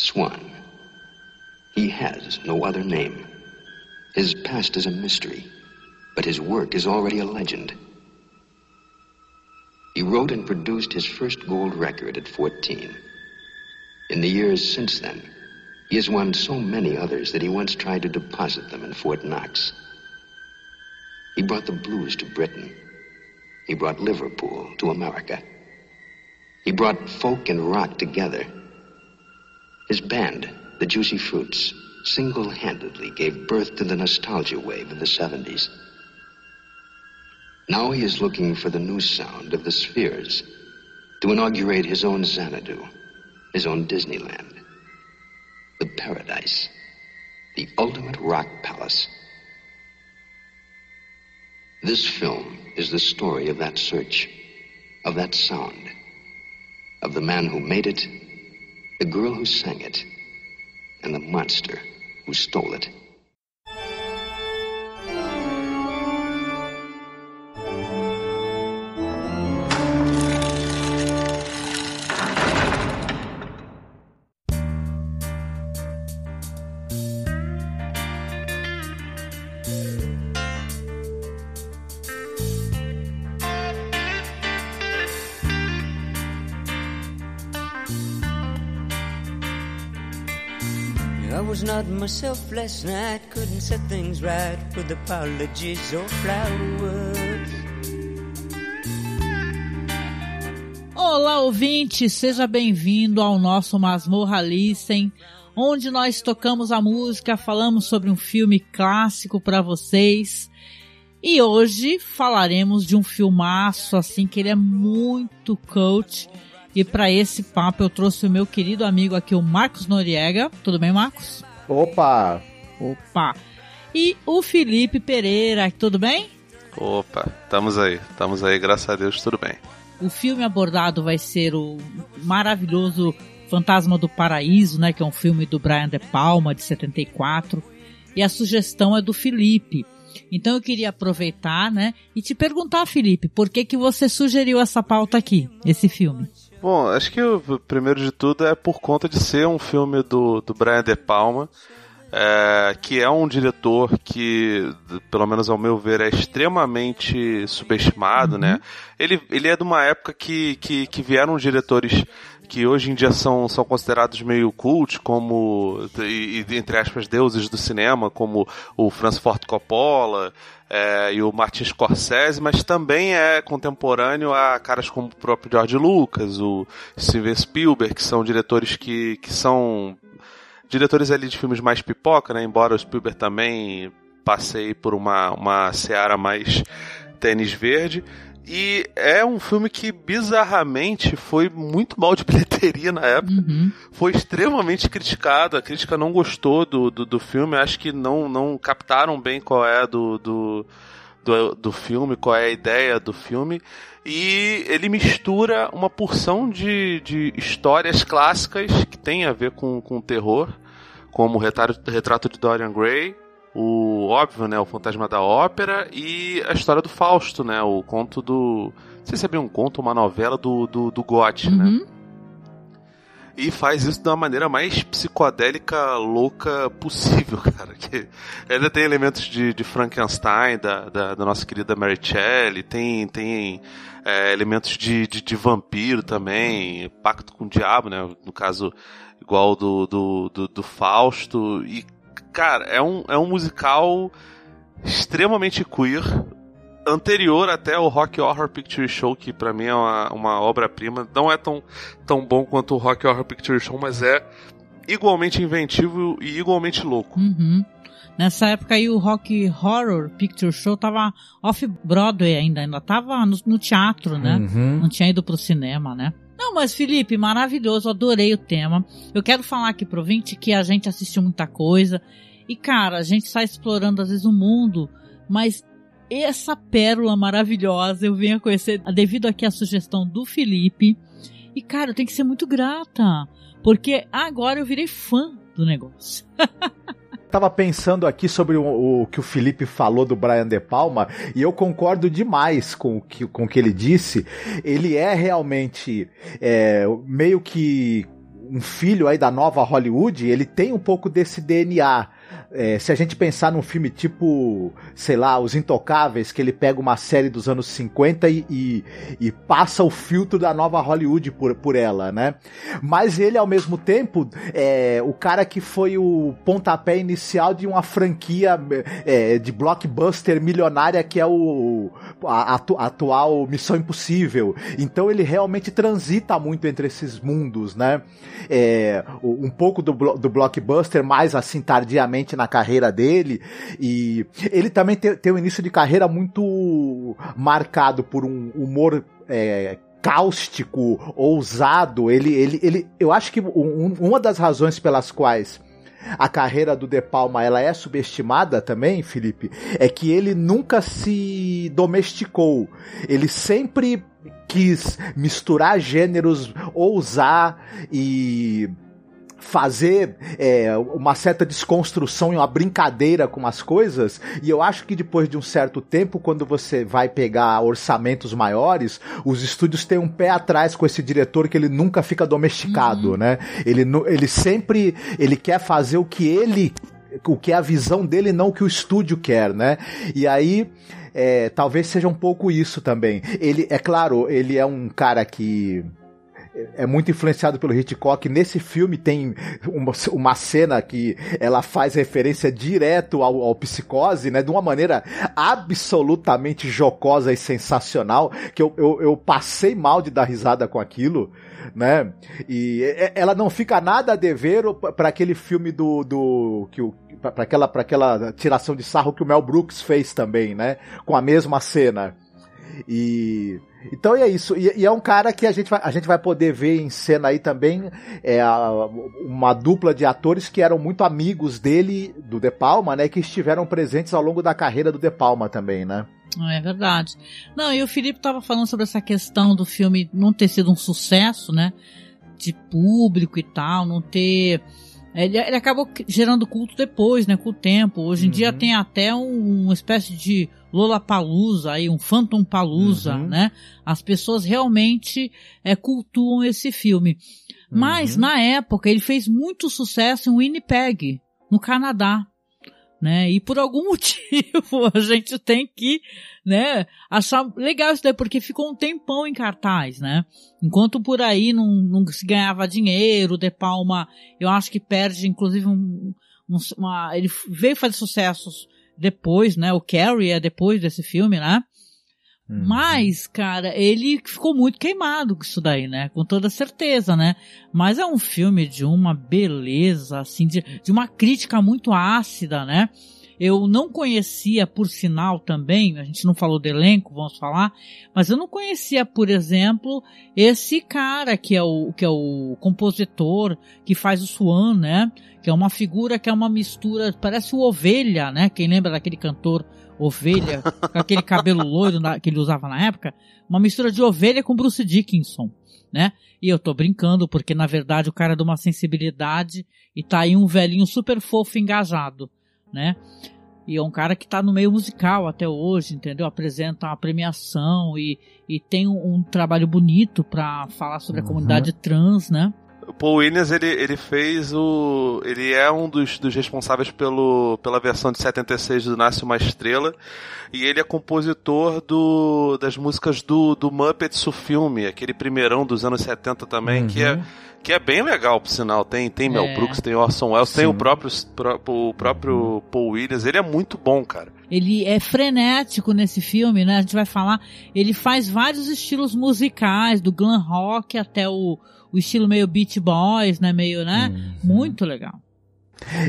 Swan. He has no other name. His past is a mystery, but his work is already a legend. He wrote and produced his first gold record at 14. In the years since then, he has won so many others that he once tried to deposit them in Fort Knox. He brought the blues to Britain. He brought Liverpool to America. He brought folk and rock together. His band, the Juicy Fruits, single handedly gave birth to the nostalgia wave of the 70s. Now he is looking for the new sound of the spheres to inaugurate his own Xanadu, his own Disneyland, the paradise, the ultimate rock palace. This film is the story of that search, of that sound, of the man who made it, the girl who sang it, and the monster who stole it. Myself last night, couldn't set things right with apologies or flowers. Olá, ouvinte, seja bem-vindo ao nosso Masmorra Listen, onde nós tocamos a música, falamos sobre um filme clássico para vocês. E hoje falaremos de um filmaço assim que ele é muito cult. E para esse papo eu trouxe o meu querido amigo aqui, o Marcos Noriega. Tudo bem, Marcos? Opa! Opa! E o Felipe Pereira, tudo bem? Opa, estamos aí, estamos aí, graças a Deus, tudo bem. O filme abordado vai ser o maravilhoso Fantasma do Paraíso, né, que é um filme do Brian De Palma de 74, e a sugestão é do Felipe. Então eu queria aproveitar, né, e te perguntar, Felipe, por que que você sugeriu essa pauta aqui, esse filme? Bom, acho que o primeiro de tudo é por conta de ser um filme do, do Brian De Palma, é, que é um diretor que, pelo menos ao meu ver, é extremamente subestimado, Uhum. né? Ele, ele é de uma época que, que, que vieram diretores que hoje em dia são, são considerados meio cult, como, e, e, entre aspas, deuses do cinema, como o Francis Ford Coppola é, e o Martin Scorsese, mas também é contemporâneo a caras como o próprio George Lucas, o Steven Spielberg, que são diretores que, que são diretores ali de filmes mais pipoca, né? Embora o Spielberg também passei por uma, uma seara mais tênis verde. E é um filme que bizarramente foi muito mal de bilheteria na época. Uhum. Foi extremamente criticado. A crítica não gostou do, do, do filme. Acho que não, não captaram bem qual é do, do, do, do filme, qual é a ideia do filme. E ele mistura uma porção de, de histórias clássicas que tem a ver com, com terror, como o retrato, retrato de Dorian Gray, o óbvio, né, o Fantasma da Ópera e a história do Fausto, né, o conto do, não sei se é bem um conto uma novela do, do, do Goethe, né. Uhum. E faz isso de uma maneira mais psicodélica, louca possível, cara. Que ainda tem elementos de, de Frankenstein, da, da, da nossa querida Mary Shelley, tem, tem é, elementos de, de, de vampiro também, pacto com o diabo, né? No caso, igual do, do, do, do Fausto. E, cara, é um, é um musical extremamente queer, anterior até o Rock Horror Picture Show, que pra mim é uma, uma obra-prima. Não é tão, tão bom quanto o Rock Horror Picture Show, mas é igualmente inventivo e igualmente louco. Uhum. Nessa época aí o Rock Horror Picture Show tava off-Broadway ainda, ainda tava no, no teatro, né? Uhum. Não tinha ido pro cinema, né? Não, mas Felipe, maravilhoso, adorei o tema. Eu quero falar aqui pro ouvinte que a gente assistiu muita coisa. E, cara, a gente está explorando às vezes o mundo, mas essa pérola maravilhosa eu venho a conhecer devido aqui à sugestão do Felipe. E, cara, eu tenho que ser muito grata. Porque agora eu virei fã do negócio. Tava pensando aqui sobre o, o, que o Felipe falou do Brian De Palma e eu concordo demais com o que, com o que ele disse. Ele é realmente é, meio que um filho aí da nova Hollywood, ele tem um pouco desse DNA. É, se a gente pensar num filme tipo, sei lá, Os Intocáveis, que ele pega uma série dos anos 50 e, e, e, passa o filtro da nova Hollywood por, por ela, né? Mas ele, ao mesmo tempo, é o cara que foi o pontapé inicial de uma franquia é, de blockbuster milionária que é o a, a, atual Missão Impossível. Então ele realmente transita muito entre esses mundos, né? É, um pouco do, do blockbuster, mais assim, tardiamente na carreira dele. E ele também tem, tem um início de carreira muito marcado por um humor. É, cáustico, ousado, ele, ele, ele, eu acho que um, uma das razões pelas quais a carreira do De Palma ela é subestimada também, Felipe, é que ele nunca se domesticou. Ele sempre quis misturar gêneros, ousar e fazer é, uma certa desconstrução e uma brincadeira com as coisas. E eu acho que depois de um certo tempo, quando você vai pegar orçamentos maiores, os estúdios têm um pé atrás com esse diretor que ele nunca fica domesticado, uhum. né? Ele, ele sempre ele quer fazer o que ele o que é a visão dele, não o que o estúdio quer, né? E aí é, talvez seja um pouco isso também. Ele, é claro, ele é um cara que é muito influenciado pelo Hitchcock. Nesse filme tem uma, uma cena que ela faz referência direto ao, ao, psicose, né? De uma maneira absolutamente jocosa e sensacional, que eu, eu, eu passei mal de dar risada com aquilo, né? E ela não fica nada a dever para aquele filme do, do que o para aquela, aquela tiração de sarro que o Mel Brooks fez também, né? Com a mesma cena. E então é isso. E, e, é um cara que a gente vai, a gente vai poder ver em cena aí também é, uma dupla de atores que eram muito amigos dele, do De Palma, né? Que estiveram presentes ao longo da carreira do De Palma também, né? É verdade. Não, e o Felipe estava falando sobre essa questão do filme não ter sido um sucesso, né? De público e tal, não ter ele, ele acabou gerando culto depois, né? Com o tempo. Hoje em uhum. dia tem até um, uma espécie de Lollapalooza aí, um Phantom Palusa, uhum. né? As pessoas realmente é, cultuam esse filme. Mas, uhum. na época, ele fez muito sucesso em Winnipeg, no Canadá né? E por algum motivo a gente tem que, né, achar legal isso daí, porque ficou um tempão em cartaz, né? Enquanto por aí não, não se ganhava dinheiro, De Palma, eu acho que perde, inclusive, um, um, uma, ele veio fazer sucessos depois, né? O Carrie é depois desse filme, né? Uhum. Mas, cara, ele ficou muito queimado com isso daí, né? Com toda certeza, né? Mas é um filme de uma beleza, assim, de, de uma crítica muito ácida, né? Eu não conhecia, por sinal também, a gente não falou do elenco, vamos falar, mas eu não conhecia, por exemplo, esse cara que é o, que é o compositor que faz o Swan, né? Que é uma figura que é uma mistura, parece o Ovelha, né? Quem lembra daquele cantor ovelha, com aquele cabelo loiro que ele usava na época, uma mistura de ovelha com Bruce Dickinson, né? E eu tô brincando, porque na verdade o cara é de uma sensibilidade e tá aí um velhinho super fofo engajado, né? E é um cara que tá no meio musical até hoje, entendeu? Apresenta uma premiação e, e tem um, um trabalho bonito para falar sobre a uhum. comunidade trans, né? O Paul Williams, ele, ele fez o. Ele é um dos, dos responsáveis pelo, pela versão de 76 do Nasce uma Estrela. E ele é compositor do, das músicas do, do Muppets, o filme, aquele primeirão dos anos 70 também, uhum. que, é, que é bem legal, por sinal. Tem, tem Mel é. Brooks, tem Orson Welles, Sim. tem o próprio, o próprio Paul Williams. Ele é muito bom, cara. Ele é frenético nesse filme, né? A gente vai falar. Ele faz vários estilos musicais, do glam rock até o o estilo meio Beach Boys, né? Meio, né? Uhum. Muito legal.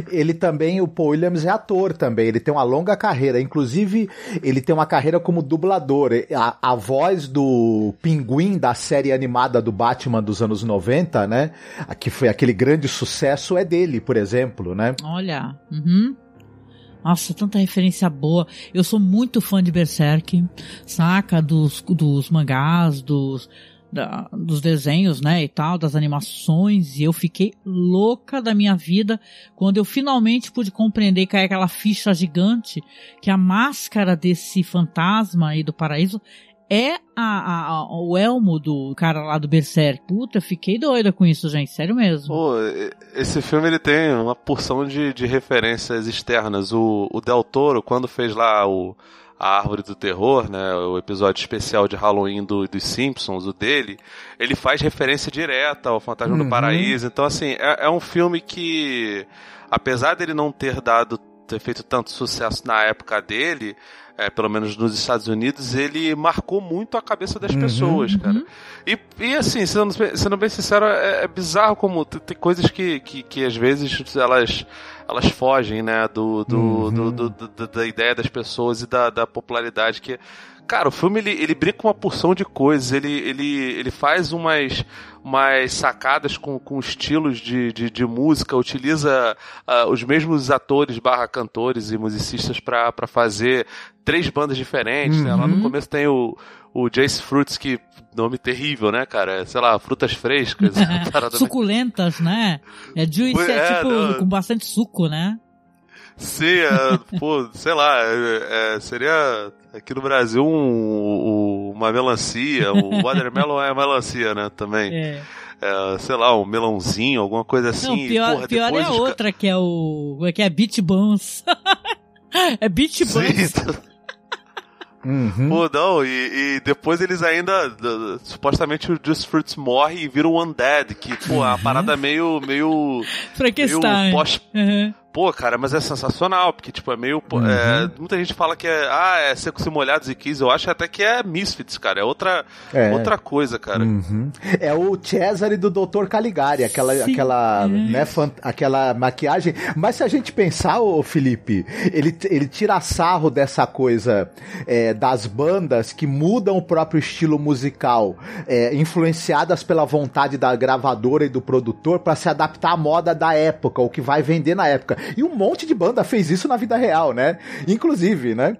Ele também, o Paul Williams é ator também, ele tem uma longa carreira, inclusive ele tem uma carreira como dublador. A, a voz do Pinguim da série animada do Batman dos anos 90, né? Que foi aquele grande sucesso, é dele, por exemplo, né? Olha, uhum. Nossa, tanta referência boa. Eu sou muito fã de Berserk, saca? Dos, dos mangás, dos, da, dos desenhos, né, e tal, das animações, e eu fiquei louca da minha vida quando eu finalmente pude compreender que é aquela ficha gigante que a máscara desse fantasma aí do paraíso é a, a, o elmo do cara lá do Berserk. Puta, fiquei doida com isso, gente. Sério mesmo. Pô, esse filme ele tem uma porção de, de referências externas. O, o Del Toro, quando fez lá o a Árvore do Terror, né, o episódio especial de Halloween do, dos Simpsons, o dele, ele faz referência direta ao Fantasma uhum. do Paraíso. Então, assim, é, é um filme que, apesar dele não ter dado ter feito tanto sucesso na época dele, é, pelo menos nos Estados Unidos, ele marcou muito a cabeça das uhum, pessoas, cara. Uhum. E, e assim, sendo, sendo bem sincero, é, é bizarro como tem, coisas que, que, que, às vezes elas, elas fogem, né, do, do, uhum. do, do, do, da ideia das pessoas e da, da popularidade que Cara, o filme ele, ele brinca com uma porção de coisas, ele, ele, ele faz umas, umas sacadas com, com estilos de, de, de música, utiliza uh, os mesmos atores barra cantores e musicistas para fazer três bandas diferentes, uhum. né? Lá no uhum. começo tem o, o Jace Fruits, que nome terrível, né, cara? Sei lá, frutas frescas. Suculentas, né? É juice, é, é tipo, não... com bastante suco, né? Sim, é, pô, sei lá, é, é, seria aqui no Brasil um, um, uma melancia, o watermelon é melancia, né, também. É. É, sei lá, um melãozinho, alguma coisa assim. Não, pior, porra, pior é a outra, que é o. que é Beach Buns. é Beach Buns. Sim, Uhum. Pô, não, e, e, depois eles ainda. supostamente o Just Fruits morre e vira um Undead, que, pô, é uma parada meio. meio. Frankenstein. Meio pós, uhum. Pô, cara, mas é sensacional, porque, tipo, é meio. Uhum. É, muita gente fala que é. Ah, é Secos e Molhados e Kiss. Eu acho até que é Misfits, cara. É outra, é. outra coisa, cara. Uhum. É o Cesare do Dr. Caligari, aquela, aquela, né, fant... aquela maquiagem. Mas se a gente pensar, ô Felipe, ele, ele tira sarro dessa coisa é, das bandas que mudam o próprio estilo musical, é, influenciadas pela vontade da gravadora e do produtor para se adaptar à moda da época, o que vai vender na época. E um monte de banda fez isso na vida real, né? Inclusive, né?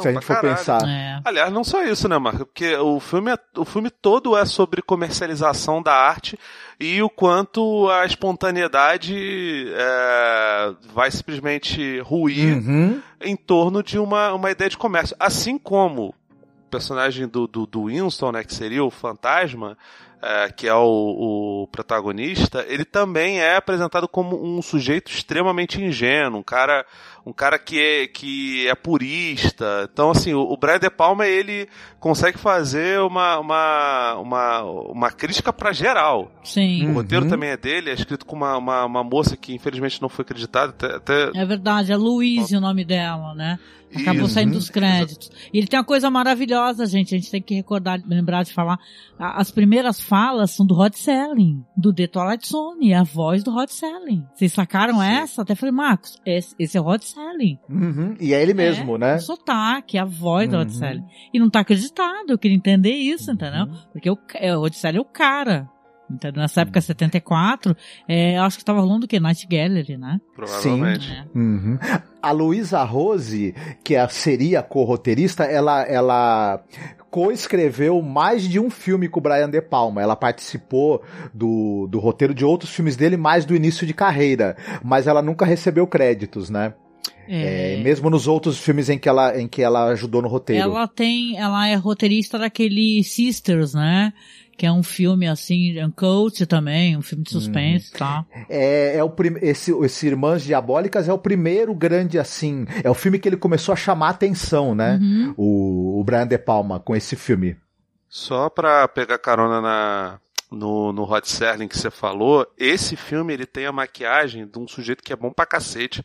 se a gente for caralho. pensar. É. Aliás, não só isso, né, Marco? Porque o filme, é, o filme todo é sobre comercialização da arte e o quanto a espontaneidade é, vai simplesmente ruir uhum. em torno de uma, uma ideia de comércio. Assim como o personagem do, do, do Winston, né, que seria o fantasma, é, que é o, o, protagonista, ele também é apresentado como um sujeito extremamente ingênuo, um cara, um cara que é, que é purista. Então, assim, o, o Brian De Palma, ele consegue fazer uma, uma, uma, uma crítica para geral. Sim. O uhum. roteiro também é dele, é escrito com uma, uma, uma moça que infelizmente não foi acreditada. Até, até... É verdade, é Louise o nome dela, né? Acabou Isso. saindo dos créditos. E ele tem uma coisa maravilhosa, gente. A gente tem que recordar, lembrar de falar. As primeiras falas são do Rod Selling, do The Twilight Zone, a voz do Rod Selling. Vocês sacaram Sim. essa? Até falei, Marcos, esse, esse é o Rod Selling. Uhum. E é ele mesmo, é, né? O sotaque, a voz uhum. do Rod uhum. Selling. E não tá acreditado, eu queria entender isso, uhum. entendeu? Porque o, é, o Rod Selling é o cara. Entendeu? Nessa época, 74, é, eu acho que tava rolando o quê? Night Gallery, né? Provavelmente. Sim. É. Uhum. A Luísa Rose, que é, seria co-roteirista, ela, ela co-escreveu mais de um filme com o Brian De Palma. Ela participou do, do roteiro de outros filmes dele, mais do início de carreira. Mas ela nunca recebeu créditos, né? É. É, mesmo nos outros filmes em que, ela, em que ela ajudou no roteiro. Ela tem, ela é roteirista daquele Sisters, né? Que é um filme assim, um coach também, um filme de suspense, hum. tá? É, é o prim... esse, esse Irmãs Diabólicas é o primeiro grande assim, é o filme que ele começou a chamar atenção, né? Uhum. O, o Brian De Palma com esse filme. Só pra pegar carona na, no, no Rod Serling que você falou, esse filme ele tem a maquiagem de um sujeito que é bom pra cacete,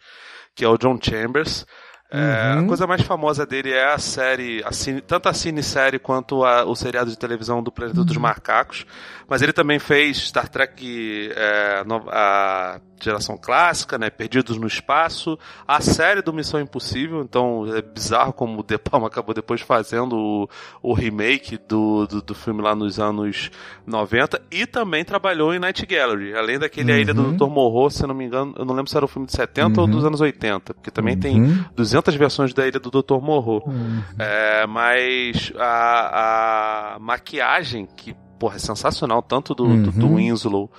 que é o John Chambers. É, uhum. A coisa mais famosa dele é a série, a cine, tanto a cine-série quanto a, o seriado de televisão do Planeta uhum. dos Macacos. Mas ele também fez Star Trek, é, a geração clássica, né? Perdidos no Espaço, a série do Missão Impossível, então é bizarro como o De Palma acabou depois fazendo o, o remake do, do, do, filme lá nos anos 90 e também trabalhou em Night Gallery, além daquele uhum. A Ilha do Dr. Morro, se não me engano, eu não lembro se era o filme de 70 uhum. ou dos anos 80, porque também uhum. tem 200 versões da Ilha do Dr. Morro. Uhum. É, mas a, a maquiagem que porra, é sensacional, tanto do, do, do uhum. Winslow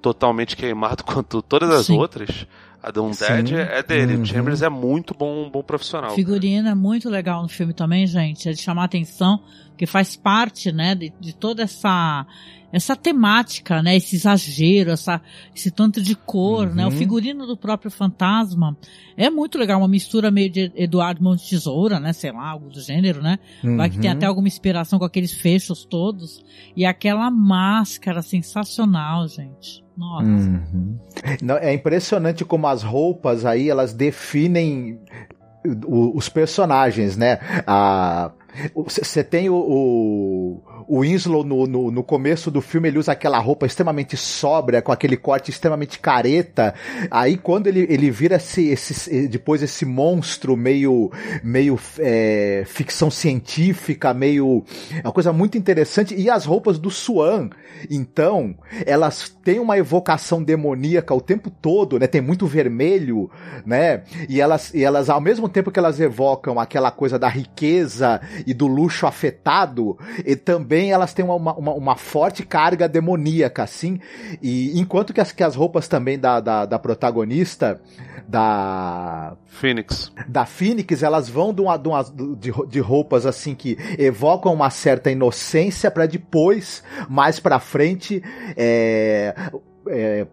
totalmente queimado quanto todas as Sim. outras, A The Undead Sim. é dele. Uhum. O Chambers é muito bom, bom profissional. Figurino é muito legal no filme também, gente. É de chamar atenção, que faz parte, né, de, de toda essa essa temática, né, esse exagero, essa, esse tanto de cor, Uhum. né, o figurino do próprio fantasma é muito legal, uma mistura meio de Eduardo Mão de Tesoura, né, sei lá, algo do gênero, né, vai que tem Uhum. até alguma inspiração com aqueles fechos todos, e aquela máscara sensacional, gente, nossa. Uhum. É impressionante como as roupas aí elas definem os personagens, né? Você tem o, o Winslow no, no, no começo do filme, ele usa aquela roupa extremamente sóbria, com aquele corte extremamente careta. Aí quando ele, ele vira esse, esse, depois esse monstro meio, meio é, ficção científica, meio. É uma coisa muito interessante. E as roupas do Swan, então, elas têm uma evocação demoníaca o tempo todo, né? Tem muito vermelho, né? E elas, e elas, ao mesmo tempo que elas evocam aquela coisa da riqueza e do luxo afetado, e também elas têm uma, uma, uma forte carga demoníaca, assim. E enquanto que as, que as roupas também da, da, da protagonista, da Phoenix. da Phoenix, elas vão de, uma, de, uma- de, de roupas assim que evocam uma certa inocência para depois, mais pra frente, é, é,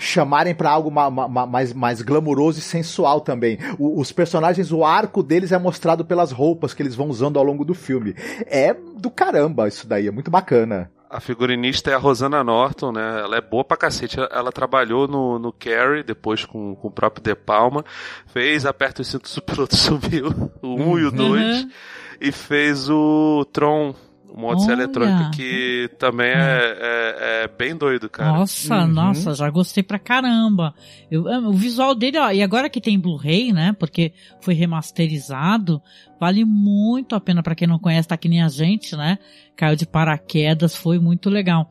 chamarem pra algo ma- ma- ma- mais, mais glamuroso e sensual também. O- os personagens, o arco deles é mostrado pelas roupas que eles vão usando ao longo do filme. É do caramba isso daí, é muito bacana. A figurinista é a Rosana Norton, né? Ela é boa pra cacete. Ela, ela trabalhou no, no Carrie, depois com, com o próprio De Palma. Fez Aperta o Cinto, o Piloto Subiu, o 1 um e o 2. Uhum. E fez o Tron, o modo Olha. eletrônica, que também é, é, é bem doido, cara. Nossa, Uhum. nossa, já gostei pra caramba. Eu, o visual dele, ó, e agora que tem Blu-ray, né? Porque foi remasterizado, vale muito a pena pra quem não conhece, tá que nem a gente, né? Caiu de paraquedas, foi muito legal.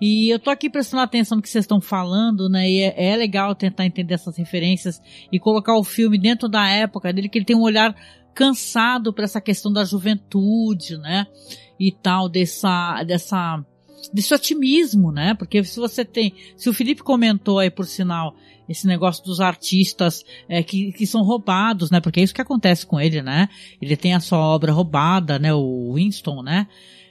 E eu tô aqui prestando atenção no que vocês estão falando, né? E é, é legal tentar entender essas referências e colocar o filme dentro da época dele, que ele tem um olhar cansado pra essa questão da juventude, né? E tal, dessa, dessa, desse otimismo, né? Porque se você tem, se o Felipe comentou aí por sinal esse negócio dos artistas é, que, que são roubados, né? Porque é isso que acontece com ele, né? Ele tem a sua obra roubada, né? O Winston, né?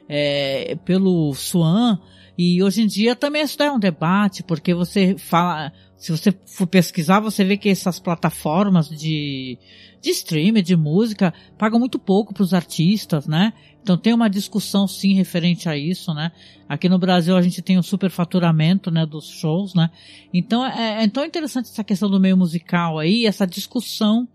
É, pelo Swan. E hoje em dia também isso é um debate, porque você fala, se você for pesquisar, você vê que essas plataformas de, de streaming, de música, pagam muito pouco para os artistas, né? Então tem uma discussão sim referente a isso, né? Aqui no Brasil a gente tem um superfaturamento, né, dos shows, né? Então é, é tão interessante essa questão do meio musical aí, essa discussão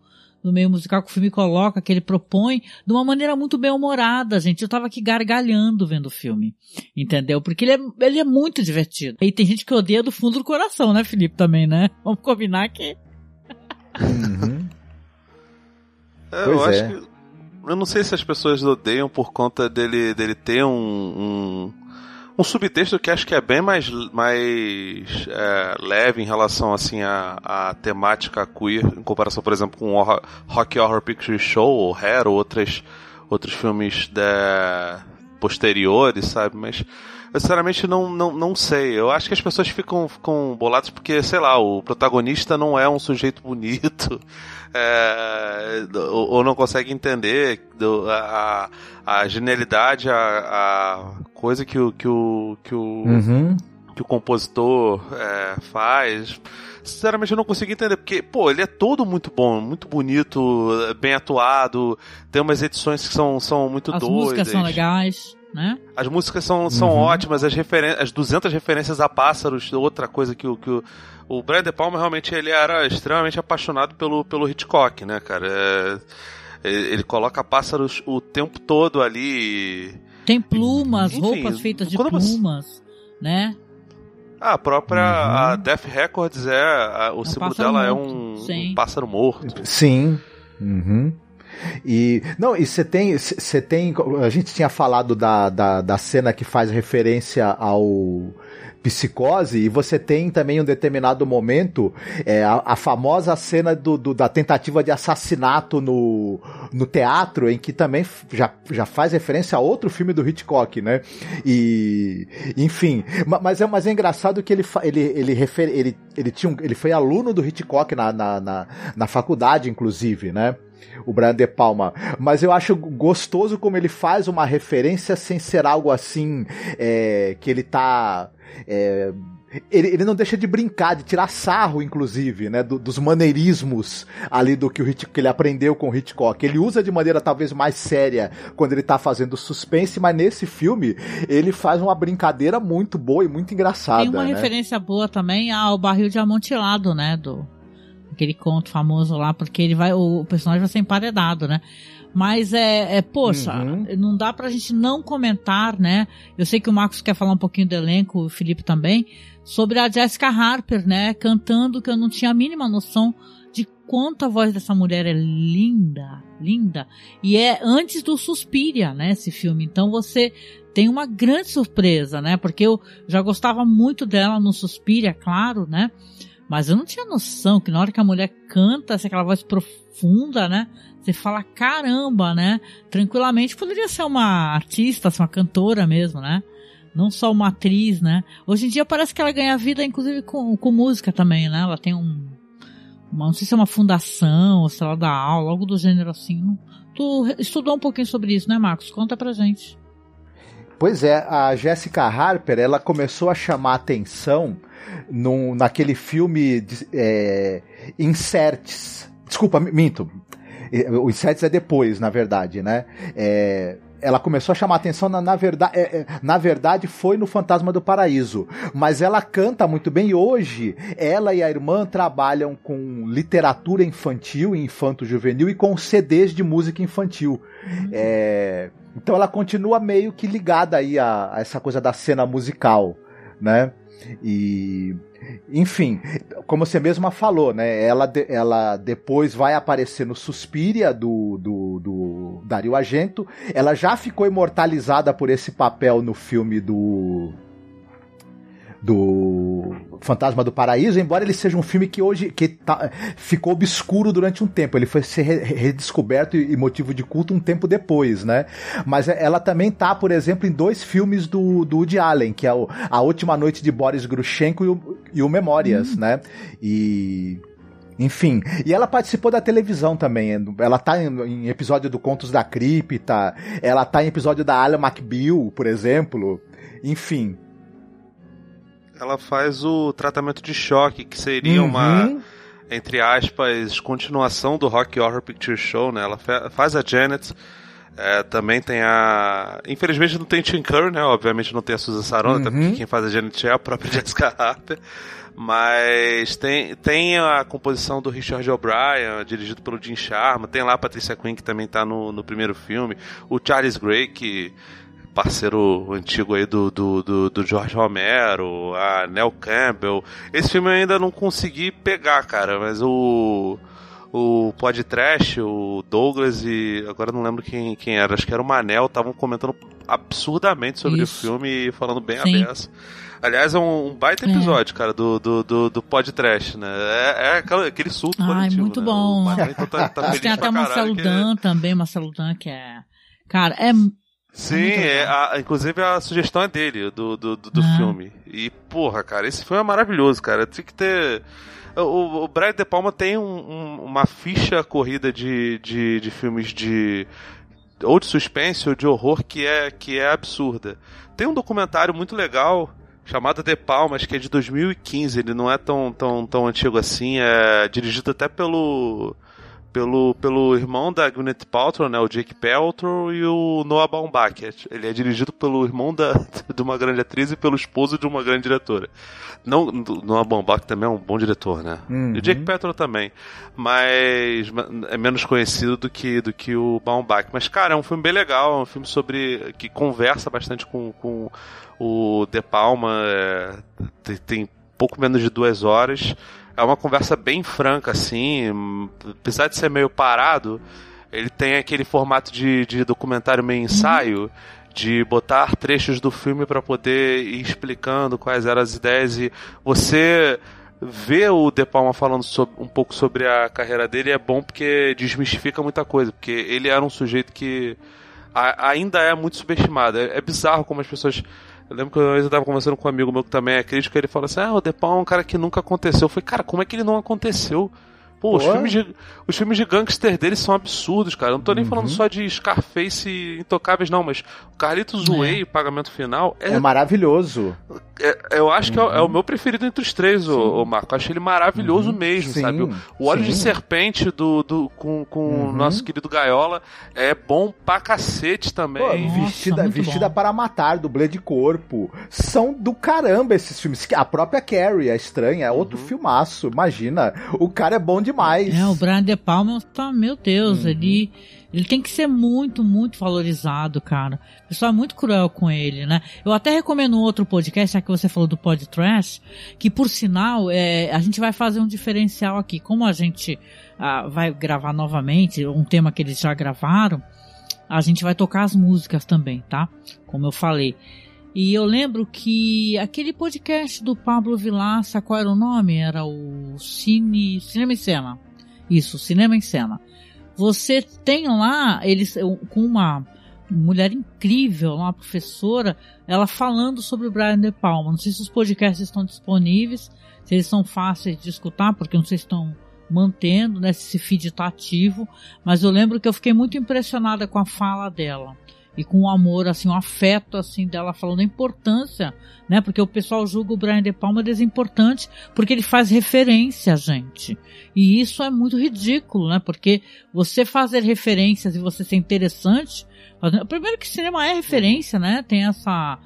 do meio musical que o filme coloca, que ele propõe, de uma maneira muito bem humorada, gente. Eu tava aqui gargalhando vendo o filme, entendeu? Porque ele é, ele é muito divertido. E tem gente que odeia do fundo do coração, né, Felipe, também, né? Vamos combinar que... Uhum. É, Pois eu acho é. que. Eu não sei se as pessoas odeiam por conta dele, dele ter um, um, um subtexto que acho que é bem mais, mais é, leve em relação assim à, à temática queer, em comparação, por exemplo, com o Rock Horror Picture Show, ou Hair, ou outras, outros filmes da, posteriores, sabe? Mas eu sinceramente não, não, não sei. Eu acho que as pessoas ficam, ficam boladas porque, sei lá, o protagonista não é um sujeito bonito. é, ou, ou não consegue entender do- a, a, a genialidade, a, a coisa que o, que o, que o, Uhum. que o compositor é, faz. Sinceramente, eu não consigo entender, porque, pô, ele é todo muito bom, muito bonito, bem atuado, tem umas edições que são, são muito As doidas. músicas são legais, né? As músicas são, são Uhum. ótimas, as, referen as 200 referências a pássaros, outra coisa que o. Que o o Brian De Palma realmente ele era extremamente apaixonado pelo, pelo Hitchcock, né, cara? É, ele, coloca pássaros o tempo todo ali. Tem plumas, Enfim, roupas feitas de quando você- plumas, né? Ah, a própria Uhum. a Death Records é. a- o um símbolo dela é morto, um, sim. um pássaro morto. Sim. Uhum. E não, e você tem, você tem, a gente tinha falado da, da, da cena que faz referência ao psicose, e você tem também um determinado momento, é, a, a famosa cena do, do, da tentativa de assassinato no, no teatro, em que também já, já faz referência a outro filme do Hitchcock, né? E, enfim, mas é, mas é engraçado que ele, ele, ele, refer, ele, ele, tinha um, ele foi aluno do Hitchcock na, na, na, na faculdade, inclusive, né? O Brian De Palma. Mas eu acho gostoso como ele faz uma referência sem ser algo assim é, que ele tá. É, ele, ele não deixa de brincar, de tirar sarro, inclusive, né, do, dos maneirismos ali do que, o Hitchcock, que ele aprendeu com o Hitchcock. Ele usa de maneira talvez mais séria quando ele tá fazendo suspense, mas nesse filme ele faz uma brincadeira muito boa e muito engraçada. Tem uma né? referência boa também ao barril de amontilado, né, do, aquele conto famoso lá, porque ele vai, o personagem vai ser emparedado, né? Mas é, é poxa, uhum. não dá pra gente não comentar, né? Eu sei que o Marcos quer falar um pouquinho do elenco, o Felipe também, sobre a Jessica Harper, né? Cantando que eu não tinha a mínima noção de quanto a voz dessa mulher é linda, linda. E é antes do Suspiria, né? Esse filme. Então você tem uma grande surpresa, né? Porque eu já gostava muito dela no Suspiria, claro, né? Mas eu não tinha noção que na hora que a mulher canta, essa aquela voz profunda, né? Você fala, caramba, né? Tranquilamente poderia ser uma artista, ser uma cantora mesmo, né? Não só uma atriz, né? Hoje em dia parece que ela ganha vida, inclusive, com, com música também, né? Ela tem um. Uma, não sei se é uma fundação, ou se ela dá aula, algo do gênero assim. Tu estudou um pouquinho sobre isso, né, Marcos? Conta pra gente. Pois é, a Jessica Harper, ela começou a chamar atenção num, naquele filme é, Inserts. Desculpa, minto. O Inserts é depois, na verdade, né? É, ela começou a chamar atenção na, na verdade é, é, na verdade foi no Fantasma do Paraíso mas ela canta muito bem e hoje ela e a irmã trabalham com literatura infantil infanto juvenil e com CDs de música infantil uhum. é, então ela continua meio que ligada aí a, a essa coisa da cena musical né e enfim, como você mesma falou, né? Ela, ela depois vai aparecer no Suspiria do, do, do Dario Argento. Ela já ficou imortalizada por esse papel no filme do do Fantasma do Paraíso, embora ele seja um filme que hoje que tá, ficou obscuro durante um tempo, ele foi ser redescoberto e motivo de culto um tempo depois, né? Mas ela também tá, por exemplo, em dois filmes do, do Woody Allen, que é o, A Última Noite de Boris Grushenko e o, e o Memórias, hum. né? E enfim, e ela participou da televisão também. Ela tá em, em, episódio do Contos da Cripta, ela tá em episódio da Alan McBeal, por exemplo. Enfim, ela faz o tratamento de choque, que seria uhum. uma, entre aspas, continuação do Rock Horror Picture Show, né? Ela faz a Janet. É, também tem a. Infelizmente não tem Tim Curry, né? Obviamente não tem a Susan Sarandon, uhum. até porque quem faz a Janet é a própria Jessica Harper. Mas tem, tem a composição do Richard O'Brien, dirigido pelo Jim Sharma. Tem lá a Patricia Quinn, que também está no, no primeiro filme. O Charles Gray, que parceiro antigo aí do, do, do, do, George Romero, a Nell Campbell. Esse filme eu ainda não consegui pegar, cara, mas o. O podcast, o Douglas e. Agora não lembro quem, quem era, acho que era o Manel, estavam comentando absurdamente sobre Isso. o filme e falando bem Sim. aberto. Aliás, é um, um baita é. episódio, é. cara, do, do, do, do podcast, né? É, é aquele, aquele surto Ai, muito né? bom. Então tá, tá Tem até Marcelo Dan que... também, Marcelo Dan, que é... Cara, é Sim, é, a, inclusive a sugestão é dele, do, do, do, do filme. E, porra, cara, esse filme é maravilhoso, cara. Tem que ter. O, o Brian De Palma tem um, um, uma ficha corrida de, de, de filmes de. ou de suspense ou de horror que é, que é absurda. Tem um documentário muito legal chamado De Palmas, que é de 2015, ele não é tão, tão, tão antigo assim, é dirigido até pelo pelo, pelo irmão da Gwyneth Paltrow, né, o Jake Paltrow, e o Noah Baumbach. Ele é dirigido pelo irmão da, de uma grande atriz e pelo esposo de uma grande diretora. Não, Noah Baumbach também é um bom diretor, né? Uhum. E o Jake Paltrow também. Mas é menos conhecido do que, do que o Baumbach. Mas, cara, é um filme bem legal, é um filme sobre... que conversa bastante com, com o De Palma. É, tem, tem pouco menos de duas horas é uma conversa bem franca, assim. Apesar de ser meio parado, ele tem aquele formato de, de documentário meio ensaio. de botar trechos do filme para poder ir explicando quais eram as ideias e você ver o De Palma falando sobre, um pouco sobre a carreira dele é bom porque desmistifica muita coisa, porque ele era um sujeito que a, ainda é muito subestimado. É, é, bizarro como as pessoas. Eu lembro que uma vez eu estava conversando com um amigo meu que também é crítico, ele falou assim: Ah, o De Palma é um cara que nunca aconteceu. Eu falei, cara, como é que ele não aconteceu? Pô, os filmes, de, os filmes de gangster deles são absurdos, cara. Eu não tô nem uhum. falando só de Scarface e Intocáveis, não, mas o Carlitos Way, é. Pagamento Final, é, é maravilhoso. É, eu acho uhum. que é, é, o uhum. meu preferido entre os três, o, o Marco. Eu acho ele maravilhoso uhum. mesmo, sim, sabe? O, o óleo sim. de serpente do, do, com, com o uhum. nosso querido Gaiola é bom pra cacete também. Pô, Nossa, vestida vestida para matar, dublê de corpo. São do caramba esses filmes. A própria Carrie, a estranha, é outro uhum. filmaço. Imagina. O cara é bom de demais. É, o Brian De Palma tá, meu Deus, uhum. ele ele tem que ser muito, muito valorizado, cara. O pessoal é muito cruel com ele, né? Eu até recomendo um outro podcast, já que você falou do podcast, que por sinal, é, a gente vai fazer um diferencial aqui. Como a gente ah, vai gravar novamente um tema que eles já gravaram, a gente vai tocar as músicas também, tá? Como eu falei. E eu lembro que aquele podcast do Pablo Vilaça, qual era o nome? Era o Cine, Cinema em Cena. Isso, Cinema em Cena. Você tem lá, eles, com uma mulher incrível, uma professora, ela falando sobre o Brian De Palma. Não sei se os podcasts estão disponíveis, se eles são fáceis de escutar, porque não sei se estão mantendo, né, se esse feed está ativo, mas eu lembro que eu fiquei muito impressionada com a fala dela e com um amor, assim, um afeto, assim, dela falando a importância, né? Porque o pessoal julga o Brian De Palma desimportante porque ele faz referência a gente. E isso é muito ridículo, né? Porque você fazer referências e você ser interessante, primeiro que cinema é referência, né? Tem essa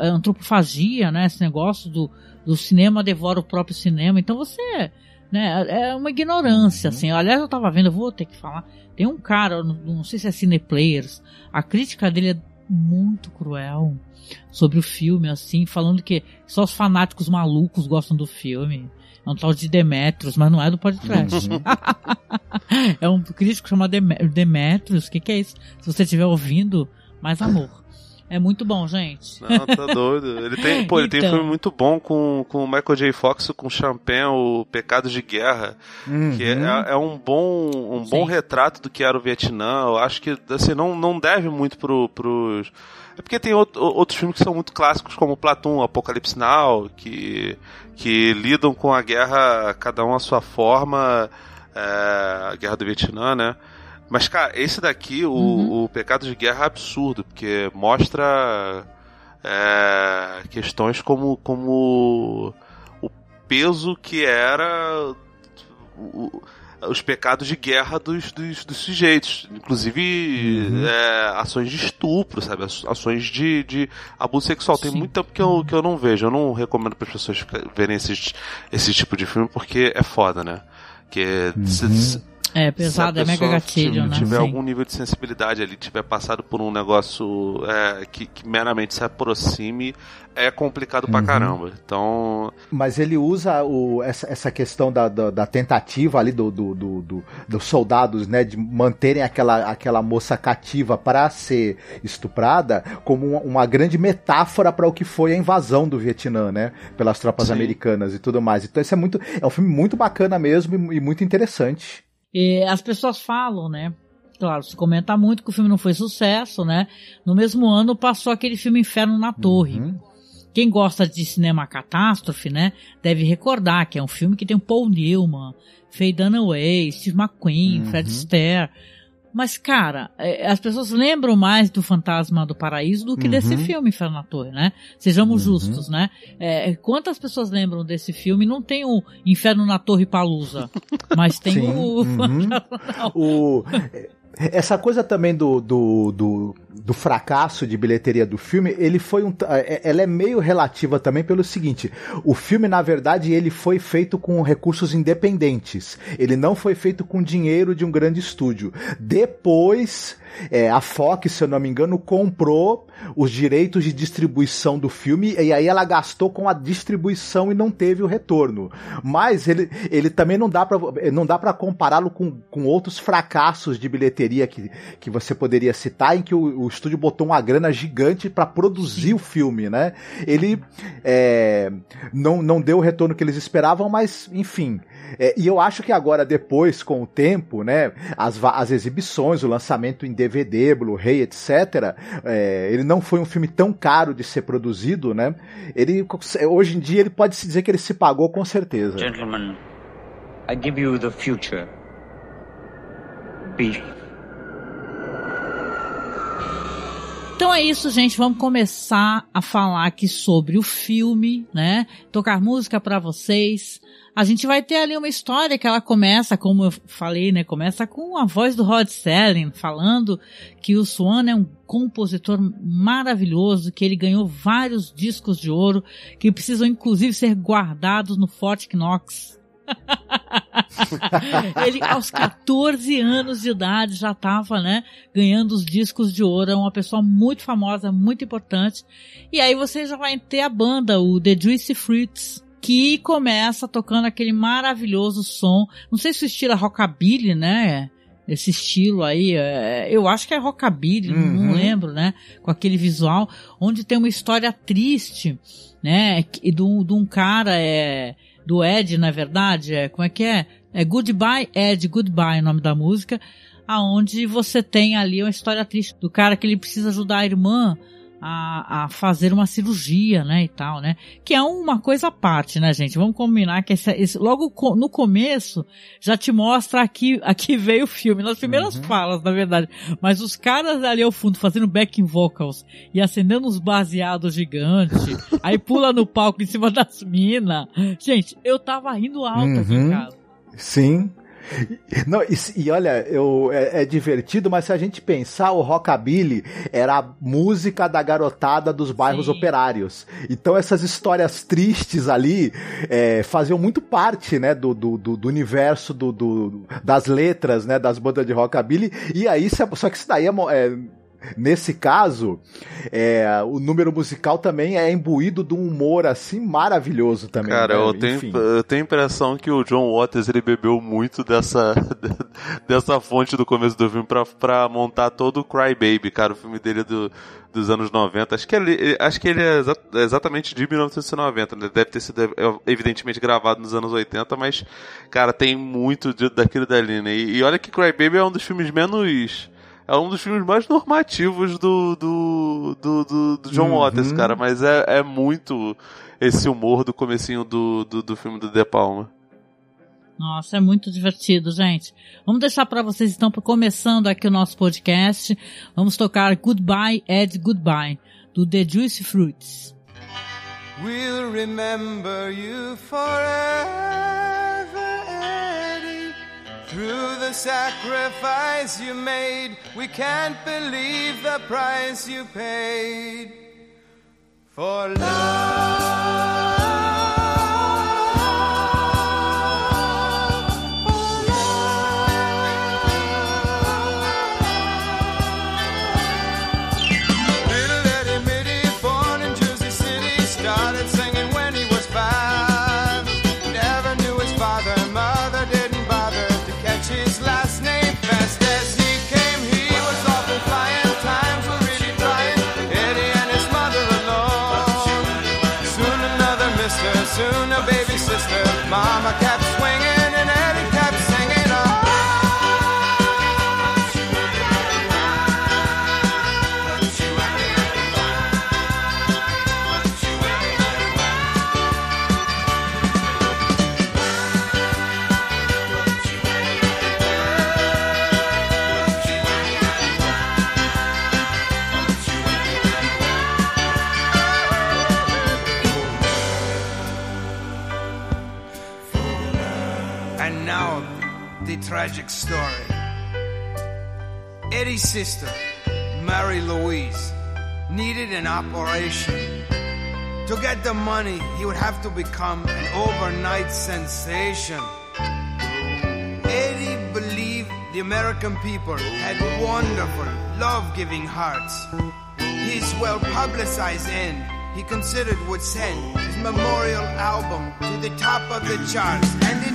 antropofagia, né? Esse negócio do, do cinema devora o próprio cinema. Então você, né? É uma ignorância, uhum. assim. Aliás, eu tava vendo, eu vou ter que falar tem um cara, não sei se é Cineplayers, a crítica dele é muito cruel sobre o filme, assim, falando que só os fanáticos malucos gostam do filme. É um tal de Demetrius, mas não é do podcast. Uhum. é um crítico chamado Demetrius. O que, que é isso? Se você estiver ouvindo, mais amor. É muito bom, gente. Não, tá doido. Ele tem, pô, ele então. tem um então. filme muito bom com, com o Michael J. Fox com Champagne, o Pecados de Guerra, uhum. que é, é, é, um bom um bom retrato do que era o Vietnã. Eu acho que assim não, não deve muito pro, pros é porque tem outro, outros filmes que são muito clássicos, como Platão, Apocalipse Now, que, que lidam com a guerra, cada um à sua forma, é, a guerra do Vietnã, né? Mas, cara, esse daqui, o, uhum. o Pecado de Guerra é absurdo, porque mostra é, questões como, como o peso que era o, os pecados de guerra dos, dos, dos sujeitos. Inclusive uhum. é, ações de estupro, sabe? Ações de, de abuso sexual. Sim. Tem muito tempo que eu, que eu não vejo. Eu não recomendo para as pessoas verem esse, esse tipo de filme porque é foda, né? Que uhum. É, pesado, é mega gatilho, se né? tiver Sim. algum nível de sensibilidade ali, tiver passado por um negócio é, que, que, meramente se aproxime, é complicado uhum. pra caramba. Então. Mas ele usa o, essa, essa questão da, da, da tentativa ali do, do, do, do, dos soldados, né, de manterem aquela, aquela moça cativa para ser estuprada como uma, uma grande metáfora para o que foi a invasão do Vietnã, né, pelas tropas Sim. americanas e tudo mais. Então, isso é muito. É um filme muito bacana mesmo e, e muito interessante. E as pessoas falam, né? Claro, se comenta muito que o filme não foi sucesso, né? No mesmo ano passou aquele filme Inferno na Torre. Uhum. Quem gosta de cinema catástrofe, né? Deve recordar que é um filme que tem o Paul Newman, Faye Dunaway, Steve McQueen, uhum. Fred Astaire. Mas, cara, é, as pessoas lembram mais do Fantasma do Paraíso do que uhum. desse filme, Inferno na Torre, né? Sejamos uhum. justos, né? É, quantas pessoas lembram desse filme? Não tem o Inferno na Torre Palusa, mas tem Sim. o... Uhum. o... Essa coisa também do, do, do, do, fracasso de bilheteria do filme, ele foi um, é, ela é meio relativa também pelo seguinte, o filme na verdade ele foi feito com recursos independentes, ele não foi feito com dinheiro de um grande estúdio. Depois é, a Fox, se eu não me engano, comprou os direitos de distribuição do filme e aí ela gastou com a distribuição e não teve o retorno. Mas ele, ele também não dá para não dá para compará-lo com, com outros fracassos de bilheteria bilheteria que, que você poderia citar, em que o, o estúdio botou uma grana gigante para produzir o filme, né? Ele é, não, não deu o retorno que eles esperavam, mas enfim. É, e eu acho que agora, depois, com o tempo, né, as, as exibições, o lançamento em DVD, Blu-ray, etc., é, ele não foi um filme tão caro de ser produzido, né? Ele, hoje em dia, ele pode se dizer que ele se pagou com certeza. Gentlemen, I give you the future. Beef. Então é isso, gente. Vamos começar a falar aqui sobre o filme, né? Tocar música para vocês. A gente vai ter ali uma história que ela começa, como eu falei, né? Começa com a voz do Rod Selling falando que o Swan é um compositor maravilhoso, que ele ganhou vários discos de ouro, que precisam inclusive ser guardados no Fort Knox. ele, aos 14 anos de idade, já estava, né, ganhando os discos de ouro. É uma pessoa muito famosa, muito importante. E aí você já vai ter a banda, o The Juicy Fruits, que começa tocando aquele maravilhoso som. Não sei se o estilo é rockabilly, né? Esse estilo aí, é, eu acho que é rockabilly, uhum. não lembro, né? Com aquele visual, onde tem uma história triste, né? De, de um cara, é, do Ed, na verdade, é, como é que é? É Goodbye Ed, Goodbye, o nome da música, aonde você tem ali uma história triste do cara que ele precisa ajudar a irmã a, a, fazer uma cirurgia, né, e tal, né? Que é uma coisa à parte, né, gente? Vamos combinar que esse, esse, logo no começo já te mostra aqui, aqui veio o filme, nas primeiras uhum. falas, na verdade. Mas os caras ali ao fundo fazendo backing vocals e acendendo uns baseados gigantes, aí pula no palco em cima das minas. Gente, eu tava rindo alto uhum. aqui em casa. Sim. Não, e, e, olha, eu, é, é, divertido, mas se a gente pensar, o rockabilly era a música da garotada dos bairros Sim. operários. Então essas histórias tristes ali é, faziam muito parte, né, do, do, do universo do, do, das letras, né, das bandas de rockabilly. E aí, só que isso daí é, é Nesse caso, é, o número musical também é imbuído de um humor assim maravilhoso também. Cara, né? eu, tenho, eu tenho a impressão que o John Waters ele bebeu muito dessa, dessa fonte do começo do filme pra, pra montar todo o Cry Baby, cara, o filme dele do, dos anos 90. Acho que ele, acho que ele é exatamente de 1990, né? Deve ter sido é, evidentemente gravado nos anos 80, mas, cara, tem muito daquilo dali, né? E, e olha que Cry Baby é um dos filmes menos é um dos filmes mais normativos do, do, do, do, do John uhum. Waters, cara, mas é, é muito esse humor do comecinho do, do, do filme do De Palma. Nossa, é muito divertido, gente. Vamos deixar para vocês então, começando aqui o nosso podcast. Vamos tocar Goodbye Ed Goodbye, do The Juicy Fruits. We'll remember you forever. Through the sacrifice you made, we can't believe the price you paid for love. Eddie's sister, Mary Louise, needed an operation. To get the money, he would have to become an overnight sensation. Eddie believed the American people had wonderful, love giving hearts. His well publicized end, he considered would send his memorial album to the top of the charts, and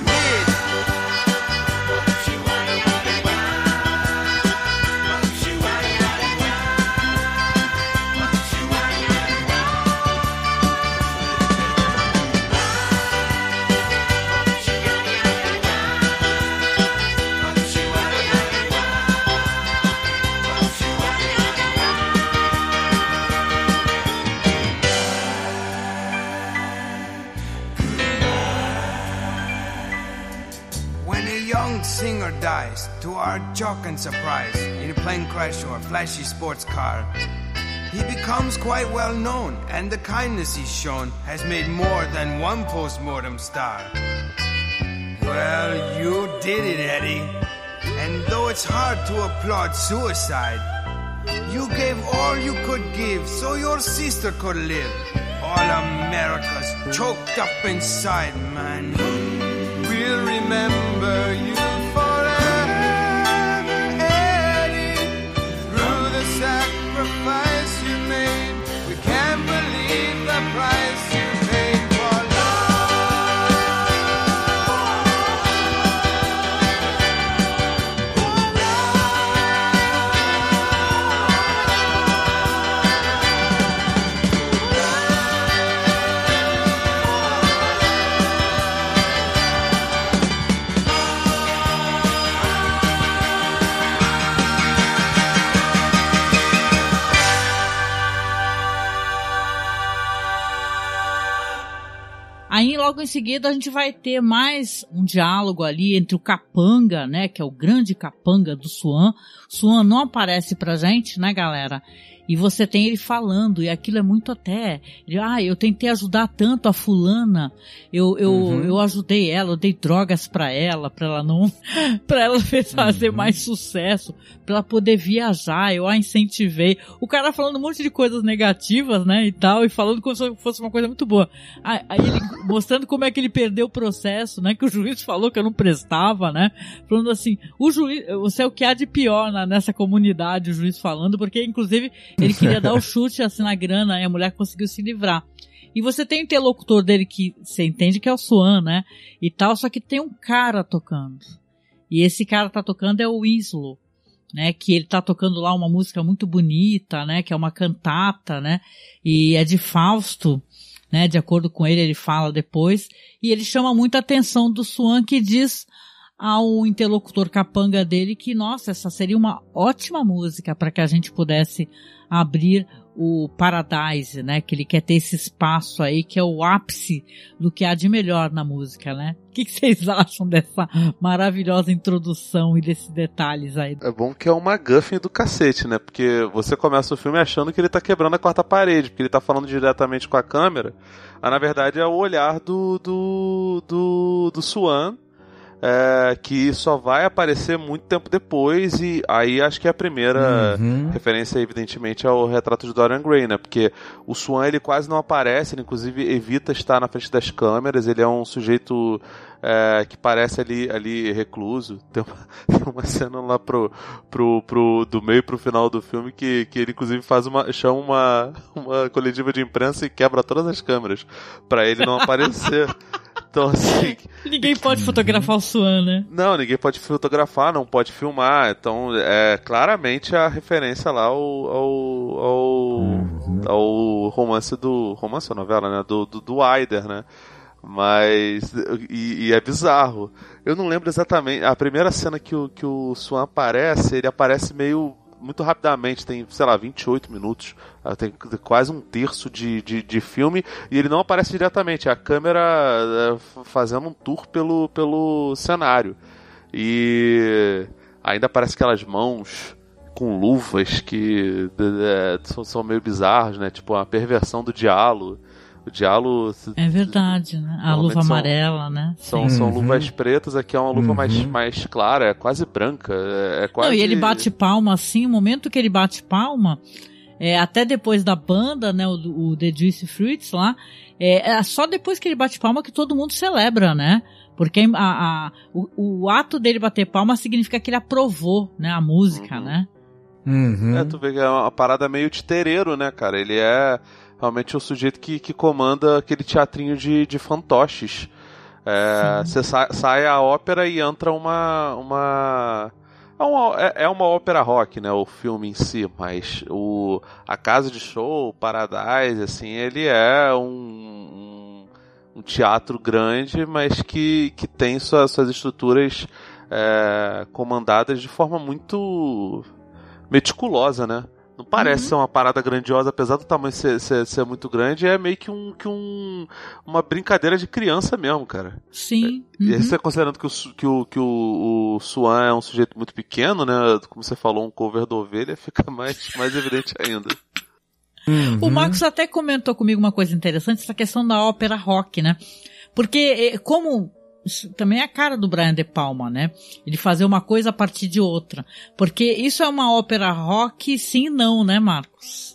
our shock and surprise, in a plane crash or a flashy sports car, he becomes quite well known, and the kindness he's shown has made more than one post-mortem star. Well, you did it, Eddie. And though it's hard to applaud suicide, you gave all you could give so your sister could live. All America's choked up inside, man. We'll remember you logo em seguida a gente vai ter mais um diálogo ali entre o Capanga, né, que é o grande Capanga do Swan. Swan não aparece pra gente, né, galera? E você tem ele falando, e aquilo é muito até. Ele, ah, eu tentei ajudar tanto a fulana, eu, eu, Uhum. eu ajudei ela, eu dei drogas pra ela, pra ela não. pra ela fazer Uhum. mais sucesso, pra ela poder viajar, eu a incentivei. O cara falando um monte de coisas negativas, né, e tal, e falando como se fosse uma coisa muito boa. Aí aí ele mostrando como é que ele perdeu o processo, né, que o juiz falou que eu não prestava, né, falando assim, o juiz, você é o que há de pior na- nessa comunidade, o juiz falando, porque inclusive ele queria dar o chute assim na grana e a mulher conseguiu se livrar. E você tem o interlocutor dele que você entende que é o Swan, né? E tal, só que tem um cara tocando. E esse cara tá tocando é o Winslow, né? Que ele tá tocando lá uma música muito bonita, né? Que é uma cantata, né? E é de Fausto, né? De acordo com ele, ele fala depois. E ele chama muita atenção do Swan que diz ao interlocutor capanga dele que, nossa, essa seria uma ótima música para que a gente pudesse abrir o Paradise, né? Que ele quer ter esse espaço aí que é o ápice do que há de melhor na música, né? O que, vocês acham dessa maravilhosa introdução e desses detalhes aí? É bom que é uma guffin do cacete, né? Porque você começa o filme achando que ele tá quebrando a quarta parede, porque ele tá falando diretamente com a câmera. Mas na verdade é o olhar do. do. do, do Swan. É, que só vai aparecer muito tempo depois, e aí acho que é a primeira Uhum. referência, evidentemente, ao retrato de Dorian Gray, né? Porque o Swan ele quase não aparece, ele inclusive evita estar na frente das câmeras, ele é um sujeito é, que parece ali, ali recluso. Tem uma, tem uma cena lá pro, pro, pro, do meio pro final do filme que, que ele inclusive faz uma. chama uma, uma coletiva de imprensa e quebra todas as câmeras pra ele não aparecer. Então assim. Ninguém pode fotografar o Swan, né? Não, ninguém pode fotografar, não pode filmar. Então, é claramente a referência lá ao, ao, ao, ao romance do. Romance ou novela, né? Do, do, do Aider, né? Mas. E, e é bizarro. Eu não lembro exatamente. A primeira cena que o, que o Swan aparece, ele aparece meio. Muito rapidamente, tem, sei lá, 28 minutos, tem quase um terço de, de, de filme, e ele não aparece diretamente, é a câmera é, fazendo um tour pelo, pelo cenário. E ainda aparece aquelas mãos com luvas que é, são, são meio bizarros, né? Tipo, a perversão do diálogo. O diálogo É verdade, né? A luva são- amarela, né? são, Sim. são Uhum. luvas pretas, aqui é uma luva mais, Uhum. mais clara, é quase branca. É, é quase... Não, e ele bate palma assim, o momento que ele bate palma, é, até depois da banda, né, o, o The Juicy Fruits lá, é, é só depois que ele bate palma que todo mundo celebra, né? Porque a, a- o, o ato dele bater palma significa que ele aprovou, né, a música, Uhum. né? Uhum. É, tu vê que é uma parada meio titereiro, né, cara? Ele é realmente o sujeito que, que comanda aquele teatrinho de, de fantoches. É, Você sa- sai a ópera e entra uma. uma é uma, é- é uma ópera rock, né? O filme em si, mas o, a casa de show, o Paradise, assim, ele é um, um, um teatro grande, mas que, que tem sua- suas estruturas é, comandadas de forma muito meticulosa, né? Não parece uhum. ser uma parada grandiosa, apesar do tamanho ser, ser, ser, muito grande, é meio que, um, que um, uma brincadeira de criança mesmo, cara. Sim. Uhum. E aí você considerando que, o, que, o, que o, o Swan é um sujeito muito pequeno, né? Como você falou, um cover da ovelha, fica mais, mais evidente ainda. Uhum. O Marcos até comentou comigo uma coisa interessante, essa questão da ópera rock, né? Porque eh, como também é a cara do Brian De Palma, né? Ele fazer uma coisa a partir de outra. Porque isso é uma ópera rock, sim e não, né, Marcos?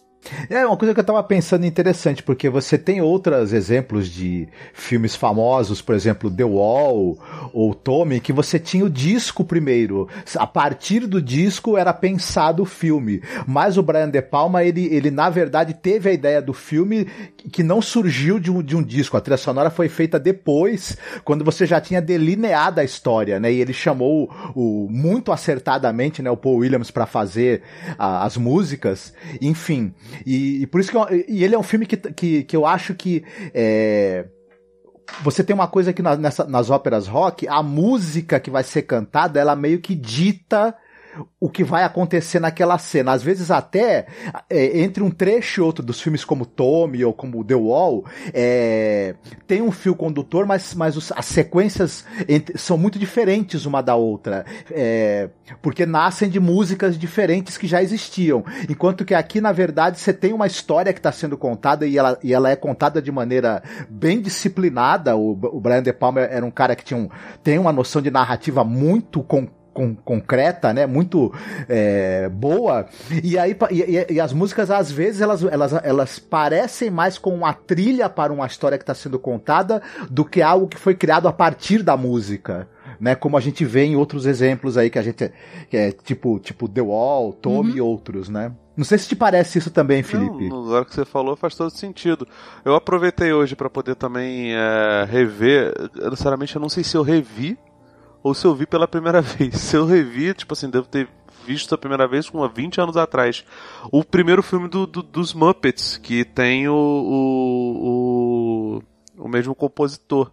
É uma coisa que eu tava pensando interessante, porque você tem outros exemplos de filmes famosos, por exemplo, The Wall ou Tommy, que você tinha o disco primeiro. A partir do disco era pensado o filme. Mas o Brian De Palma, ele, ele na verdade teve a ideia do filme que não surgiu de um, de um disco. A trilha sonora foi feita depois, quando você já tinha delineado a história, né? E ele chamou o, muito acertadamente, né, o Paul Williams para fazer a, as músicas. Enfim. E, e por isso que eu, e ele é um filme que, que, que eu acho que é, você tem uma coisa que na, nessa, nas óperas rock, a música que vai ser cantada, ela meio que dita o que vai acontecer naquela cena. Às vezes até é, entre um trecho e outro dos filmes como Tommy ou como The Wall, é, tem um fio condutor, mas, mas os, as sequências entre, são muito diferentes uma da outra, é, porque nascem de músicas diferentes que já existiam. Enquanto que aqui, na verdade, você tem uma história que está sendo contada e ela, e ela é contada de maneira bem disciplinada. O, o Brian De Palma era um cara que tinha um, tem uma noção de narrativa muito com, com, concreta, né? Muito é, boa. E aí e, e, as músicas às vezes elas, elas, elas parecem mais com uma trilha para uma história que está sendo contada do que algo que foi criado a partir da música. Né, como a gente vê em outros exemplos aí que a gente que é tipo tipo The Wall, Tommy uhum. e outros, né? Não sei se te parece isso também, Felipe. Não, agora que você falou faz todo sentido. Eu aproveitei hoje para poder também é, rever. Sinceramente, eu não sei se eu revi ou se eu vi pela primeira vez. Se eu revi, tipo assim, devo ter visto a primeira vez com 20 anos atrás. O primeiro filme do, do dos Muppets, que tem o, o, o, o mesmo compositor.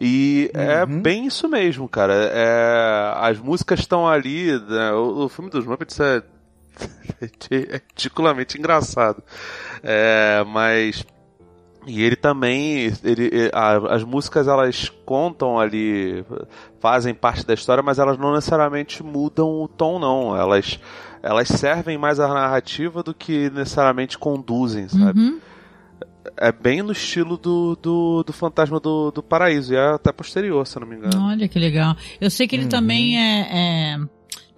E é uhum. é bem isso mesmo, cara. É, as músicas estão ali. Né? O, o, filme dos Muppets é, é ridiculamente engraçado. É, mas e ele também, ele, a, as músicas elas contam ali, fazem parte da história, mas elas não necessariamente mudam o tom, não. Elas, elas servem mais à narrativa do que necessariamente conduzem, sabe? Uhum. É bem no estilo do, do, do Fantasma do, do Paraíso, e é até posterior, se eu não me engano. Olha que legal. Eu sei que ele uhum. também é, é,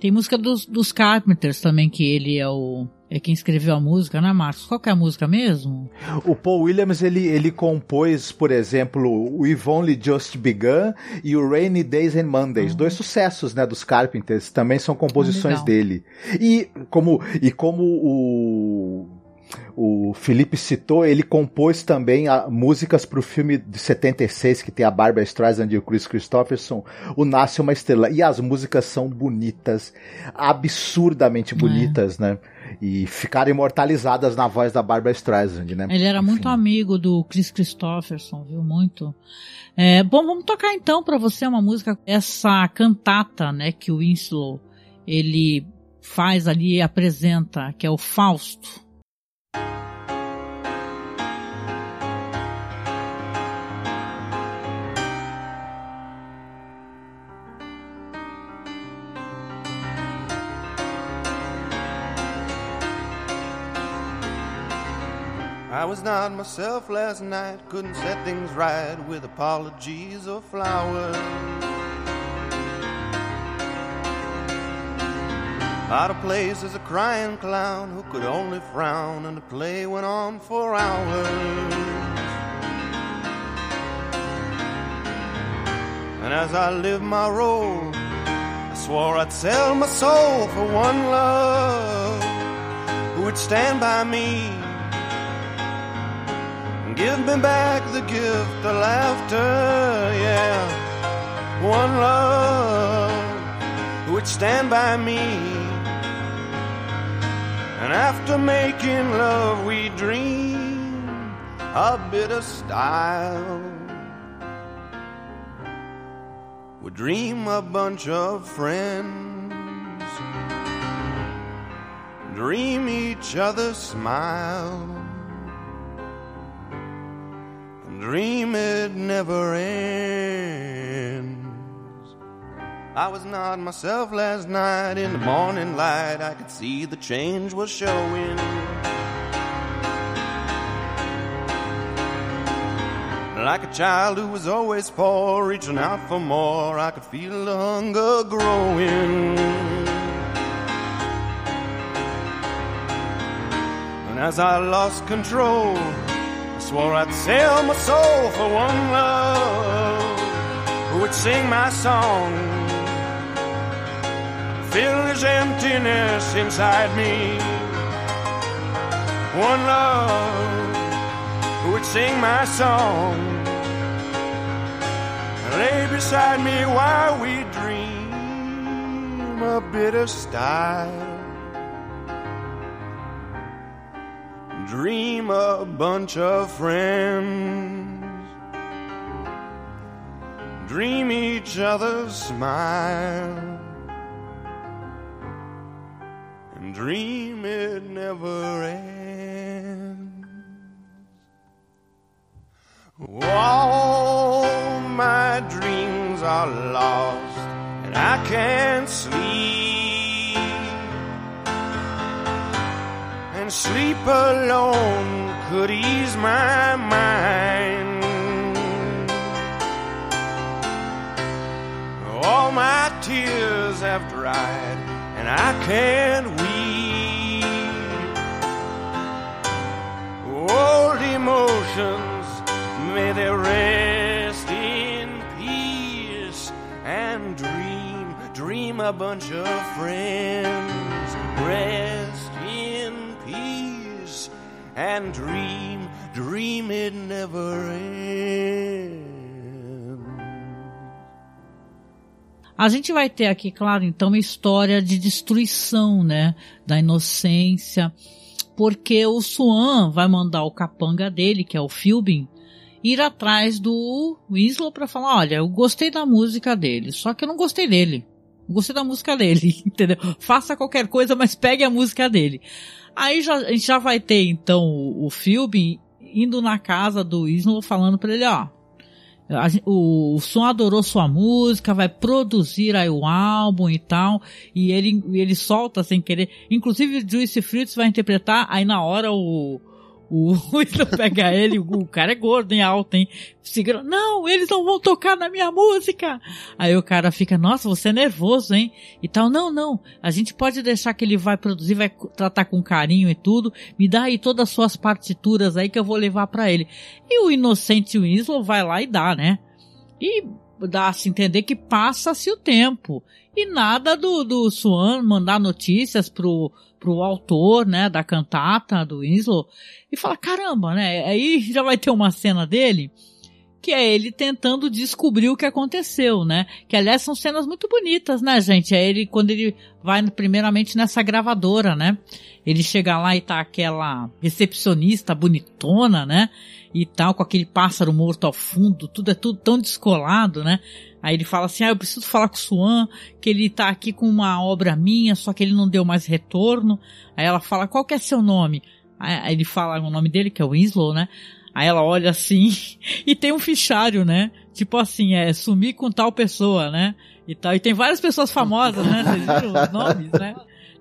Tem música dos, dos Carpenters também, que ele é o é quem escreveu a música, né, Marcos? Qual que é a música mesmo? O Paul Williams, ele, ele compôs, por exemplo, o We've Only Just Begun e o Rainy Days and Mondays, uhum. dois sucessos, né, dos Carpenters, também são composições ah, dele. E como, e como o o Felipe citou, ele compôs também a, músicas para o filme de 76 que tem a Barbara Streisand e o Chris Christopherson, O Nasce uma Estrela. E as músicas são bonitas, absurdamente bonitas, é. né? E ficaram imortalizadas na voz da Barbara Streisand, né? Ele era Enfim. muito amigo do Chris Christopherson, viu? Muito. É, bom, vamos tocar então para você uma música, essa cantata, né, que o Winslow ele faz ali e apresenta, que é o Fausto. I was not myself last night, couldn't set things right with apologies or flowers. Out of place as a crying clown who could only frown, and the play went on for hours. And as I lived my role, I swore I'd sell my soul for one love who would stand by me Give me back the gift of laughter, yeah. One love would stand by me. And after making love, we dream a bit of style. We dream a bunch of friends dream each other smile. Dream it never ends. I was not myself last night in the morning light. I could see the change was showing. Like a child who was always poor, reaching out for more, I could feel the hunger growing. And as I lost control, swore I'd sell my soul for one love who would sing my song, fill this emptiness inside me. One love who would sing my song lay beside me while we dream a bitter style. Dream a bunch of friends. Dream each other's smile. And dream it never ends. All my dreams are lost, and I can't sleep. And sleep alone could ease my mind. All my tears have dried, and I can't weep. Old emotions may they rest in peace and dream, dream a bunch of friends. Rest and dream, dream it never ends. A gente vai ter aqui, claro, então, uma história de destruição, né? Da inocência. Porque o Swan vai mandar o capanga dele, que é o Philbin, ir atrás do Winslow para falar, olha, eu gostei da música dele, só que eu não gostei dele. Gostei da música dele, entendeu? Faça qualquer coisa, mas pegue a música dele. Aí já, a gente já vai ter, então, o, o Philbin indo na casa do Winslow falando para ele, ó, o, o som adorou sua música, vai produzir aí o álbum e tal, e ele, ele solta sem querer. Inclusive, Juice Fruits vai interpretar, aí na hora o, o Winslow pega ele, o cara é gordo, em alto, hein? Segura, não, eles não vão tocar na minha música. Aí o cara fica, nossa, você é nervoso, hein? E tal, não, não, a gente pode deixar que ele vai produzir, vai tratar com carinho e tudo, me dá aí todas as suas partituras aí que eu vou levar para ele. E o inocente Winslow vai lá e dá, né? E dá a se entender que passa-se o tempo. E nada do, do Swan mandar notícias pro, pro autor, né, da cantata do Winslow e fala, caramba, né, aí já vai ter uma cena dele que é ele tentando descobrir o que aconteceu, né? Que aliás são cenas muito bonitas, né, gente? É ele quando ele vai primeiramente nessa gravadora, né? Ele chega lá e tá aquela recepcionista bonitona, né? E tal, com aquele pássaro morto ao fundo, tudo é tudo tão descolado, né? Aí ele fala assim: Ah, eu preciso falar com o Swan, que ele tá aqui com uma obra minha, só que ele não deu mais retorno. Aí ela fala: Qual que é seu nome? Aí ele fala o nome dele, que é Winslow, né? Aí ela olha assim e tem um fichário, né? Tipo assim, é sumir com tal pessoa, né? E tal. E tem várias pessoas famosas, né? Vocês viram os nomes, né?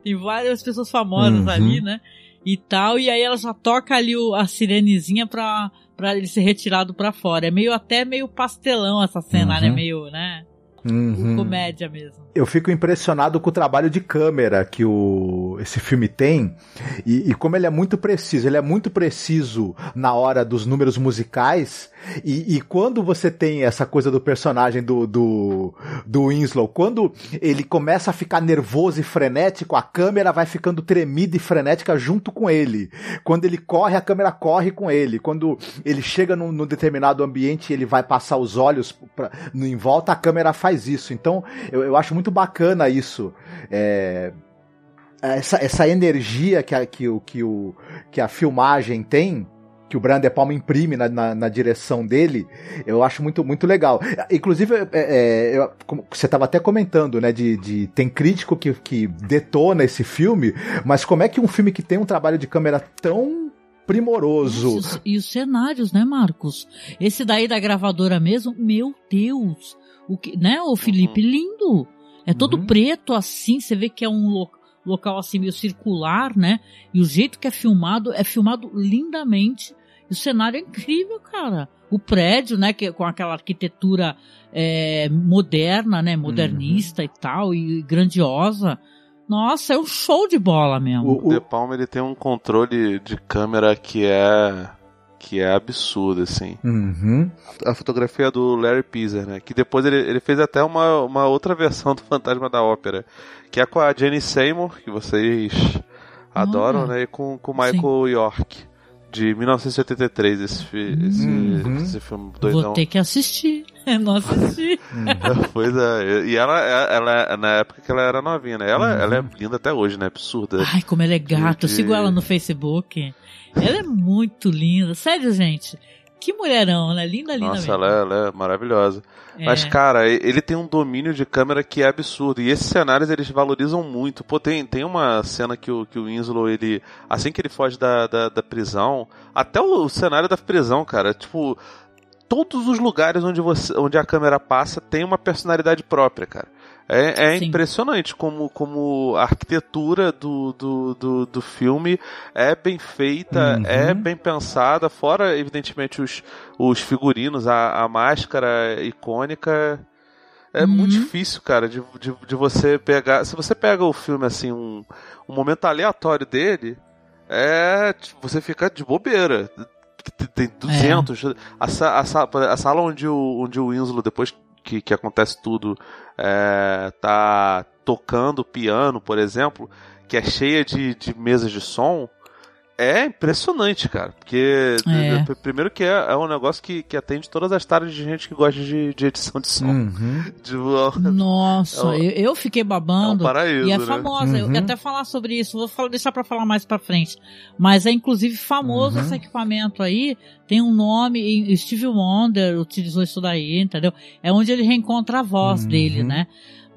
Tem várias pessoas famosas Uhum. ali, né? E tal. E aí ela já toca ali o, a sirenezinha pra, pra ele ser retirado pra fora. É meio até meio pastelão essa cena, né? Uhum. Meio, né? Uhum. Comédia mesmo. Eu fico impressionado com o trabalho de câmera que o, esse filme tem e, e como ele é muito preciso. Ele é muito preciso na hora dos números musicais e, e quando você tem essa coisa do personagem do, do, do Winslow, quando ele começa a ficar nervoso e frenético, a câmera vai ficando tremida e frenética junto com ele. Quando ele corre, a câmera corre com ele. Quando ele chega num, num determinado ambiente e ele vai passar os olhos pra, no, em volta, a câmera faz isso. Então, eu, eu acho muito bacana isso. É, essa, essa energia que a, que, o, que, o, que a filmagem tem que o Brian De Palma imprime na, na, na, direção dele, eu acho muito, muito legal. Inclusive, é, é, eu, você estava até comentando, né, de, de tem crítico que, que detona esse filme, mas como é que um filme que tem um trabalho de câmera tão primoroso. Isso, e os cenários, né, Marcos? Esse daí da gravadora mesmo, meu Deus! O que, né, o Felipe, uhum. lindo! É todo uhum. preto assim, você vê que é um lo local assim meio circular, né? E o jeito que é filmado, é filmado lindamente. E o cenário é incrível, cara. O prédio, né, que, com aquela arquitetura é, moderna, né, modernista uhum. e tal, e grandiosa. Nossa, é um show de bola mesmo. O, o De Palma ele tem um controle de câmera que é que é absurdo, assim. Uhum. A fotografia é do Larry Pizzer, né? Que depois ele, ele fez até uma, uma outra versão do Fantasma da Ópera, que é com a Jenny Seymour, que vocês adoram, né? E com, com o Michael Sim. York de 1983, esse, esse, uhum. esse filme doidão. Vou ter que assistir. Não assisti. pois é. E ela, ela, na época que ela era novinha, né? Ela, uhum. ela é linda até hoje, né? Absurda. Ai, como ela é gata. De... Eu sigo ela no Facebook. Ela é muito linda. Sério, gente. Que mulherão, né? Linda, linda Nossa, mesmo. Ela, é, ela é maravilhosa. É. Mas, cara, ele tem um domínio de câmera que é absurdo. E esses cenários eles valorizam muito. Pô, tem, tem uma cena que o, que o Winslow, ele. Assim que ele foge da, da, da prisão. Até o cenário da prisão, cara. Tipo. Todos os lugares onde, você, onde a câmera passa tem uma personalidade própria, cara. É, é impressionante como, como a arquitetura do, do, do, do filme é bem feita, uhum. é bem pensada, fora, evidentemente, os, os figurinos, a, a máscara icônica. É uhum. muito difícil, cara, de, de, de, você pegar. Se você pega o filme assim, um, um momento aleatório dele, é. Você fica de bobeira. Tem 200. É. A, a, a, a, sala onde o, onde o Winslow, depois que, que acontece tudo, é, tá tocando piano, por exemplo, que é cheia de, de mesas de som, é impressionante, cara. Porque, é. primeiro que é, é um negócio que, que atende todas as taras de gente que gosta de, de edição de som. Uhum. De, Nossa, é, eu, eu fiquei babando. É um paraíso, e é né? famosa. Uhum. Eu quero até falar sobre isso. Vou falar, deixar pra falar mais pra frente. Mas é inclusive famoso uhum. esse equipamento aí. Tem um nome, Steve Wonder utilizou isso daí, entendeu? É onde ele reencontra a voz uhum. dele, né?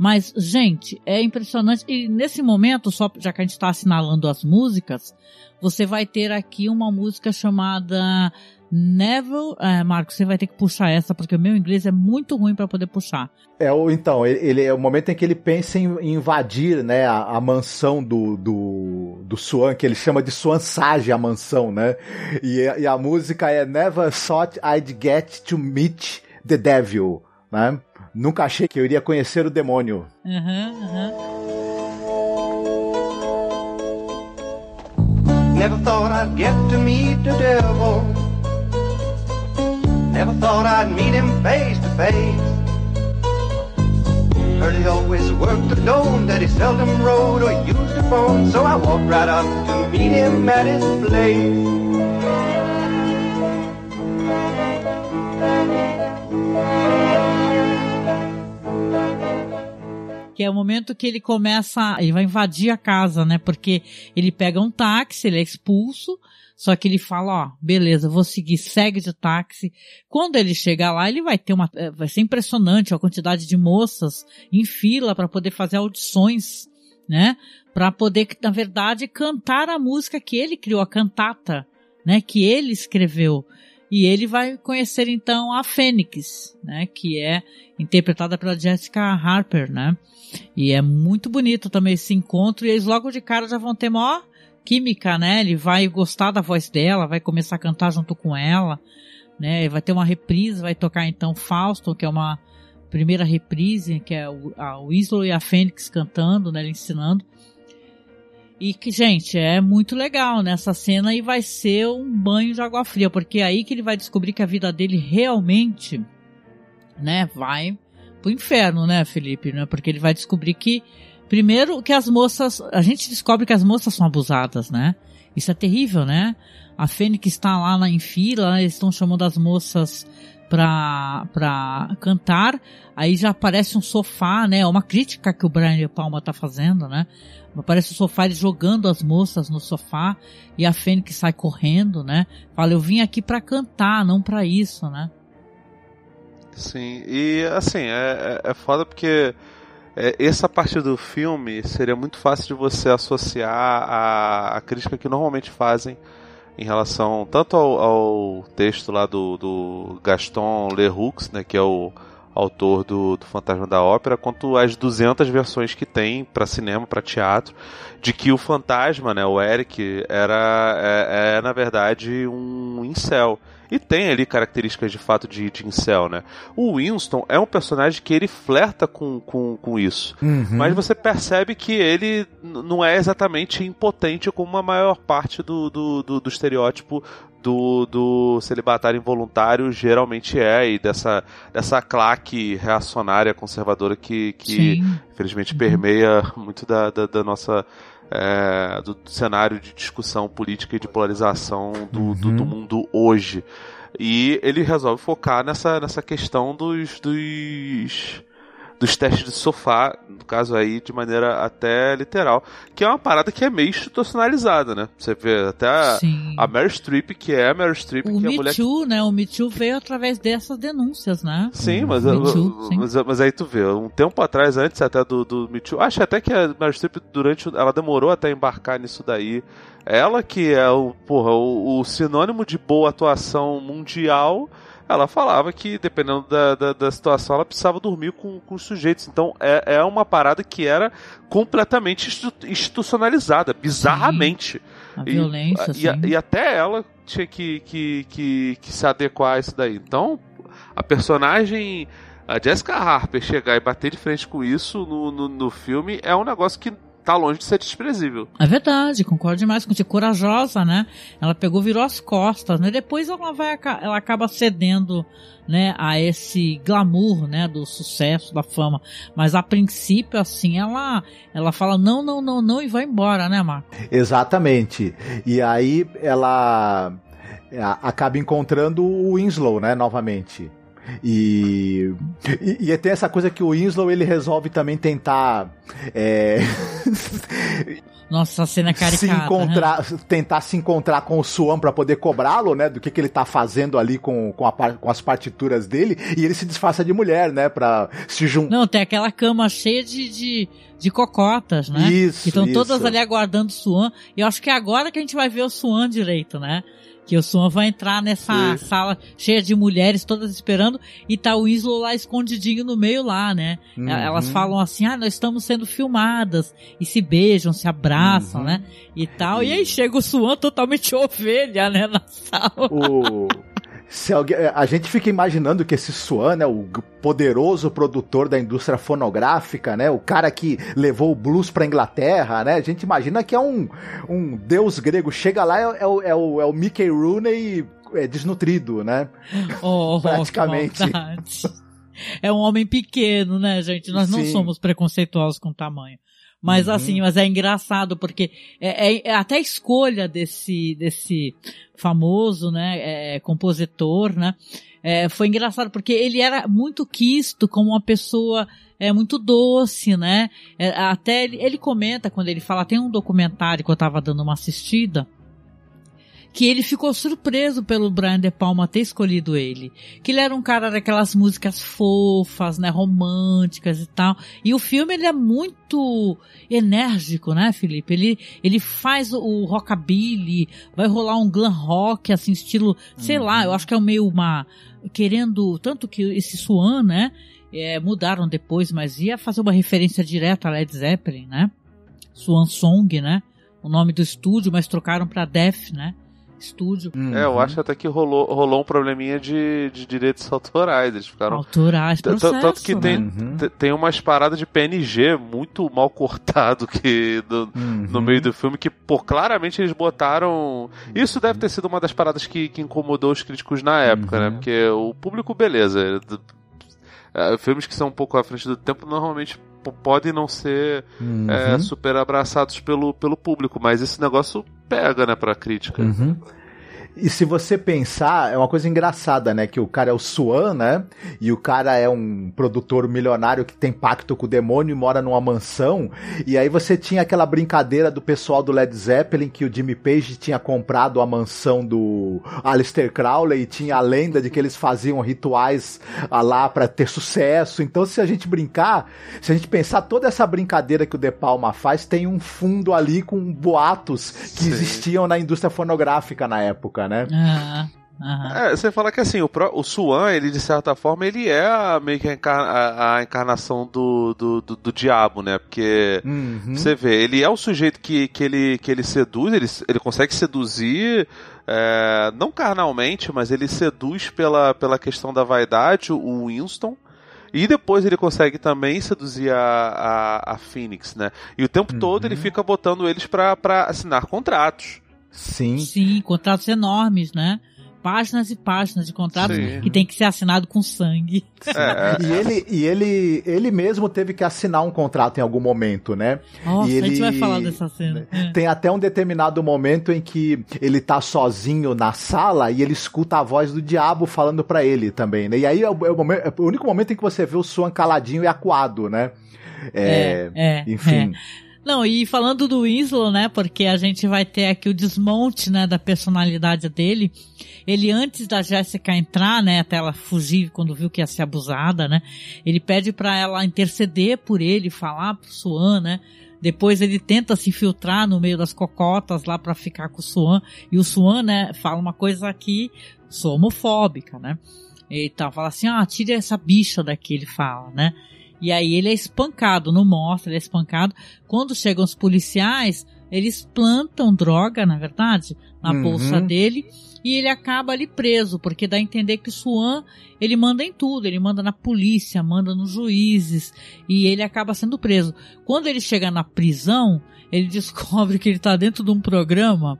Mas, gente, é impressionante. E nesse momento, só já que a gente está assinalando as músicas, você vai ter aqui uma música chamada Neville. É, Marcos, você vai ter que puxar essa, porque o meu inglês é muito ruim para poder puxar. É, então, ele, ele, é o momento em que ele pensa em invadir, né, a, a, mansão do, do, do Swan, que ele chama de Swan Sage, a mansão, né? E, e a música é Never Thought I'd Get to Meet the Devil, né? Nunca achei que eu iria conhecer o demônio. Uhum, uhum. Never thought I'd get to meet the devil. Never thought I'd meet him face to face. Heard he always worked the dome, that he seldom rode or used a phone. So I walked right up to meet him at his place. Que é o momento que ele começa, ele vai invadir a casa, né? Porque ele pega um táxi, ele é expulso, só que ele fala, ó, beleza, vou seguir, segue de táxi. Quando ele chegar lá, ele vai ter uma, eh, vai ser impressionante a quantidade de moças em fila para poder fazer audições, né? Para poder, na verdade, cantar a música que ele criou, a cantata, né? Que ele escreveu. E ele vai conhecer então a Fênix, né? Que é interpretada pela Jessica Harper, né? E é muito bonito também esse encontro. E eles logo de cara já vão ter maior química, né? Ele vai gostar da voz dela, vai começar a cantar junto com ela, né? Vai ter uma reprise, vai tocar então Fausto, que é uma primeira reprise, que é a Winslow e a Fênix cantando, né? Ele ensinando. E que, gente, é muito legal nessa cena e vai ser um banho de água fria, porque é aí que ele vai descobrir que a vida dele realmente, né, vai pro inferno, né, Felipe? Né? Porque ele vai descobrir que, primeiro, que as moças, a gente descobre que as moças são abusadas, né? Isso é terrível, né? A Fênix está lá na, em fila, né? eles estão chamando as moças pra, pra cantar, aí já aparece um sofá, né? É uma crítica que o Brian De Palma tá fazendo, né? Aparece o sofá, ele jogando as moças no sofá e a Fênix sai correndo, né? Fala, eu vim aqui para cantar, não para isso, né? Sim, e assim, é, é, é foda porque é, essa parte do filme seria muito fácil de você associar à, à crítica que normalmente fazem em relação tanto ao, ao texto lá do, do Gaston Leroux, né, que é o autor do, do Fantasma da Ópera, quanto às 200 versões que tem para cinema, para teatro, de que o fantasma, né, o Eric, era é, é na verdade um incel. E tem ali características de fato de, de incel, né? O Winston é um personagem que ele flerta com, com, com isso. Uhum. Mas você percebe que ele não é exatamente impotente como a maior parte do, do, do, do estereótipo do, do celibatário involuntário geralmente é, e dessa, dessa claque reacionária conservadora que, que infelizmente permeia muito da, da, da nossa é, do, cenário de discussão política e de polarização do, uhum. do, do, mundo hoje. E ele resolve focar nessa, nessa questão dos, dos dos testes de sofá, no caso aí de maneira até literal, que é uma parada que é meio institucionalizada, né? Você vê até a, a Mary Streep, que é a Mary Streep, o que é a mulher... Too, né? O Me Too veio através dessas denúncias, né? Sim, mas, Too, sim. mas, mas, aí tu vê, um tempo atrás, antes até do, do Me Too, acho até que a Mary Streep, durante, ela demorou até embarcar nisso daí, ela que é o, porra, o, o sinônimo de boa atuação mundial ela falava que, dependendo da, da, da, situação, ela precisava dormir com, com os sujeitos. Então, é, é uma parada que era completamente institucionalizada, bizarramente. Sim. A violência, e, e, e, até ela tinha que, que, que, que se adequar a isso daí. Então, a personagem a Jessica Harper chegar e bater de frente com isso no, no, no filme é um negócio que tá longe de ser desprezível. É verdade, concordo demais com você. Corajosa, né? Ela pegou, virou as costas, né? Depois ela vai, ela acaba cedendo, né, a esse glamour, né, do sucesso, da fama. Mas a princípio, assim, ela, ela fala não, não, não, não e vai embora, né, Marco? Exatamente. E aí ela acaba encontrando o Winslow, né, novamente. E, e, e, tem essa coisa que o Winslow ele resolve também tentar. É... Nossa, a cena caricata. Se encontrar, né? Tentar se encontrar com o Swan para poder cobrá-lo, né? Do que, que ele tá fazendo ali com, com, a, com as partituras dele. E ele se disfarça de mulher, né? Pra se juntar. Não, tem aquela cama cheia de, de, de cocotas, né? Isso. Que estão todas ali aguardando o Swan. E eu acho que é agora que a gente vai ver o Swan direito, né? Que o Swan vai entrar nessa Sim. sala cheia de mulheres, todas esperando, e tá o Winslow lá escondidinho no meio lá, né? Uhum. Elas falam assim, ah, nós estamos sendo filmadas, e se beijam, se abraçam, uhum. né? E tal, e... e aí chega o Swan totalmente ovelha, né, na sala. O... Se alguém, a gente fica imaginando que esse Swan, né, o poderoso produtor da indústria fonográfica, né, o cara que levou o blues pra Inglaterra, né, a gente imagina que é um, um deus grego. Chega lá, é, é, o, é, o, é o Mickey Rooney é, desnutrido, né? Oh, Praticamente. é um homem pequeno, né, gente? Nós não Sim. somos preconceituosos com tamanho. Mas uhum. assim, mas é engraçado porque é, é, é, até a escolha desse, desse famoso, né, é, compositor, né, é, foi engraçado porque ele era muito quisto como uma pessoa é muito doce, né? É, até ele, ele comenta quando ele fala, tem um documentário que eu tava dando uma assistida, que ele ficou surpreso pelo Brian De Palma ter escolhido ele. Que ele era um cara daquelas músicas fofas, né, românticas e tal. E o filme ele é muito enérgico, né, Felipe? Ele ele faz o rockabilly, vai rolar um glam rock assim estilo, sei uhum. lá, eu acho que é meio uma querendo tanto que esse Swan, né, é, mudaram depois, mas ia fazer uma referência direta a Led Zeppelin, né? Swan Song, né? O nome do estúdio, mas trocaram para Def, né? Estúdio. Uhum. É, eu acho até que rolou, rolou um probleminha de, de direitos autorais. Eles ficaram. Autorais, processo, Tanto que tem, uhum. tem umas paradas de PNG muito mal cortado que no, uhum. no meio do filme que, pô, claramente eles botaram. Isso deve ter sido uma das paradas que, que incomodou os críticos na época, né? Uhum. Porque o público, beleza. É, filmes que são um pouco à frente do tempo normalmente podem não ser uhum. é, super abraçados pelo, pelo público, mas esse negócio pega, né, pra crítica. Uhum. E se você pensar, é uma coisa engraçada, né? Que o cara é o Swan, né? E o cara é um produtor milionário que tem pacto com o demônio e mora numa mansão. E aí você tinha aquela brincadeira do pessoal do Led Zeppelin que o Jimmy Page tinha comprado a mansão do Aleister Crowley e tinha a lenda de que eles faziam rituais ah, lá para ter sucesso. Então, se a gente brincar, se a gente pensar toda essa brincadeira que o De Palma faz, tem um fundo ali com boatos que Sim. existiam na indústria fonográfica na época, né? Ah, aham. É, você fala que assim, o, pró- o Swan, ele de certa forma, ele é a, meio que a, encar- a- a encarnação do, do, do, do diabo, né? Porque Uhum. você vê, ele é o sujeito que, que, ele, que ele seduz, ele, ele consegue seduzir, é, não carnalmente, mas ele seduz pela, pela questão da vaidade o Winston. E depois ele consegue também seduzir a, a, a Phoenix, né? E o tempo todo ele fica botando eles pra, pra assinar contratos. Sim. Sim, contratos enormes, né? Páginas e páginas de contratos Sim. que tem que ser assinado com sangue. É, E ele, e ele, ele mesmo teve que assinar um contrato em algum momento, né? Nossa, E a gente ele- vai falar dessa cena. É. Tem até um determinado momento em que ele tá sozinho na sala e ele escuta a voz do diabo falando pra ele também, né? E aí é o, é o momen- é o único momento em que você vê o Swan caladinho e acuado, né? É, é, enfim. Não, e falando do Winslow, né, porque a gente vai ter aqui o desmonte, né, da personalidade dele. Ele, antes da Jéssica entrar, né, até ela fugir quando viu que ia ser abusada, né, ele pede pra ela interceder por ele, falar pro Swan, né, depois ele tenta se infiltrar no meio das cocotas lá pra ficar com o Swan, e o Swan, né, fala uma coisa aqui, sou homofóbica, né, e tal, fala assim, ah, tire essa bicha daqui, ele fala, né, e aí ele é espancado, não mostra, ele é espancado. Quando chegam os policiais, eles plantam droga, na verdade, na Uhum. bolsa dele e ele acaba ali preso, porque dá a entender que o Swan, ele manda em tudo, ele manda na polícia, manda nos juízes e ele acaba sendo preso. Quando ele chega na prisão, ele descobre que ele está dentro de um programa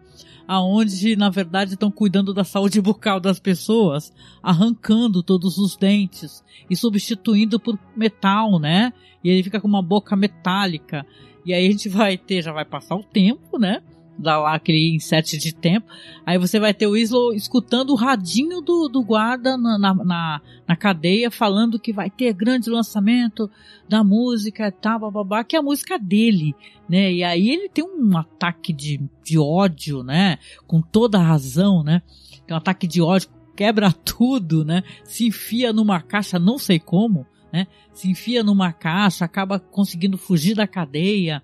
aonde na verdade estão cuidando da saúde bucal das pessoas, arrancando todos os dentes e substituindo por metal, né? E ele fica com uma boca metálica. E aí a gente vai ter, já vai passar o tempo, né? Dá lá aquele inset de tempo. Aí você vai ter o Islo escutando o radinho do, do guarda na, na, na, na cadeia falando que vai ter grande lançamento da música e tal, bababá, que é a música dele, né? E aí ele tem um ataque de, de ódio, né? Com toda a razão, né? Tem um ataque de ódio, quebra tudo, né? Se enfia numa caixa, não sei como, né? Se enfia numa caixa, acaba conseguindo fugir da cadeia,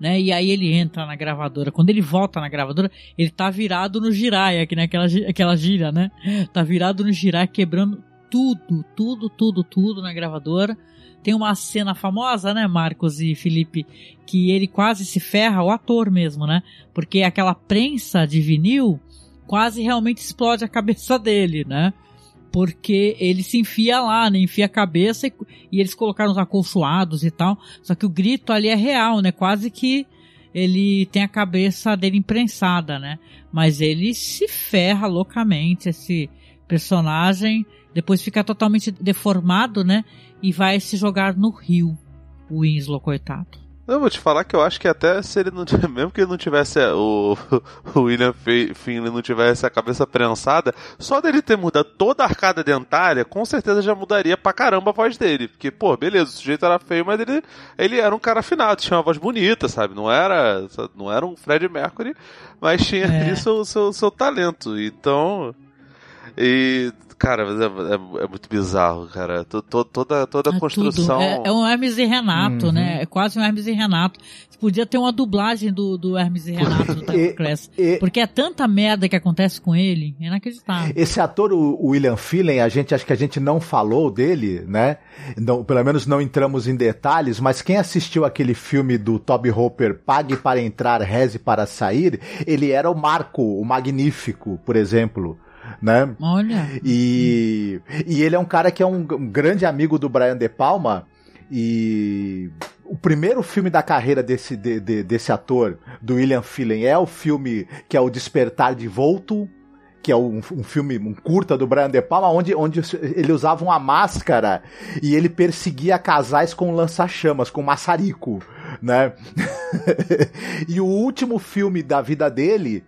né? E aí ele entra na gravadora. Quando ele volta na gravadora, ele tá virado no giraia, que naquela aquela gira, né? Tá virado no giraia, quebrando tudo, tudo, tudo, tudo na gravadora. Tem uma cena famosa, né, Marcos e Felipe, que ele quase se ferra, o ator mesmo, né? Porque aquela prensa de vinil quase realmente explode a cabeça dele, né? Porque ele se enfia lá, né? Enfia a cabeça e, e eles colocaram os acolchoados e tal. Só que o grito ali é real, né? Quase que ele tem a cabeça dele imprensada, né? Mas ele se ferra loucamente, esse personagem. Depois fica totalmente deformado, né? E vai se jogar no rio. O Winslow, coitado. Eu vou te falar que eu acho que até se ele não tivesse, mesmo que ele não tivesse o, o William Finley não tivesse a cabeça prensada, só dele ter mudado toda a arcada dentária, com certeza já mudaria pra caramba a voz dele. Porque, pô, beleza, o sujeito era feio, mas ele, ele era um cara afinado, tinha uma voz bonita, sabe? Não era, não era um Fred Mercury, mas tinha É. ali seu, seu, seu talento. Então. E. Cara, mas é, é- é muito bizarro, cara. To- to- Toda, toda a É construção. É, é um Hermes e Renato, Uhum. né? É quase um Hermes e Renato. Podia ter uma dublagem do, do Hermes e Renato do E- Tyler Class. e- Porque é tanta merda que acontece com ele, é inacreditável. Esse ator, o o William Phelan, a gente acho que a gente não falou dele, né? Não, pelo menos não entramos em detalhes, mas quem assistiu aquele filme do Toby Hopper, Pague para entrar, reze para sair, ele era o Marco, o Magnífico, por exemplo, né? Olha. E, e ele é um cara que é um, um grande amigo do Brian De Palma. E o primeiro filme da carreira desse, de- de- desse ator, do William Phelan, é o filme que é o Despertar de Volto, que é um, um filme, um curta do Brian De Palma, onde, onde ele usava uma máscara e ele perseguia casais com lança-chamas, com maçarico, né? e o último filme da vida dele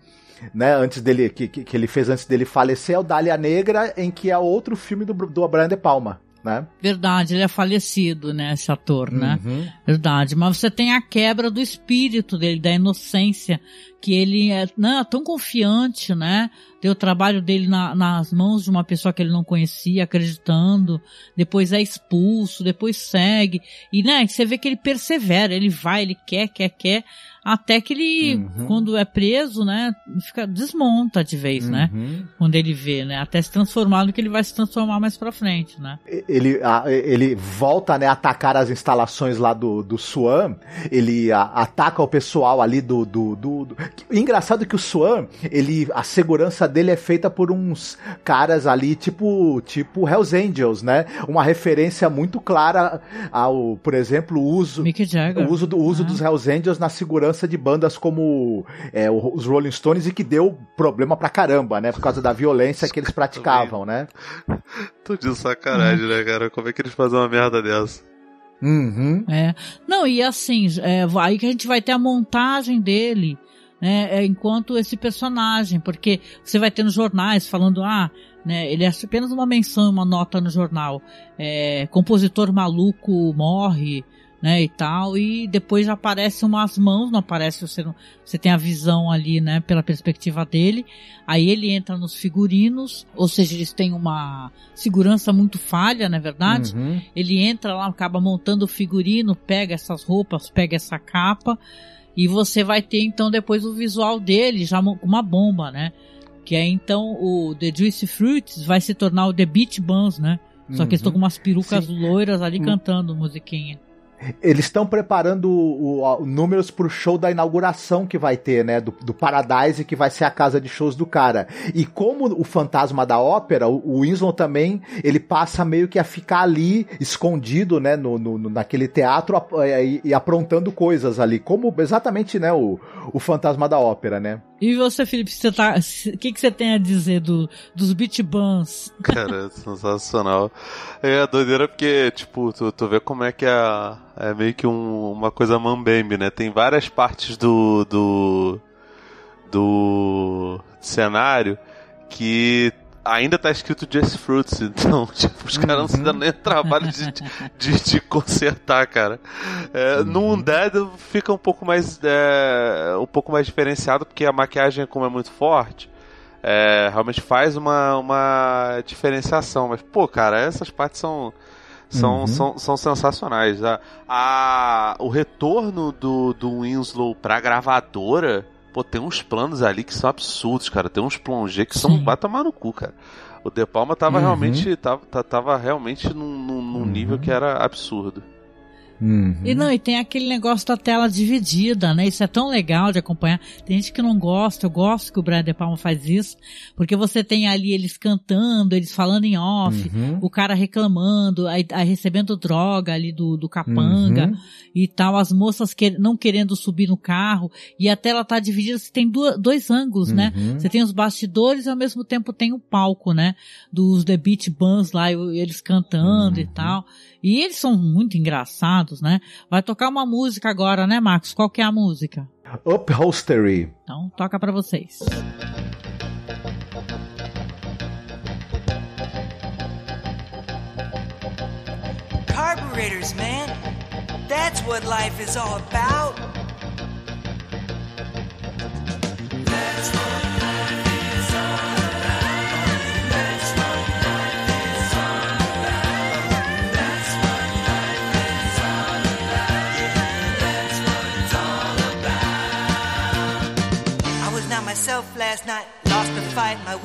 né, antes dele, que, que ele fez antes dele falecer, é o Dália Negra, em que é outro filme do, do Brian De Palma. Né? Verdade, ele é falecido, né, esse ator, né? Uhum. Verdade, mas você tem a quebra do espírito dele, da inocência, que ele é né, tão confiante, né? Tem o trabalho dele na, nas mãos de uma pessoa que ele não conhecia, acreditando, depois é expulso, depois segue, e né, você vê que ele persevera, ele vai, ele quer, quer, quer, até que ele, Uhum. quando é preso, né, fica, desmonta de vez, né? Uhum. Quando ele vê, né? Até se transformar no que ele vai se transformar mais pra frente, né? Ele, ele volta né, a atacar as instalações lá do, do Swan, ele a- ataca o pessoal ali do. do, do, do- Engraçado que o Swan, ele, a segurança dele é feita por uns caras ali, tipo, tipo Hells Angels, né? Uma referência muito clara ao, por exemplo, o uso. Mick Jagger. O uso, do, uso Ah. dos Hells Angels na segurança de bandas como é, os Rolling Stones e que deu problema pra caramba, né? Por causa da violência que eles praticavam, né? Tô de sacanagem, né, cara? Como é que eles fazem uma merda dessa? Uhum. É. Não, e assim, é, aí que a gente vai ter a montagem dele, né, é, enquanto esse personagem, porque você vai ter nos jornais falando, ah, né, ele é apenas uma menção, uma nota no jornal, é, compositor maluco morre, né, e tal, e depois aparece umas mãos, não aparece, você não, você tem a visão ali, né, pela perspectiva dele, aí ele entra nos figurinos, ou seja, eles têm uma segurança muito falha, não é verdade? Uhum. Ele entra lá, acaba montando o figurino, pega essas roupas, pega essa capa, e você vai ter então depois o visual dele já uma bomba, né? Que é então o The Juicy Fruits vai se tornar o The Beach Buns, né? Só que eles estão com umas perucas loiras ali Hum. cantando musiquinha. Eles estão preparando o, o- o- números pro show da inauguração que vai ter, né? Do, do Paradise, que vai ser a casa de shows do cara. E como o fantasma da ópera, o, o Winslow também, ele passa meio que a ficar ali, escondido, né? No, no- naquele teatro eh, e, e aprontando coisas ali. Como exatamente, né? O, o fantasma da ópera, né? E você, Felipe, tá, o que, que você tem a dizer do, dos Beach Buns? Cara, sensacional. É doideira porque, tipo, tu, tu vê como é que é, é meio que um- uma coisa mambembe, né? Tem várias partes do, do, do cenário que ainda tá escrito Just Fruits, então, tipo, os caras não se dão nem o trabalho de, de, de consertar, cara. É, No Undead fica um pouco mais é, um pouco mais diferenciado, porque a maquiagem, como é muito forte, é, realmente faz uma, uma diferenciação. Mas, pô, cara, essas partes são. São, Uhum. são, são sensacionais. A, a- o retorno do, do Winslow pra gravadora, pô, tem uns planos ali que são absurdos, cara. Tem uns plongés que são. Vai tomar no cu, cara. O De Palma tava Uhum. realmente. Tava, ta- tava realmente num, num- num nível que era absurdo. E não, e tem aquele negócio da tela dividida, né? Isso é tão legal de acompanhar. Tem gente que não gosta, eu gosto que o Brad De Palma faz isso, porque você tem ali eles cantando, eles falando em off, Uhum. o cara reclamando, aí, aí recebendo droga ali do, do capanga Uhum. e tal, as moças que, não querendo subir no carro, e a tela tá dividida, você tem duas, dois ângulos, né? Uhum. Você tem os bastidores e ao mesmo tempo tem o palco, né? Dos The Beat Bands lá, eles cantando e tal. E eles são muito engraçados, né? Vai tocar uma música agora, né, Marcos? Qual que é a música? Upholstery. Então, toca pra vocês. Carburetors, man. That's what life is all about. I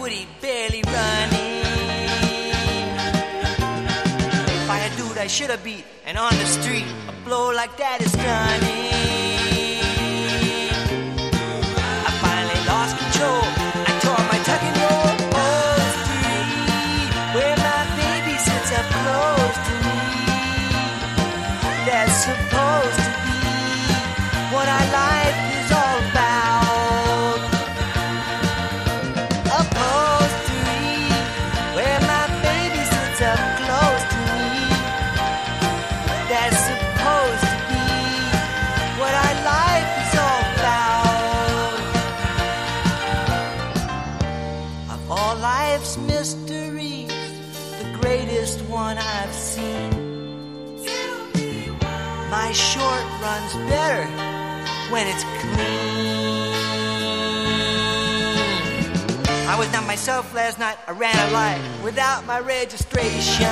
Woody barely running. If I had dude I should have beat, and on the street, a blow like that is stunning. I was not myself last night. I ran a light without my registration.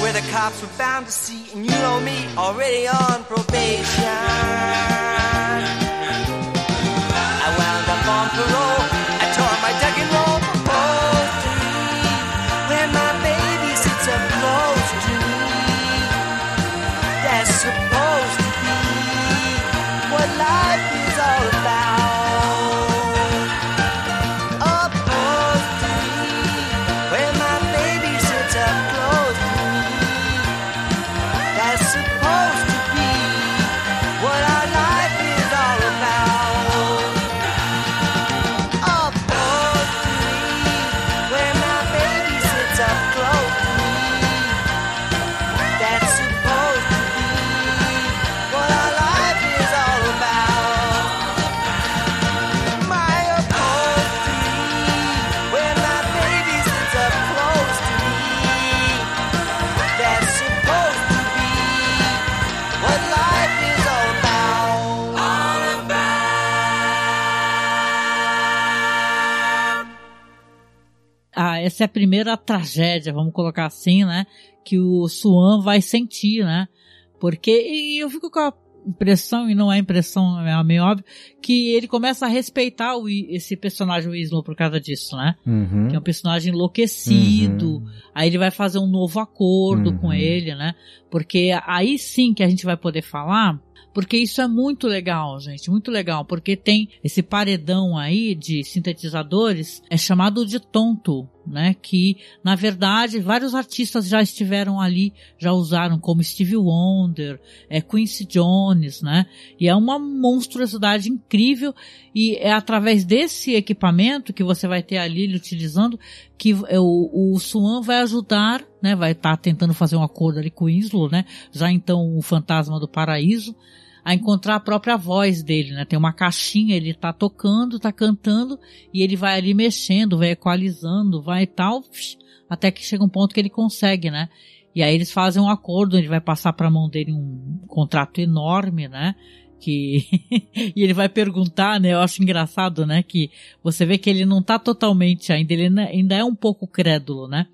Where the cops were bound to see, and you know me, already on probation. Essa é a primeira tragédia, vamos colocar assim, né? Que o Swan vai sentir, né? Porque e eu fico com a impressão, e não é impressão, é meio óbvio, que ele começa a respeitar o, esse personagem Winslow por causa disso, né? Uhum. Que é um personagem enlouquecido. Aí ele vai fazer um novo acordo Uhum. com ele, né? Porque aí sim que a gente vai poder falar. Porque isso é muito legal, gente, muito legal, porque tem esse paredão aí de sintetizadores, é chamado de tonto, né? Que, na verdade, vários artistas já estiveram ali, já usaram, como Stevie Wonder, é, Quincy Jones, né? E é uma monstruosidade incrível, e é através desse equipamento que você vai ter ali ele utilizando que é, o, o Swan vai ajudar, né? Vai estar tentando fazer um acordo ali com o Winslow, né? Já então o fantasma do paraíso a encontrar a própria voz dele, né? Tem uma caixinha, ele tá tocando, tá cantando e ele vai ali mexendo, vai equalizando, vai e tal, até que chega um ponto que ele consegue, né? E aí eles fazem um acordo, ele vai passar para a mão dele um contrato enorme, né? Que e ele vai perguntar, né? Eu acho engraçado, né? Que você vê que ele não tá totalmente ainda, ele ainda- ainda é um pouco crédulo, né?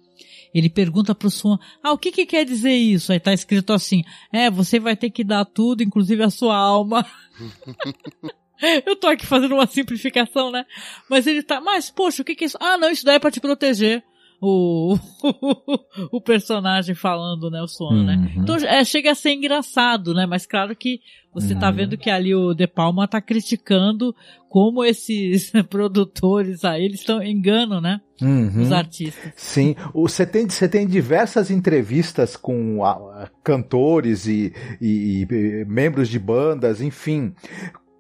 Ele pergunta pro Swan, ah, o que que quer dizer isso? Aí tá escrito assim, é, você vai ter que dar tudo, inclusive a sua alma. Eu tô aqui fazendo uma simplificação, né? Mas ele tá, mas poxa, o que que é isso? Ah, não, isso daí é pra te proteger. O, o personagem falando, né, o Swan, né? Uhum. Então, é, chega a ser engraçado, né? Mas claro que você tá Uhum. vendo que ali o De Palma tá criticando como esses produtores aí, eles estão enganam, né? Uhum. Os artistas. Sim, você tem, você tem diversas entrevistas com ah, cantores e, e- e membros de bandas, enfim,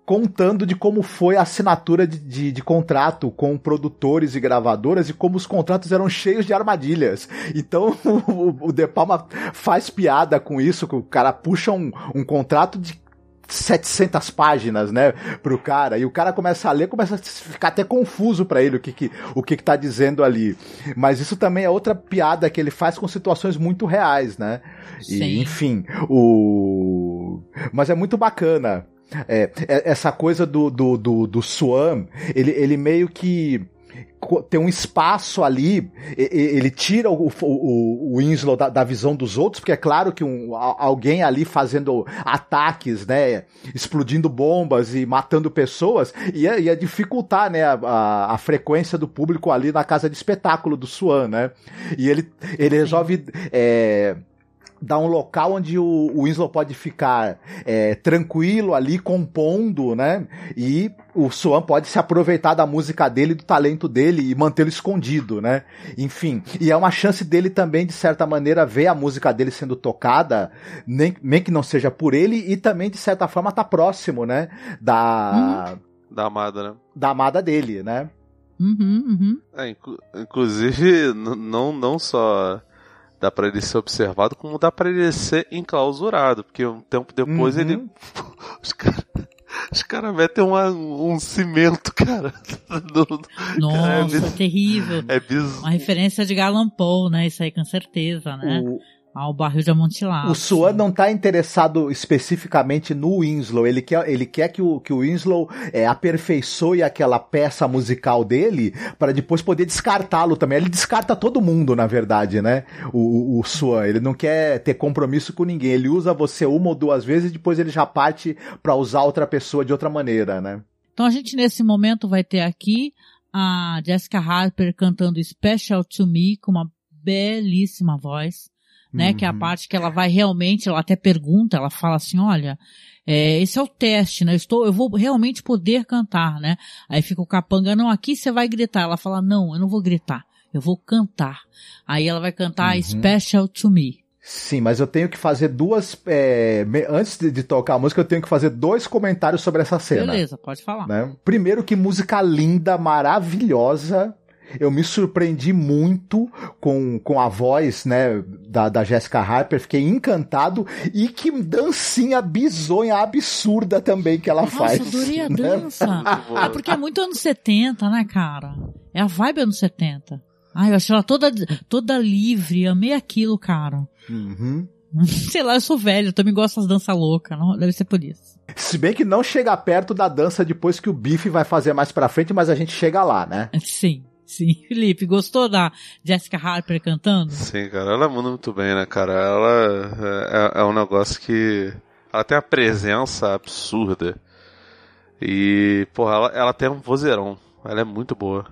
contando de como foi a assinatura de, de- de contrato com produtores e gravadoras e como os contratos eram cheios de armadilhas. Então o, o De Palma faz piada com isso, que o cara puxa um, um contrato de 700 páginas, né, pro cara, e o cara começa a ler, começa a ficar até confuso pra ele o que que, o que que tá dizendo ali. Mas isso também é outra piada que ele faz com situações muito reais, né? E, Sim. enfim, o... Mas é muito bacana. É, é- essa coisa do, do, do, do Swan, ele, ele meio que tem um espaço ali, ele tira o, o, o Winslow da, da visão dos outros, porque é claro que um, alguém ali fazendo ataques, né, explodindo bombas e matando pessoas, ia, ia dificultar, né, a, a, a frequência do público ali na casa de espetáculo do Swan, né, e ele, ele resolve, é, dar um local onde o, o Winslow pode ficar é, tranquilo ali, compondo, né? E o Swan pode se aproveitar da música dele, do talento dele e mantê-lo escondido, né? Enfim, e é uma chance dele também, de certa maneira, ver a música dele sendo tocada, nem, nem que não seja por ele, e também, de certa forma, tá próximo, né? Da, Da amada, né? da amada dele, né? Uhum, uhum. É, inclu- inclusive, não, não só dá pra ele ser observado, como dá pra ele ser enclausurado, porque um tempo depois Uhum. ele. Os caras. Os caras metem uma- um cimento, cara. no- Nossa, é, é biz- terrível. é bizarro. Uma referência de Gallan Poe, né? Isso aí com certeza, né? O, ao barril de amontilado. O Swan não tá interessado especificamente no Winslow, ele quer, ele quer que o, que o Winslow é, aperfeiçoe aquela peça musical dele para depois poder descartá-lo também. Ele descarta todo mundo, na verdade, né? O, o, o Swan, ele não quer ter compromisso com ninguém, ele usa você uma ou duas vezes e depois ele já parte para usar outra pessoa de outra maneira, né? Então a gente nesse momento vai ter aqui a Jessica Harper cantando Special to Me com uma belíssima voz né? Que é a Uhum. parte que ela vai realmente, ela até pergunta, ela fala assim, olha, é, esse é o teste, né? Eu estou, eu vou realmente poder cantar, né? Aí fica o capanga, não, aqui você vai gritar. Ela fala, não, eu não vou gritar, eu vou cantar. Aí ela vai cantar Uhum. Special to Me. Sim, mas eu tenho que fazer duas. é, antes de, de tocar a música, eu tenho que fazer dois comentários sobre essa cena. Beleza, pode falar. né? Primeiro que música linda, maravilhosa. Eu me surpreendi muito com, com a voz, né, da, da Jessica Harper, fiquei encantado e que dancinha bizonha, absurda também que ela Nossa, faz. adorei a né? dança. é porque é muito anos 70, né, cara? É a vibe anos 70. Ai, eu achei ela toda, toda livre, amei aquilo, cara. Uhum. Sei lá, eu sou velho, eu também gosto das danças loucas, não? Deve ser por isso. Se bem que não chega perto da dança depois que o Biff vai fazer mais pra frente, mas a gente chega lá, né? Sim, sim. Felipe, gostou da Jessica Harper cantando? Sim, cara, ela manda muito bem, né, cara? Ela é, é um negócio que. Ela tem uma presença absurda. E, porra, ela, ela tem um vozeirão. Ela é muito boa.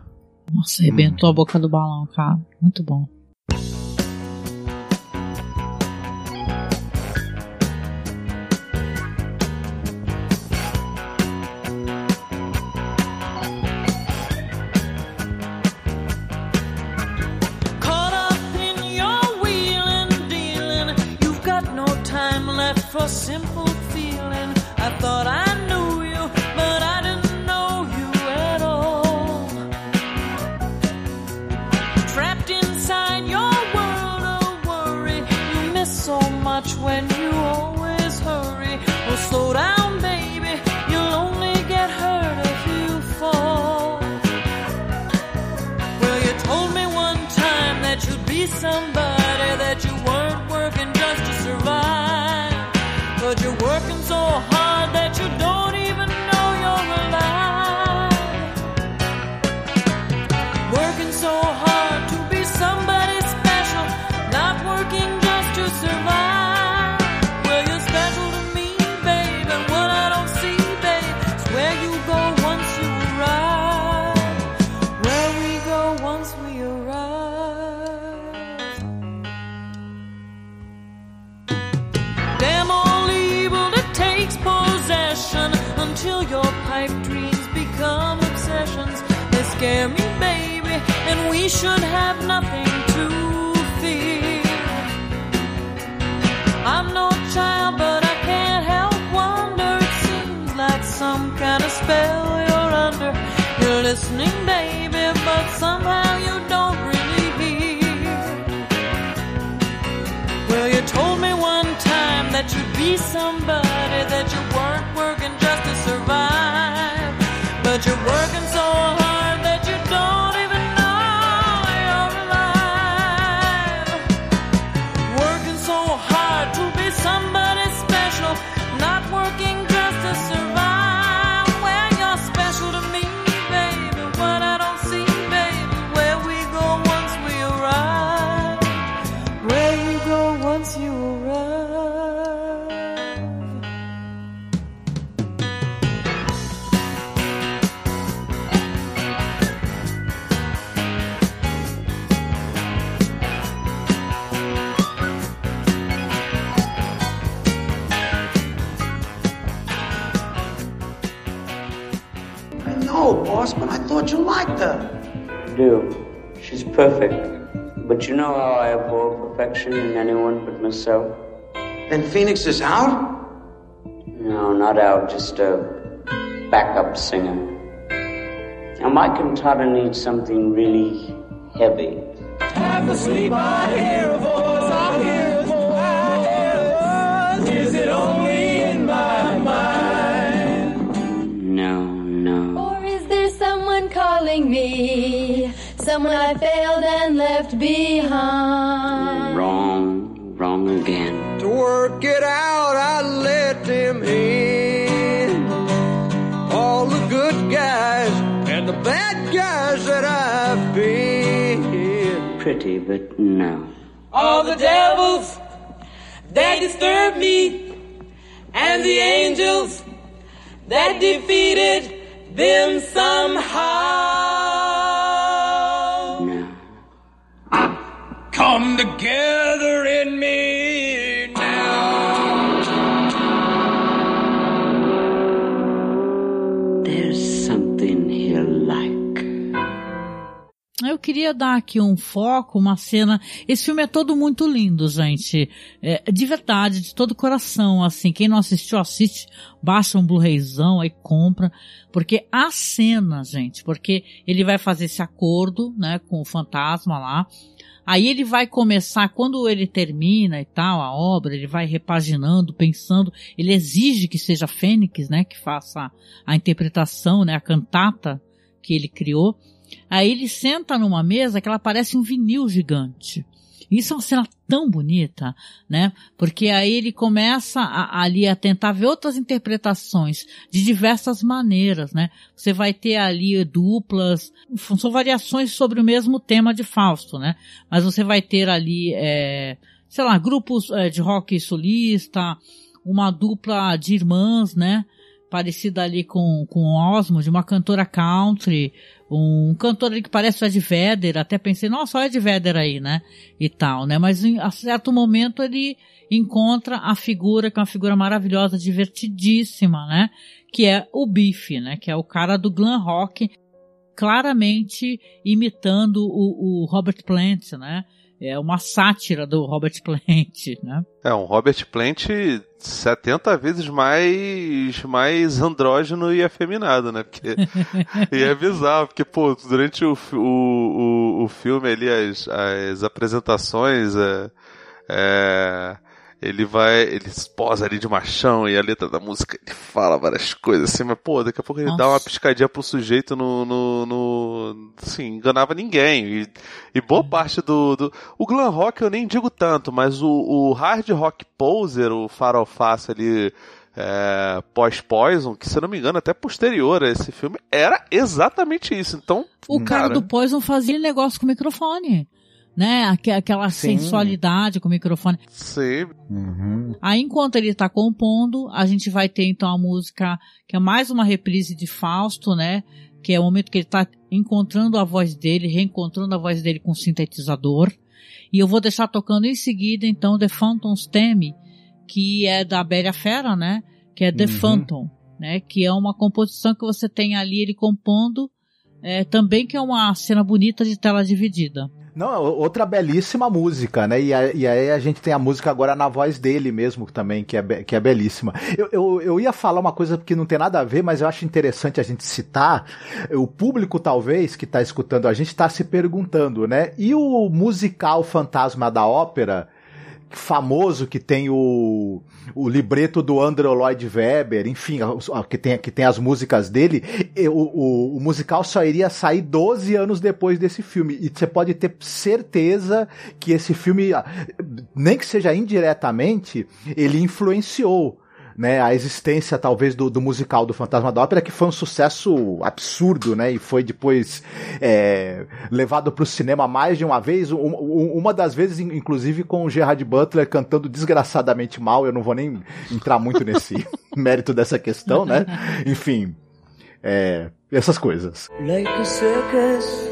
Nossa, arrebentou a boca do balão, cara. Muito bom. Scare me, baby, and we should have nothing to fear. I'm no child, but I can't help wonder. It seems like some kind of spell you're under. You're listening, baby, but somehow you don't really hear. Well, you told me one time that you'd be somebody, that you weren't working just to survive. But you're working No, boss, but I thought you liked her. do. She's perfect. But you know how I abhor perfection in anyone but myself? Then Phoenix is out? No, not out, just a backup singer. Now, my cantata needs something really heavy. Half asleep, I hear a voice, me? Someone I failed and left behind. Wrong, wrong again. To work it out, I let them in. All the good guys and the bad guys that I've been. Pretty, but no. All the devils that disturbed me and the angels that defeated them somehow. Come together in me now. There's something here like. Eu queria dar aqui um foco, uma cena. Esse filme é todo muito lindo, gente. É, de verdade, de todo coração, assim. Quem não assistiu, assiste, baixa um Blu-rayzão, aí compra. Porque a cena, gente, porque ele vai fazer esse acordo, né, com o fantasma lá. Aí ele vai começar, quando ele termina e tal, a obra, ele vai repaginando, pensando, ele exige que seja Fênix, né, que faça a interpretação, né, a cantata que ele criou. Aí ele senta numa mesa que ela parece um vinil gigante. Isso é uma cena tão bonita, né? Porque aí ele começa a, ali a tentar ver outras interpretações de diversas maneiras, né? Você vai ter ali duplas, são variações sobre o mesmo tema de Fausto, né? Mas você vai ter ali, é, sei lá, grupos é, de rock solista, uma dupla de irmãs, né? Parecida ali com, com Osmo, de uma cantora country, um cantor ali que parece o Ed Vedder, até pensei, nossa, olha o Ed Vedder aí, né? E tal, né? Mas em a certo momento ele encontra a figura, que é uma figura maravilhosa, divertidíssima, né? Que é o Biff, né? Que é o cara do glam rock, claramente imitando o, o Robert Plant, né? É uma sátira do Robert Plant, né? É, um Robert Plant 70 vezes mais, mais andrógeno e afeminado, né? Porque, e é bizarro, porque, pô, durante o, o, o, o filme ali, as, as apresentações, é, é, ele vai, ele posa ali de machão e a letra da música ele fala várias coisas assim, mas pô, daqui a pouco ele Nossa. dá uma piscadinha pro sujeito no, no, no assim, enganava ninguém. E, e boa parte do, do, o glam rock eu nem digo tanto, mas o, o hard rock poser, o faroface ali, é, pós-Poison, que se não me engano até posterior a esse filme, era exatamente isso. Então, O cara, do Poison fazia negócio com o microfone. Né? Aque- Aquela Sim. sensualidade com o microfone. Sim. Aí, enquanto ele tá compondo, a gente vai ter então a música que é mais uma reprise de Fausto, né? Que é o momento que ele tá encontrando a voz dele, reencontrando a voz dele com o sintetizador. E eu vou deixar tocando em seguida, então, The Phantom's Theme, que é da Bélia Fera, né? Que é The Uhum. Phantom, né? Que é uma composição que você tem ali ele compondo, é, também que é uma cena bonita de tela dividida. Não, outra belíssima música, né? E, a- e aí a gente tem a música agora na voz dele mesmo também, que é, be- que é belíssima. Eu, eu, eu ia falar uma coisa que não tem nada a ver, mas eu acho interessante a gente citar. O público, talvez, que está escutando a gente, está se perguntando, né? E o musical Fantasma da Ópera? Famoso que tem o, o libreto do Andrew Lloyd Webber, enfim, que tem, que tem as músicas dele, o, o, o musical só iria sair 12 anos depois desse filme. E você pode ter certeza que esse filme, nem que seja indiretamente, ele influenciou né, a existência talvez do, do musical do Fantasma da Ópera, que foi um sucesso absurdo, né, e foi depois é, levado para o cinema mais de uma vez, um- um- uma das vezes, in- inclusive, com o Gerard Butler cantando desgraçadamente mal, eu não vou nem entrar muito nesse mérito dessa questão, né, enfim, é, essas coisas. like a circus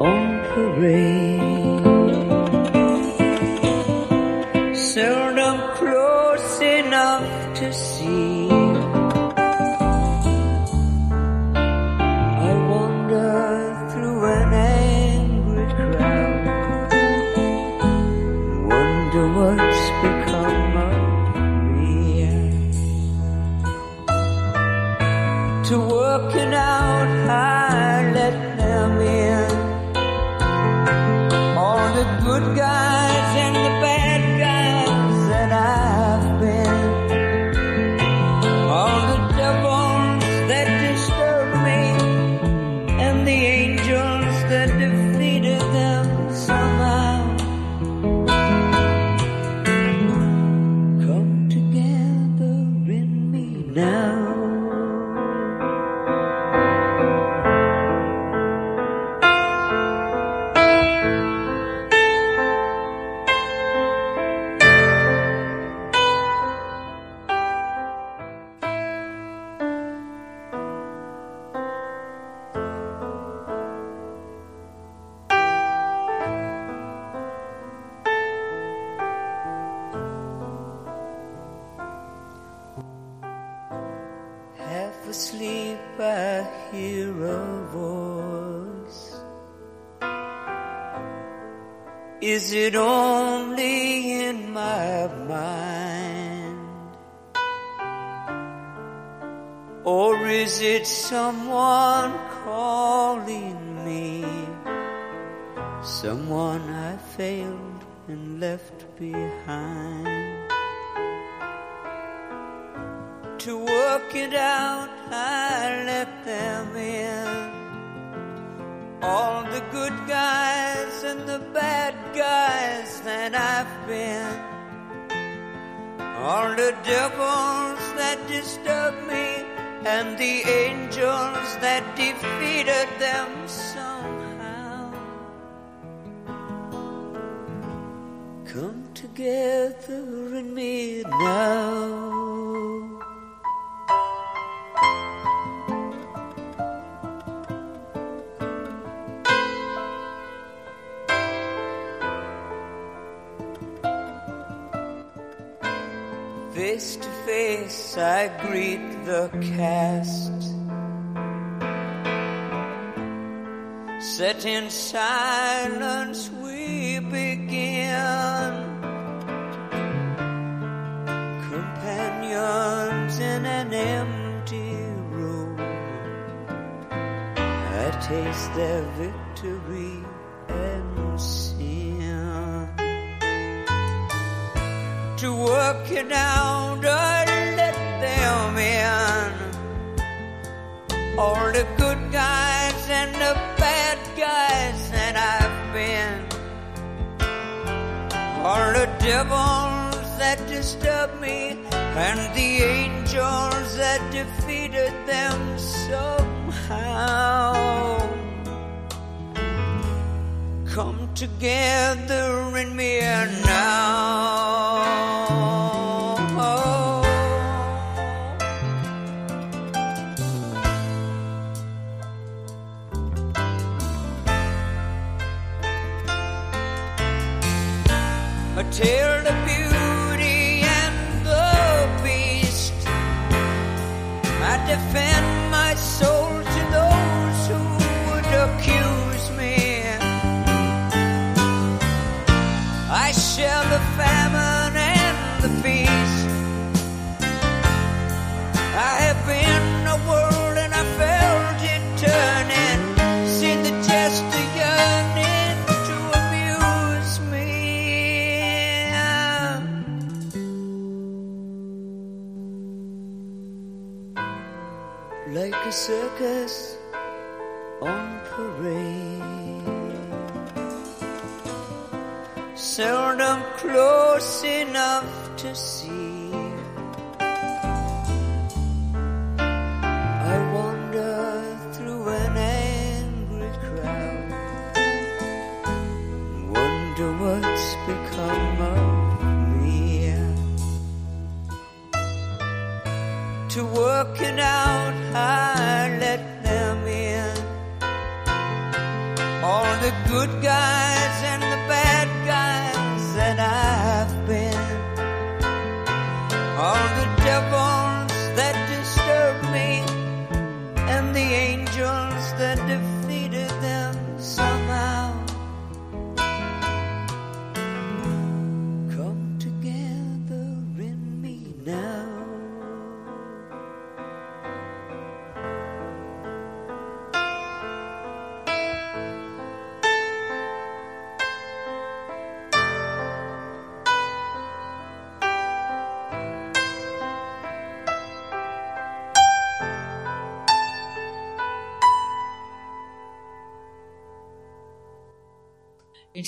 on parade. Left behind. To work it out, I let them in. All the good guys and the bad guys that I've been. All the devils that disturbed me and the angels that defeated them together in me now. Face to face, I greet the cast. Set in silence, we begin. Companions in an empty room. I taste their victory and sin to work it out, I let them in. All the good guys and the bad guys that I've been. All the devils that disturb me and the angels that defeated them somehow. Come together in me now. A tale I circus on parade seldom close enough to see. To work out, I let them in. All the good guys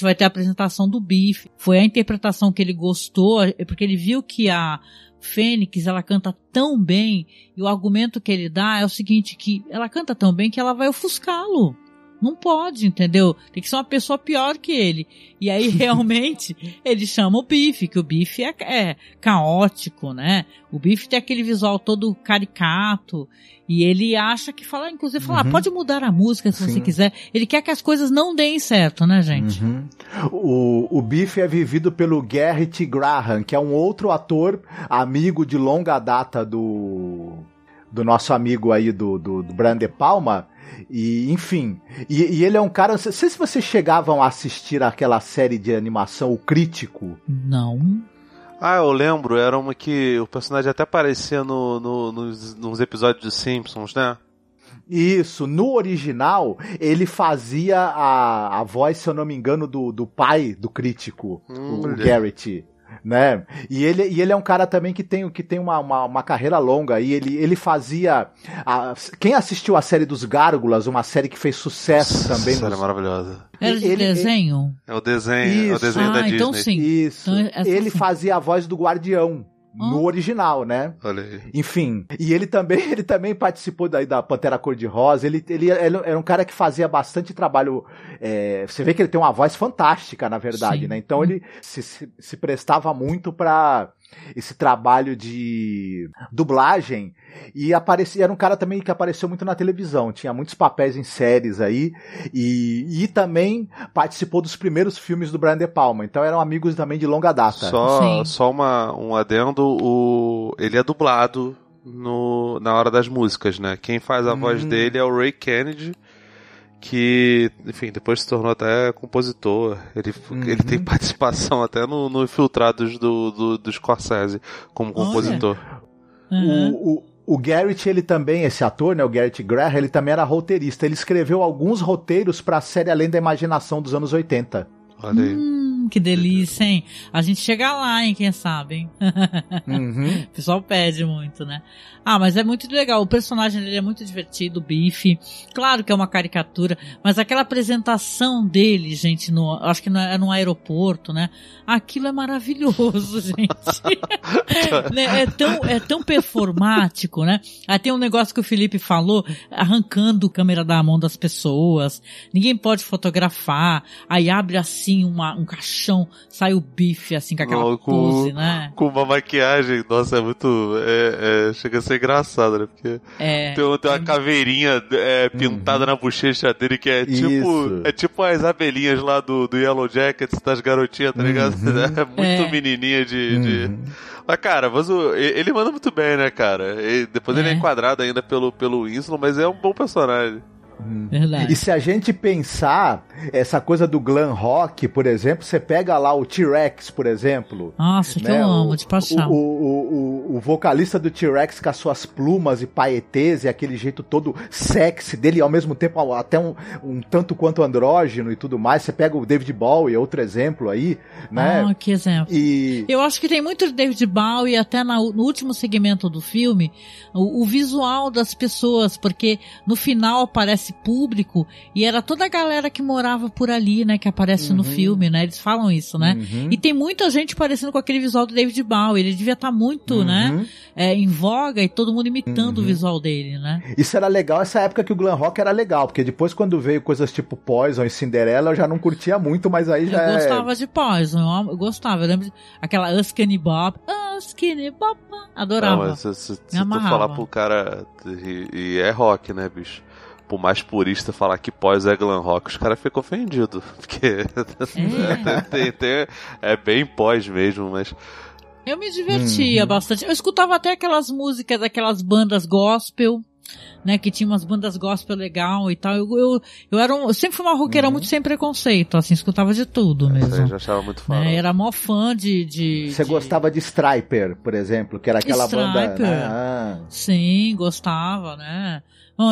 vai ter a apresentação do Biff. Foi a interpretação que ele gostou, é porque ele viu que a Fênix, ela canta tão bem, e o argumento que ele dá é o seguinte, que ela canta tão bem que ela vai ofuscá-lo. Não pode, entendeu? Tem que ser uma pessoa pior que ele. E aí, realmente, ele chama o Biff, que o Biff é, é caótico, né? O Biff tem aquele visual todo caricato. E ele acha que fala, inclusive, fala, ah, Uhum. pode mudar a música se você Sim. quiser. Ele quer que as coisas não deem certo, né, gente? Uhum. O, o Biff é vivido pelo Garrett Graham, que é um outro ator amigo de longa data do do nosso amigo aí do, do, do Brian De Palma. E, enfim, e, e ele é um cara. Não sei se vocês chegavam a assistir aquela série de animação, O Crítico. Não. Ah, eu lembro, era uma que o personagem até aparecia no, no, nos, nos episódios dos Simpsons, né? Isso, no original, ele fazia a, a voz, se eu não me engano, do, do pai do crítico, o Olha. Garrett. Né? E ele, e ele é um cara também que tem, que tem uma, uma, uma carreira longa. E ele, ele fazia. a- quem assistiu a série dos Gárgulas, uma série que fez sucesso também. Série nos- maravilhosa. Era de Ele- desenho? É o desenho, é o Isso. desenho da Ah, então Disney. sim. Isso. Então, essa ele sim. fazia a voz do Guardião. No original, né? Olha aí. Enfim, e ele também, ele também participou daí da Pantera Cor-de-Rosa. Ele, ele era era um cara que fazia bastante trabalho. é, você vê que ele tem uma voz fantástica, na verdade, Sim. né? Então ele se, se, se prestava muito para esse trabalho de dublagem e aparecia era um cara também que apareceu muito na televisão tinha muitos papéis em séries aí e, e também participou dos primeiros filmes do Brian De Palma então eram amigos também de longa data Só, Sim. só uma, um adendo, o, ele é dublado no, na hora das músicas, né? Quem faz a voz Hum. dele é o Ray Kennedy, que, enfim, depois se tornou até compositor. Ele, Uhum. ele tem participação até no, no Infiltrados do, do, do Scorsese como compositor. Uhum. O, o, o Garrett, ele também, esse ator, né, o Garrett Graham, ele também era roteirista. Ele escreveu alguns roteiros para a série Além da Imaginação dos anos 80. Olha aí. Hum, que delícia, hein? A gente chega lá, hein? Quem sabe, hein? Uhum. O pessoal pede muito, né? Ah, mas é muito legal. O personagem dele é muito divertido, o Bife. Claro que é uma caricatura, mas aquela apresentação dele, gente, no, acho que no, é num aeroporto, né? Aquilo é maravilhoso, gente. Né? é, tão, é tão performático, né? Aí tem um negócio que o Felipe falou, arrancando a câmera da mão das pessoas. Ninguém pode fotografar. Aí abre assim uma, um caixão, sai o bife assim com aquela Não, com- pose, né? Com uma maquiagem, nossa, é muito. É, é, chega a ser engraçado, né? Porque É. tem, tem uma caveirinha é, pintada na bochecha dele que é tipo. Isso. É tipo as abelhinhas lá do, do Yellow Jackets das garotinhas, tá ligado? É muito É. menininha de. de- Uhum. Mas, cara, mas o- ele manda muito bem, né, cara? E depois ele é É. enquadrado ainda pelo, pelo Winslow, mas é um bom personagem. Verdade. E se a gente pensar essa coisa do glam rock, por exemplo, você pega lá o T-Rex, por exemplo. Nossa, que né, eu amo, o- de paixão. O, o, o, o vocalista do T-Rex com as suas plumas e paetês e aquele jeito todo sexy dele, e ao mesmo tempo até um, um tanto quanto andrógeno e tudo mais. Você pega o David Bowie, outro exemplo aí, né? Ah, que exemplo. E Eu acho que tem muito David Bowie até na- no último segmento do filme, o, o visual das pessoas, porque no final aparece público e era toda a galera que morava por ali, né, que aparece no Uhum. filme, né? Eles falam isso, né? Uhum. E tem muita gente parecendo com aquele visual do David Bowie. Ele devia estar muito, né, Uhum. é, em voga e todo mundo imitando Uhum. o visual dele, né? Isso era legal, essa época que o glam rock era legal, porque depois quando veio coisas tipo Poison e Cinderella, eu já não curtia muito, mas aí já Eu é... gostava de Poison, eu, gostava. Eu lembro de, aquela Uskinny Bob. Uskinny Bob. Adorava. Não, mas se, se, se tu falar pro cara. E, e é rock, né, bicho? Por mais purista falar que pós é glam rock, os caras ficam ofendidos. Porque. É. tem, tem- é bem pós mesmo, mas. Eu me divertia Uhum. bastante. Eu escutava até aquelas músicas daquelas bandas gospel, né? Que tinha umas bandas gospel legal e tal. Eu, eu, eu era um, eu sempre fui uma roqueira Uhum. muito sem preconceito, assim, escutava de tudo eu mesmo. já achava muito. Né, era mó fã de. de Você de- gostava de Striper, por exemplo, que era aquela banda. Striper. né? Ah. Sim, gostava, né?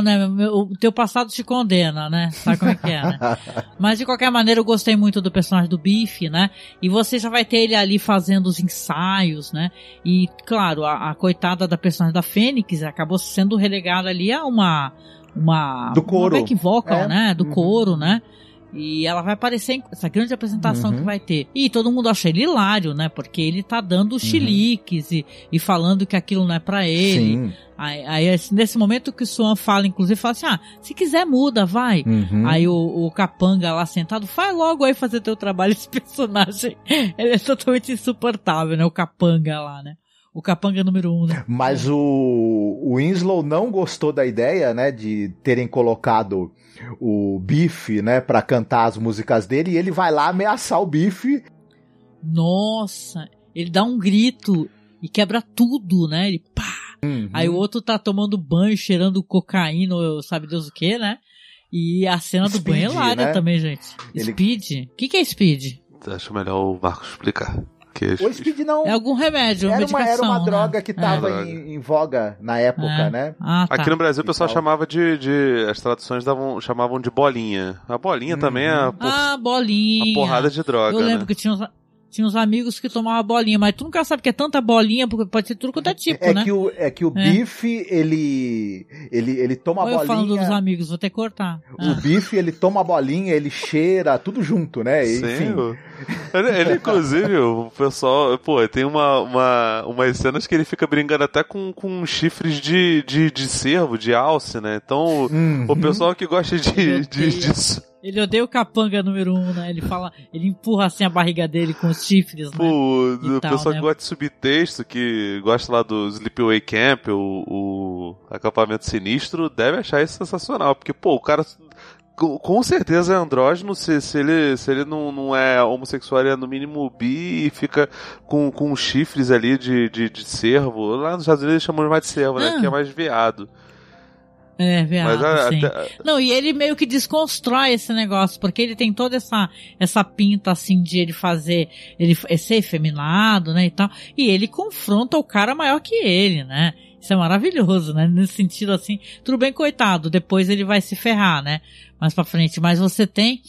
Né, meu- o teu passado te condena, né? Sabe como é que é, né? Mas de qualquer maneira eu gostei muito do personagem do Bife, né? E você já vai ter ele ali fazendo os ensaios, né? E claro, a, a coitada da personagem da Fênix acabou sendo relegada ali a uma uma Do coro. uma back vocal, É. né? Do Uhum. coro, né? E ela vai aparecer em essa grande apresentação Uhum. que vai ter. E todo mundo acha ele hilário, né? Porque ele tá dando chiliques e, e falando que aquilo não é pra ele. Sim. Aí, aí, assim, nesse momento que o Swan fala, inclusive, fala assim: ah, se quiser muda, vai. Uhum. Aí o, o capanga lá sentado, vai logo aí fazer teu trabalho. Esse personagem, ele é totalmente insuportável, né? O capanga lá, né? O capanga número um, né? Mas o, o Winslow não gostou da ideia, né, de terem colocado o Biff, né, pra cantar as músicas dele, e ele vai lá ameaçar o Biff. Nossa, ele dá um grito e quebra tudo, né? Ele pá! Uhum. Aí o outro tá tomando banho, cheirando cocaína, ou sabe Deus o que, né? E a cena do Speed, banho é hilária né? também, gente. Ele- Speed? O que, que é speed? Acho melhor o Marcos explicar. Que O Speed não. É algum remédio, Era uma, era uma né? droga que É. tava Droga. em, em voga na época, É. né? Ah, tá. Aqui no Brasil o pessoal chamava de, de. As traduções davam, chamavam de bolinha. A bolinha também é uma, por- Ah, bolinha. uma porrada de droga. Eu lembro né? que tinha uns, tinha uns amigos que tomavam bolinha, mas tu nunca sabe que é tanta bolinha, porque pode ser tudo quanto é tipo, é né? que o, é que o É. bife, ele, ele, ele toma Olha a eu falando dos bolinha. amigos, vou ter que cortar. O bife, ele toma a bolinha, ele cheira, tudo junto, né? Sim, Enfim. ele, ele, inclusive, o pessoal, pô, tem uma, uma, umas cenas que ele fica brincando até com, com chifres de, de, de cervo, de alce, né? Então, o- Uhum. o pessoal que gosta de, de, disso, Ele odeia o capanga número um, né? Ele fala, ele empurra assim a barriga dele com os chifres, né? pô, E o tal, pessoal né? que gosta de subtexto, que gosta lá do Sleepaway Camp, o, o acampamento sinistro, deve achar isso sensacional, porque, pô, o cara com- com certeza é andrógeno, se, se ele, se ele não, não é homossexual, ele é no mínimo bi e fica com, com chifres ali de, de, de cervo. Lá nos Estados Unidos eles chamam mais de cervo, né? Ah. Que é mais veado. É, a- sim. Não, e ele meio que desconstrói esse negócio, porque ele tem toda essa, essa pinta, assim, de ele fazer, ele f- ser efeminado, né, e tal, e ele confronta o cara maior que ele, né? Isso é maravilhoso, né? Nesse sentido, assim, tudo bem, coitado, depois ele vai se ferrar, né? Mais pra frente, mas você tem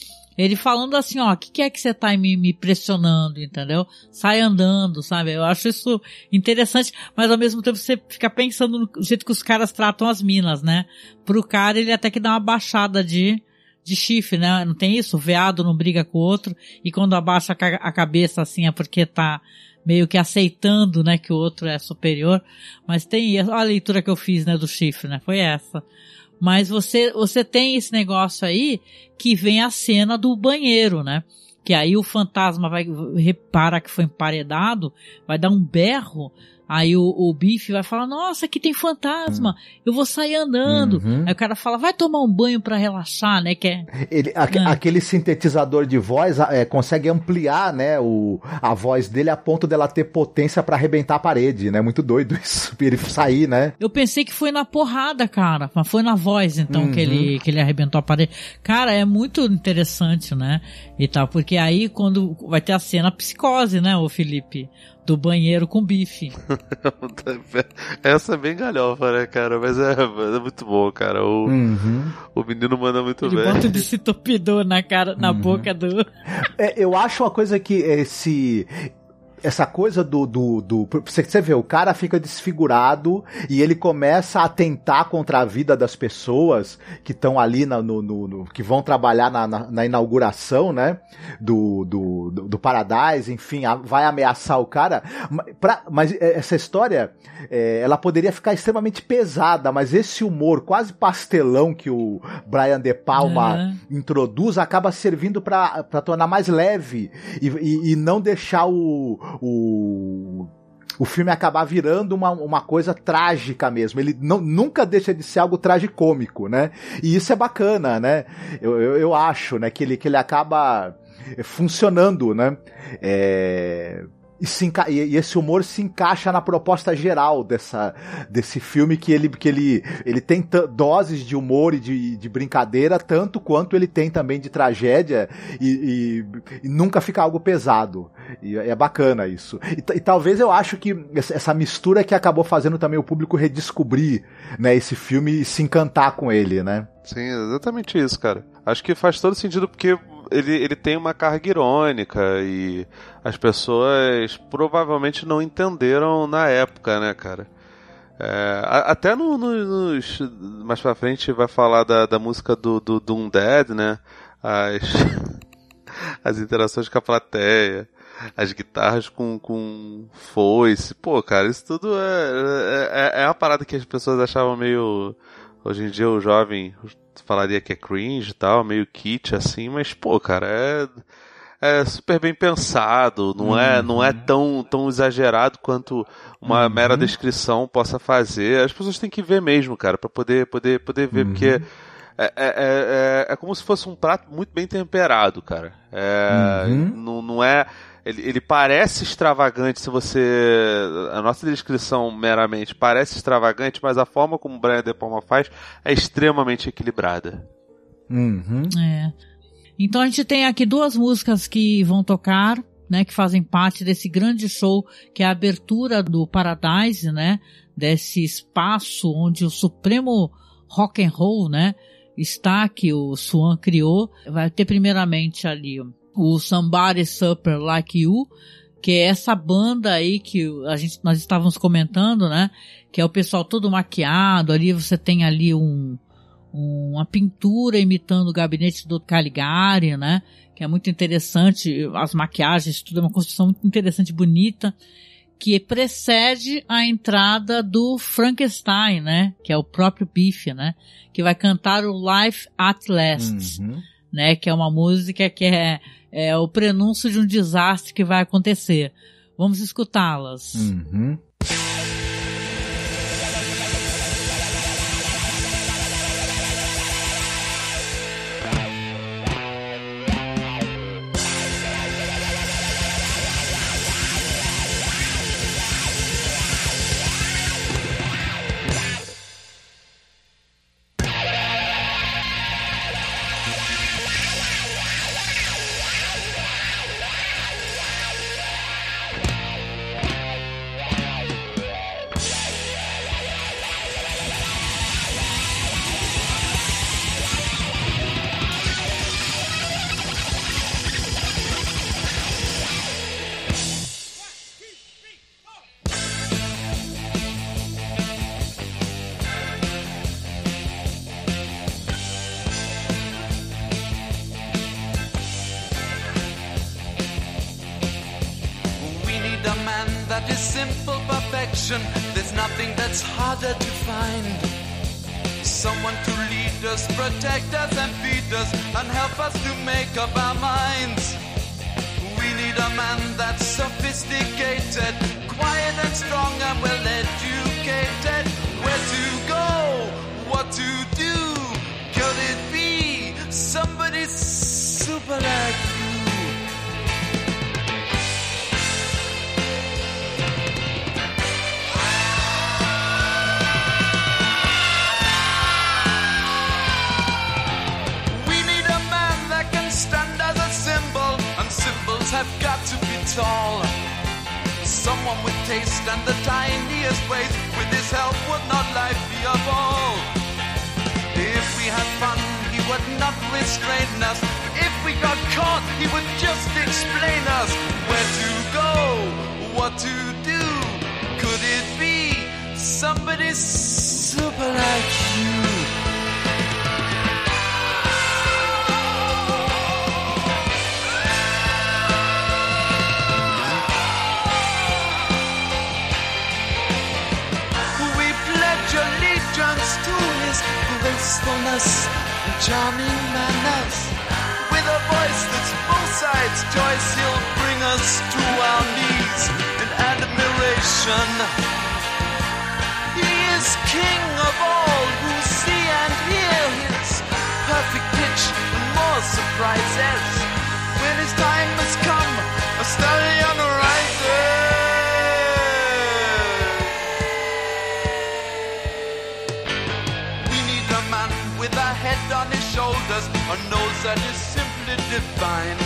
ele falando assim, ó, o que, que é que você tá me, me pressionando, entendeu? Sai andando, sabe? Eu acho isso interessante, mas ao mesmo tempo você fica pensando no jeito que os caras tratam as minas, né? Pro cara ele até que dá uma baixada de, de chifre, né? Não tem isso? O veado não briga com o outro e quando abaixa a ca- a cabeça assim é porque tá meio que aceitando, né, que o outro é superior. Mas tem, a leitura que eu fiz, né, do chifre, né? Foi essa. Mas você, você tem esse negócio aí que vem a cena do banheiro, né? Que aí o fantasma vai, repara que foi emparedado, vai dar um berro, aí o, o bife vai falar, nossa, aqui tem fantasma, eu vou sair andando. Uhum. Aí o cara fala, vai tomar um banho pra relaxar, né? Que é, Ele, aque- Ah. Aquele sintetizador de voz é, consegue ampliar, né, o, a voz dele a ponto dela ter potência pra arrebentar a parede, né? Muito doido isso. Ele sair, né? Eu pensei que foi na porrada, cara. Mas foi na voz, então, Uhum. que, ele, que ele arrebentou a parede. Cara, é muito interessante, né? E tal, porque aí quando vai ter a cena psicose, né, o Felipe? Do banheiro com bife. Essa é bem galhofa, né, cara? Mas é, é muito bom, cara. O, Uhum. o menino manda muito Ele bem. bota o discitopidor na cara, na boca do. É, eu acho uma coisa que esse. Essa coisa do, do, do. Você, você vê, o cara fica desfigurado e ele começa a atentar contra a vida das pessoas que estão ali na- no, no- no- que vão trabalhar na, na- na inauguração, né? Do, do, do, do Paradise, enfim, a- vai ameaçar o cara. Pra- mas é, essa história, é, ela poderia ficar extremamente pesada, mas esse humor quase pastelão que o Brian De Palma É. introduz acaba servindo pra pra tornar mais leve e, e- e não deixar o, o, o filme acabar virando uma, uma coisa trágica mesmo. Ele não, nunca deixa de ser algo tragicômico, né? E isso é bacana, né? Eu, eu, eu acho, né? Que ele, que ele acaba funcionando, né? É, e, se e- esse humor se encaixa na proposta geral dessa, desse filme que ele, que ele, ele tem doses de humor e de, de brincadeira tanto quanto ele tem também de tragédia e, e- e nunca fica algo pesado e é bacana isso e, e talvez eu acho que essa mistura que acabou fazendo também o público redescobrir né, esse filme e se encantar com ele né Sim, exatamente isso, cara. Acho que faz todo sentido porque ele, ele tem uma carga irônica e as pessoas provavelmente não entenderam na época, né, cara? É, até no, no- nos. Mais pra frente vai falar da, da música do, do Doom Dead, né? As, as interações com a plateia, as guitarras com, com foice. Pô, cara, isso tudo é, é, é uma parada que as pessoas achavam meio. Hoje em dia o jovem falaria que é cringe e tal, meio kit assim, mas pô, cara, é é super bem pensado, não é não é tão, tão exagerado quanto uma mera descrição possa fazer. As pessoas têm que ver mesmo, cara, pra poder poder poder ver, porque é, é, é, é, é como se fosse um prato muito bem temperado, cara. É, Uhum. não, não é Ele, ele parece extravagante se você. A nossa descrição meramente parece extravagante, mas a forma como o Brian De Palma faz é extremamente equilibrada. Uhum. É. Então a gente tem aqui duas músicas que vão tocar, né, que fazem parte desse grande show que é a abertura do Paradise, né, desse espaço onde o supremo rock and roll, né, está que o Swan criou. Vai ter primeiramente ali o Somebody Super Like You, que é essa banda aí que a gente, nós estávamos comentando, né? Que é o pessoal todo maquiado, ali você tem ali um, uma pintura imitando o gabinete do Caligari, né? Que é muito interessante, as maquiagens, tudo é uma construção muito interessante, bonita, que precede a entrada do Frankenstein, né? Que é o próprio Biff, né? Que vai cantar o Life at Last, Uhum. né? Que é uma música que é, é o prenúncio de um desastre que vai acontecer. Vamos escutá-las. Uhum. Simple perfection. There's nothing that's harder to find. Someone to lead us, protect us, and feed us, and help us to make up our minds. We need a man that's sophisticated, quiet and strong, and well educated. Where to go, what to do? Could it be somebody super like tall. Someone with taste and the tiniest ways, with his help would not life be a ball. If we had fun, he would not restrain us. If we got caught, he would just explain us where to go, what to do. Could it be somebody super like gracefulness and charming manners. With a voice that's both sides choice, he'll bring us to our knees in admiration. He is king of all who see and hear his perfect pitch and more surprises. When his time has come, a stallion rises. Head on his shoulders, a nose that is simply divine.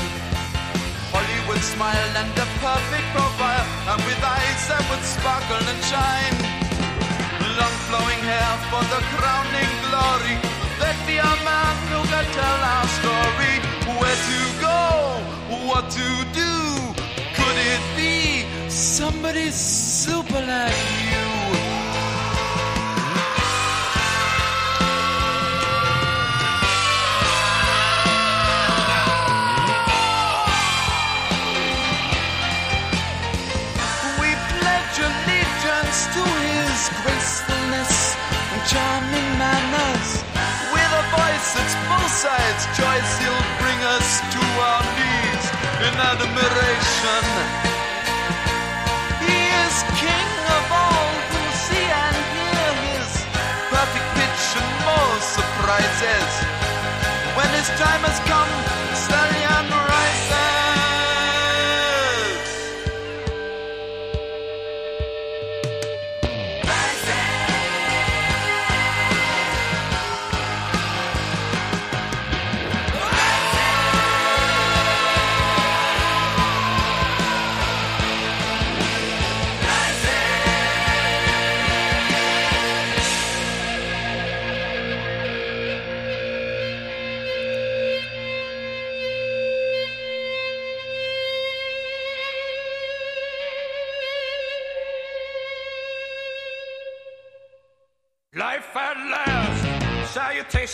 Hollywood smile and a perfect profile, and with eyes that would sparkle and shine. Long flowing hair for the crowning glory. Let be a man who can tell our story. Where to go, what to do. Could it be somebody super like you? Charming manners. With a voice that's both sides choice, he'll bring us to our knees in admiration. He is king of all who see and hear his perfect pitch and more surprises. When his time has come,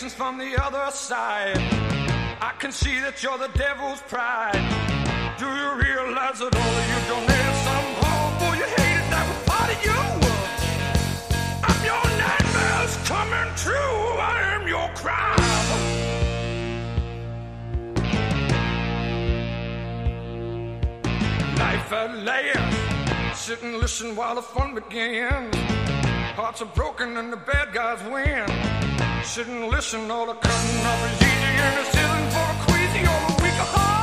from the other side. I can see that you're the devil's pride. Do you realize that all of you donated some horrible you hated that was part of you? I'm your nightmares coming true. I am your crime. Life at last, sit and listen while the fun begins. Hearts are broken and the bad guys win. And listen, all the cutting up is easy and it's for the queasy or the weak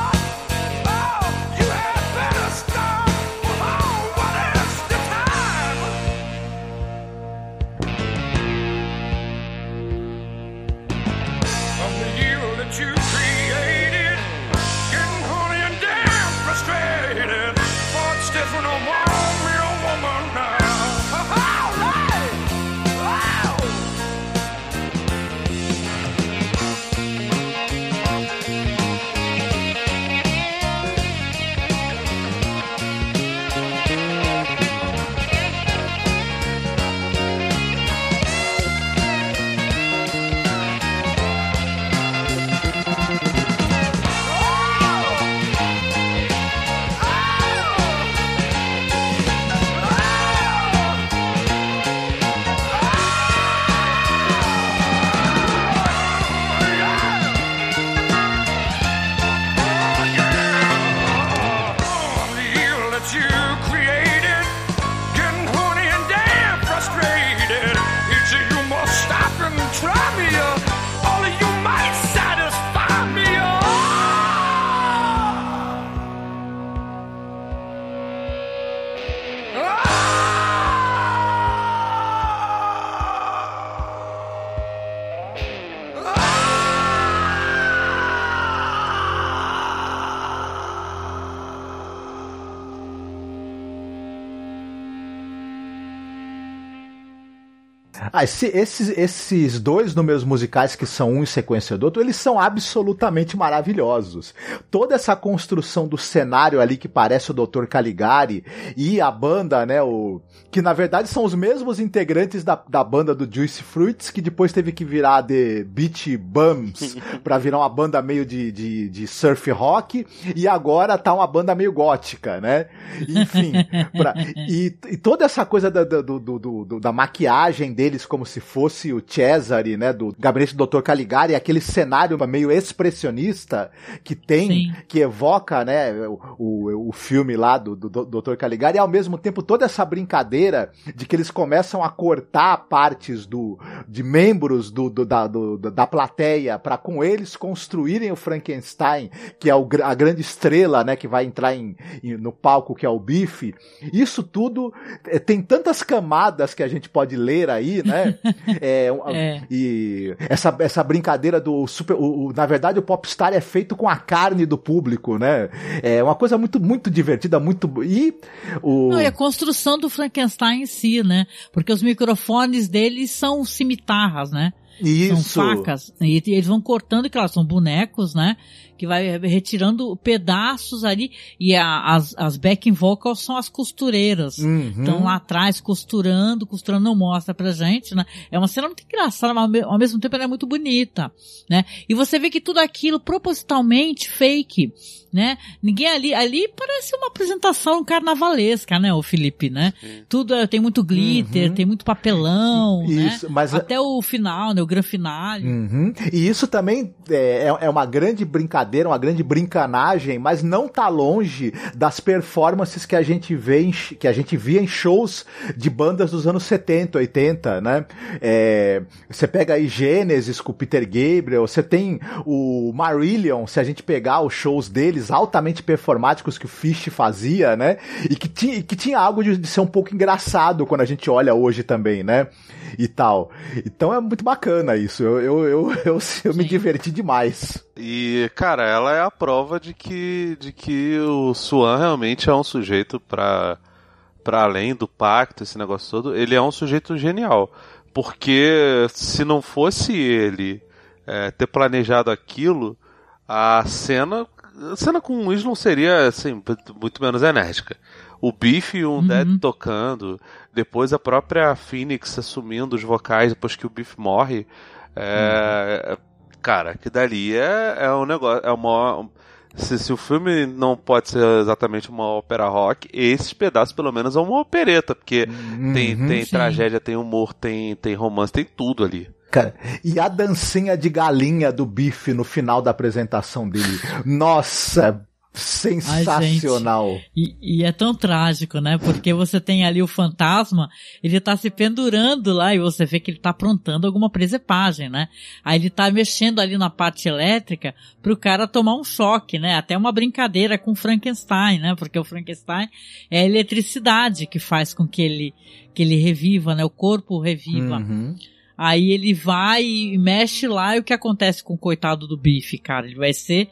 Ah, esse- esses, esses dois números musicais que são um em sequência do outro, eles são absolutamente maravilhosos. Toda essa construção do cenário ali que parece o Dr. Caligari e a banda, né, o, que na verdade são os mesmos integrantes da, da banda do Juice Fruits, que depois teve que virar The Beach Bums pra virar uma banda meio de, de, de surf rock, e agora tá uma banda meio gótica, né? Enfim, pra- e, e toda essa coisa da, da- do, do- do- da maquiagem deles como se fosse o Cesare, né, do gabinete do Dr. Caligari, aquele cenário meio expressionista que tem, que evoca, né, o, o, o filme lá do, do, do Dr. Caligari, e ao mesmo tempo toda essa brincadeira de que eles começam a cortar partes do, de membros do, do- da, do- da plateia para com eles construírem o Frankenstein, que é o a grande estrela, né, que vai entrar em, em- no palco, que é o Bife. Isso tudo eh, tem tantas camadas que a gente pode ler aí, né? É, um- É. E essa, essa brincadeira do super. O, o- na verdade, o Popstar é feito com a carne do público, né? É uma coisa muito, muito divertida, muito. E o. Não, e a construção do Frankenstein em si, né? Porque os microfones deles são cimitarras, né? Isso. São facas. E eles vão cortando, e claro, são bonecos, né? Que vai retirando pedaços ali. E a- as, as backing vocals são as costureiras. Uhum. Estão lá atrás costurando, costurando não mostra pra gente, né? É uma cena muito engraçada, mas ao me- ao mesmo tempo ela é muito bonita, né? E você vê que tudo aquilo propositalmente fake, né? Ninguém ali, ali parece uma apresentação carnavalesca, né, o Felipe, né? Tudo é- tem muito glitter, tem muito papelão, Isso, né? mas- Até o final, né, o grande finale. Uhum. E isso também é- é uma grande brincadeira, uma grande brincanagem, mas não tá longe das performances que a gente vê em, que a gente via em shows de bandas dos anos 70, 80, né? É, você pega aí Gênesis com Peter Gabriel, você tem o Marillion, se a gente pegar os shows deles altamente performáticos que o Fish fazia, né? E que tinha, que tinha algo de, de ser um pouco engraçado quando a gente olha hoje também, né? E tal. Então é muito bacana isso. Eu, eu, eu, eu, eu me diverti demais. E, cara, ela é a prova de que, de que o Swan realmente é um sujeito pra, pra além do pacto, esse negócio todo, ele é um sujeito genial. Porque se não fosse ele é, ter planejado aquilo, a cena. A cena com o Winslow seria assim, muito menos enérgica. O Biff e um Uhum. Dead tocando, depois a própria Phoenix assumindo os vocais depois que o Biff morre. É, Cara, que dali é, é um negócio. É uma. Se, se o filme não pode ser exatamente uma ópera rock, esses pedaços pelo menos é uma opereta, porque tem, Uhum. tem Sim. tragédia, tem humor, tem, tem romance, tem tudo ali. Cara, e a dancinha de galinha do bife no final da apresentação dele. Nossa, sensacional. E, e é tão trágico, né? Porque você tem ali o fantasma, ele tá se pendurando lá e você vê que ele tá aprontando alguma presepagem, né? Aí ele tá mexendo ali na parte elétrica pro cara tomar um choque, né? Até uma brincadeira com Frankenstein, né? Porque o Frankenstein é a eletricidade que faz com que ele, que ele reviva, né? O corpo reviva. Uhum. Aí ele vai e mexe lá e o que acontece com o coitado do bife, cara? Ele vai ser,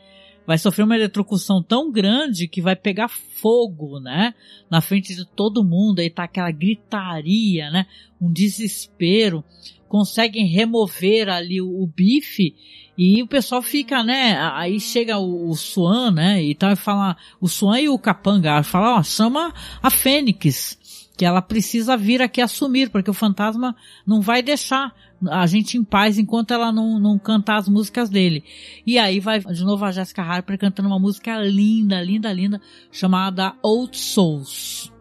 vai sofrer uma eletrocução tão grande que vai pegar fogo, né? Na frente de todo mundo, aí tá aquela gritaria, né? Um desespero. Conseguem remover ali o, o bife e o pessoal fica, né? Aí chega o, o Swan, né? E tal, e fala, o Swan e o Capanga, fala, ó, chama a Fênix que ela precisa vir aqui assumir, porque o fantasma não vai deixar a gente em paz enquanto ela não, não cantar as músicas dele. E aí vai de novo a Jessica Harper cantando uma música linda, linda, linda, chamada Old Souls.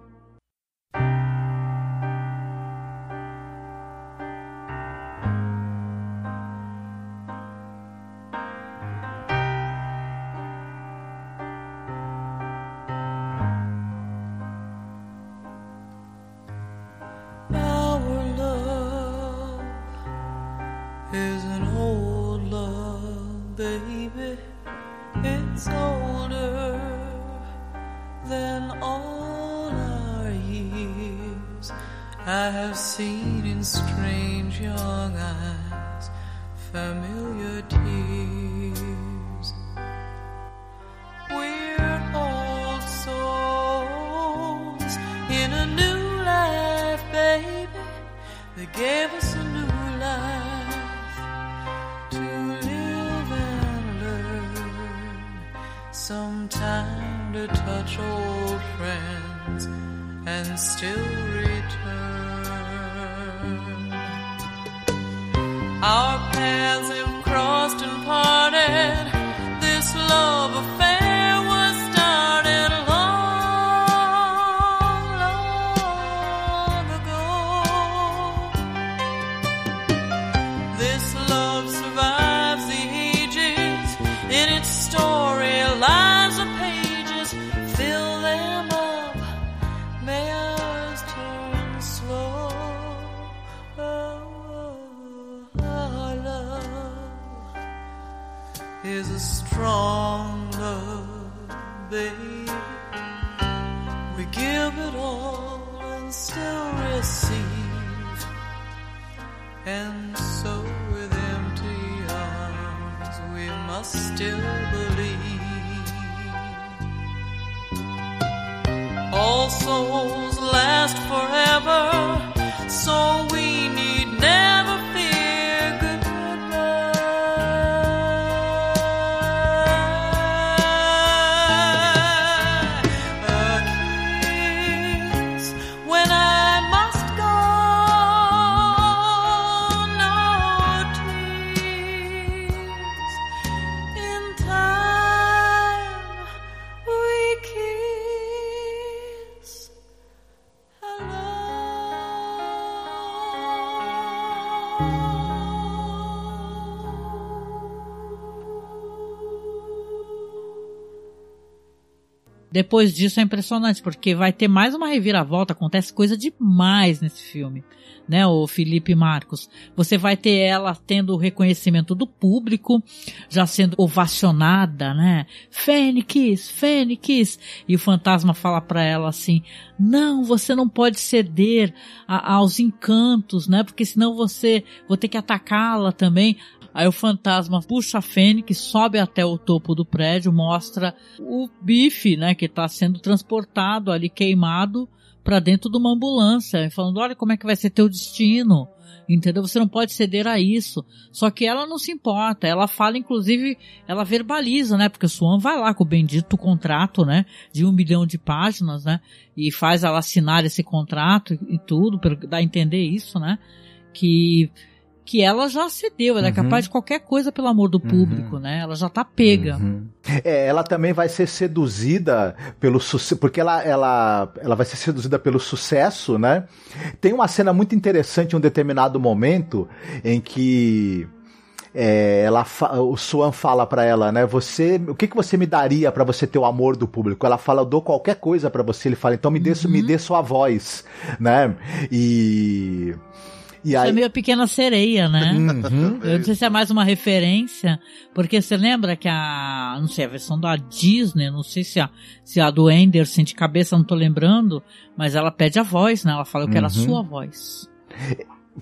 I have seen in strange young eyes familiar tears. We're old souls in a new life, baby. They gave us Some time to touch old friends and still return. Our paths have crossed and parted. This love affair And so with empty arms we must still believe. All souls last forever, so Depois disso é impressionante, porque vai ter mais uma reviravolta, acontece coisa demais nesse filme, né, o Felipe Marcos. Você vai ter ela tendo o reconhecimento do público, já sendo ovacionada, né? Fênix, Fênix! E o fantasma fala pra ela assim: "Não, você não pode ceder a- aos encantos, né? Porque senão você vou ter que atacá-la também." Aí o fantasma puxa a Fênix, sobe até o topo do prédio, mostra o bife, né, que tá sendo transportado ali queimado para dentro de uma ambulância, falando: "Olha como é que vai ser teu destino. Entendeu? Você não pode ceder a isso. Só que ela não se importa. Ela fala, inclusive, ela verbaliza, né? Porque o Swan vai lá com o bendito contrato, né? De um milhão de páginas, né? E faz ela assinar esse contrato e tudo, para dar a entender isso, né? Que que ela já cedeu, ela é Uhum. capaz de qualquer coisa pelo amor do público, né? Ela já tá pega. É, ela também vai ser seduzida pelo sucesso, porque ela, ela, ela vai ser seduzida pelo sucesso, né? Tem uma cena muito interessante em um determinado momento em que é, ela o Swan fala pra ela, né? Você, o que, que você me daria pra você ter o amor do público? Ela fala, eu dou qualquer coisa pra você. Ele fala, então me dê, me dê sua voz, né? E e Isso aí é meio a pequena sereia, né? Uhum. Eu não sei se é mais uma referência, porque você lembra que a, não sei, a versão da Disney, não sei se a, se a do Anderson de cabeça não tô lembrando, mas ela pede a voz, né? Ela fala, eu quero a Uhum. sua voz.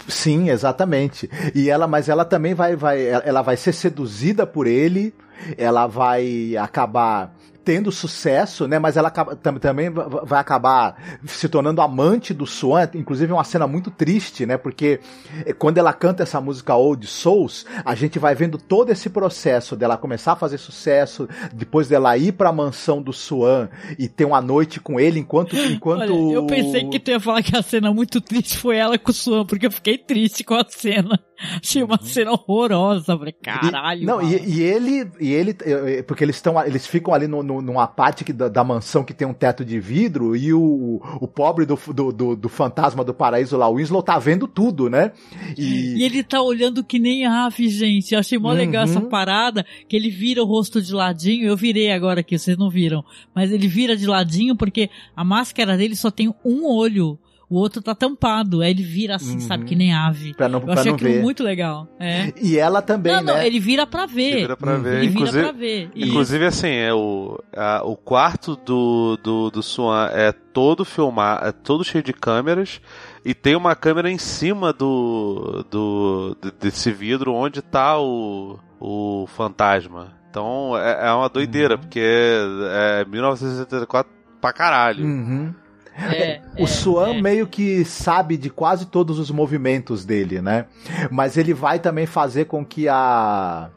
Sim, exatamente. E ela, mas ela também vai, vai, ela vai ser seduzida por ele, ela vai acabar tendo sucesso, né? Mas ela também va- va- vai acabar se tornando amante do Swan. Inclusive é uma cena muito triste, né? Porque eh, quando ela canta essa música Old Souls, a gente vai vendo todo esse processo dela começar a fazer sucesso, depois dela ir pra mansão do Swan e ter uma noite com ele enquanto enquanto Olha, eu pensei que tu ia falar que a cena muito triste foi ela com o Swan, porque eu fiquei triste com a cena. Achei uma cena horrorosa. Falei, caralho. E, não, e, e ele, e ele, porque eles estão, eles ficam ali no, no- numa parte que, da, da mansão que tem um teto de vidro e o, o pobre do, do, do, do fantasma do paraíso lá, o Winslow, tá vendo tudo, né? E, E ele tá olhando que nem ave, gente. Eu achei mó legal Uhum. essa parada, que ele vira o rosto de ladinho. Eu virei agora aqui, vocês não viram. Mas ele vira de ladinho porque a máscara dele só tem um olho. O outro tá tampado. Aí ele vira assim, Uhum. sabe, que nem ave. Pra não- Eu pra achei não aquilo ver. muito legal. É. e ela também, não, não, né? ele vira pra ver. Ele vira pra ver. Ele vira inclusive, pra ver. Inclusive assim, é o, a- o quarto do, do, do Swan é todo filmar, é todo cheio de câmeras e tem uma câmera em cima do, do de- desse vidro onde tá o, o fantasma. Então é, é uma Uhum. doideira, porque é, é 1964 pra caralho. Uhum. É, O Swan meio que sabe de quase todos os movimentos dele, né? Mas ele vai também fazer com que a.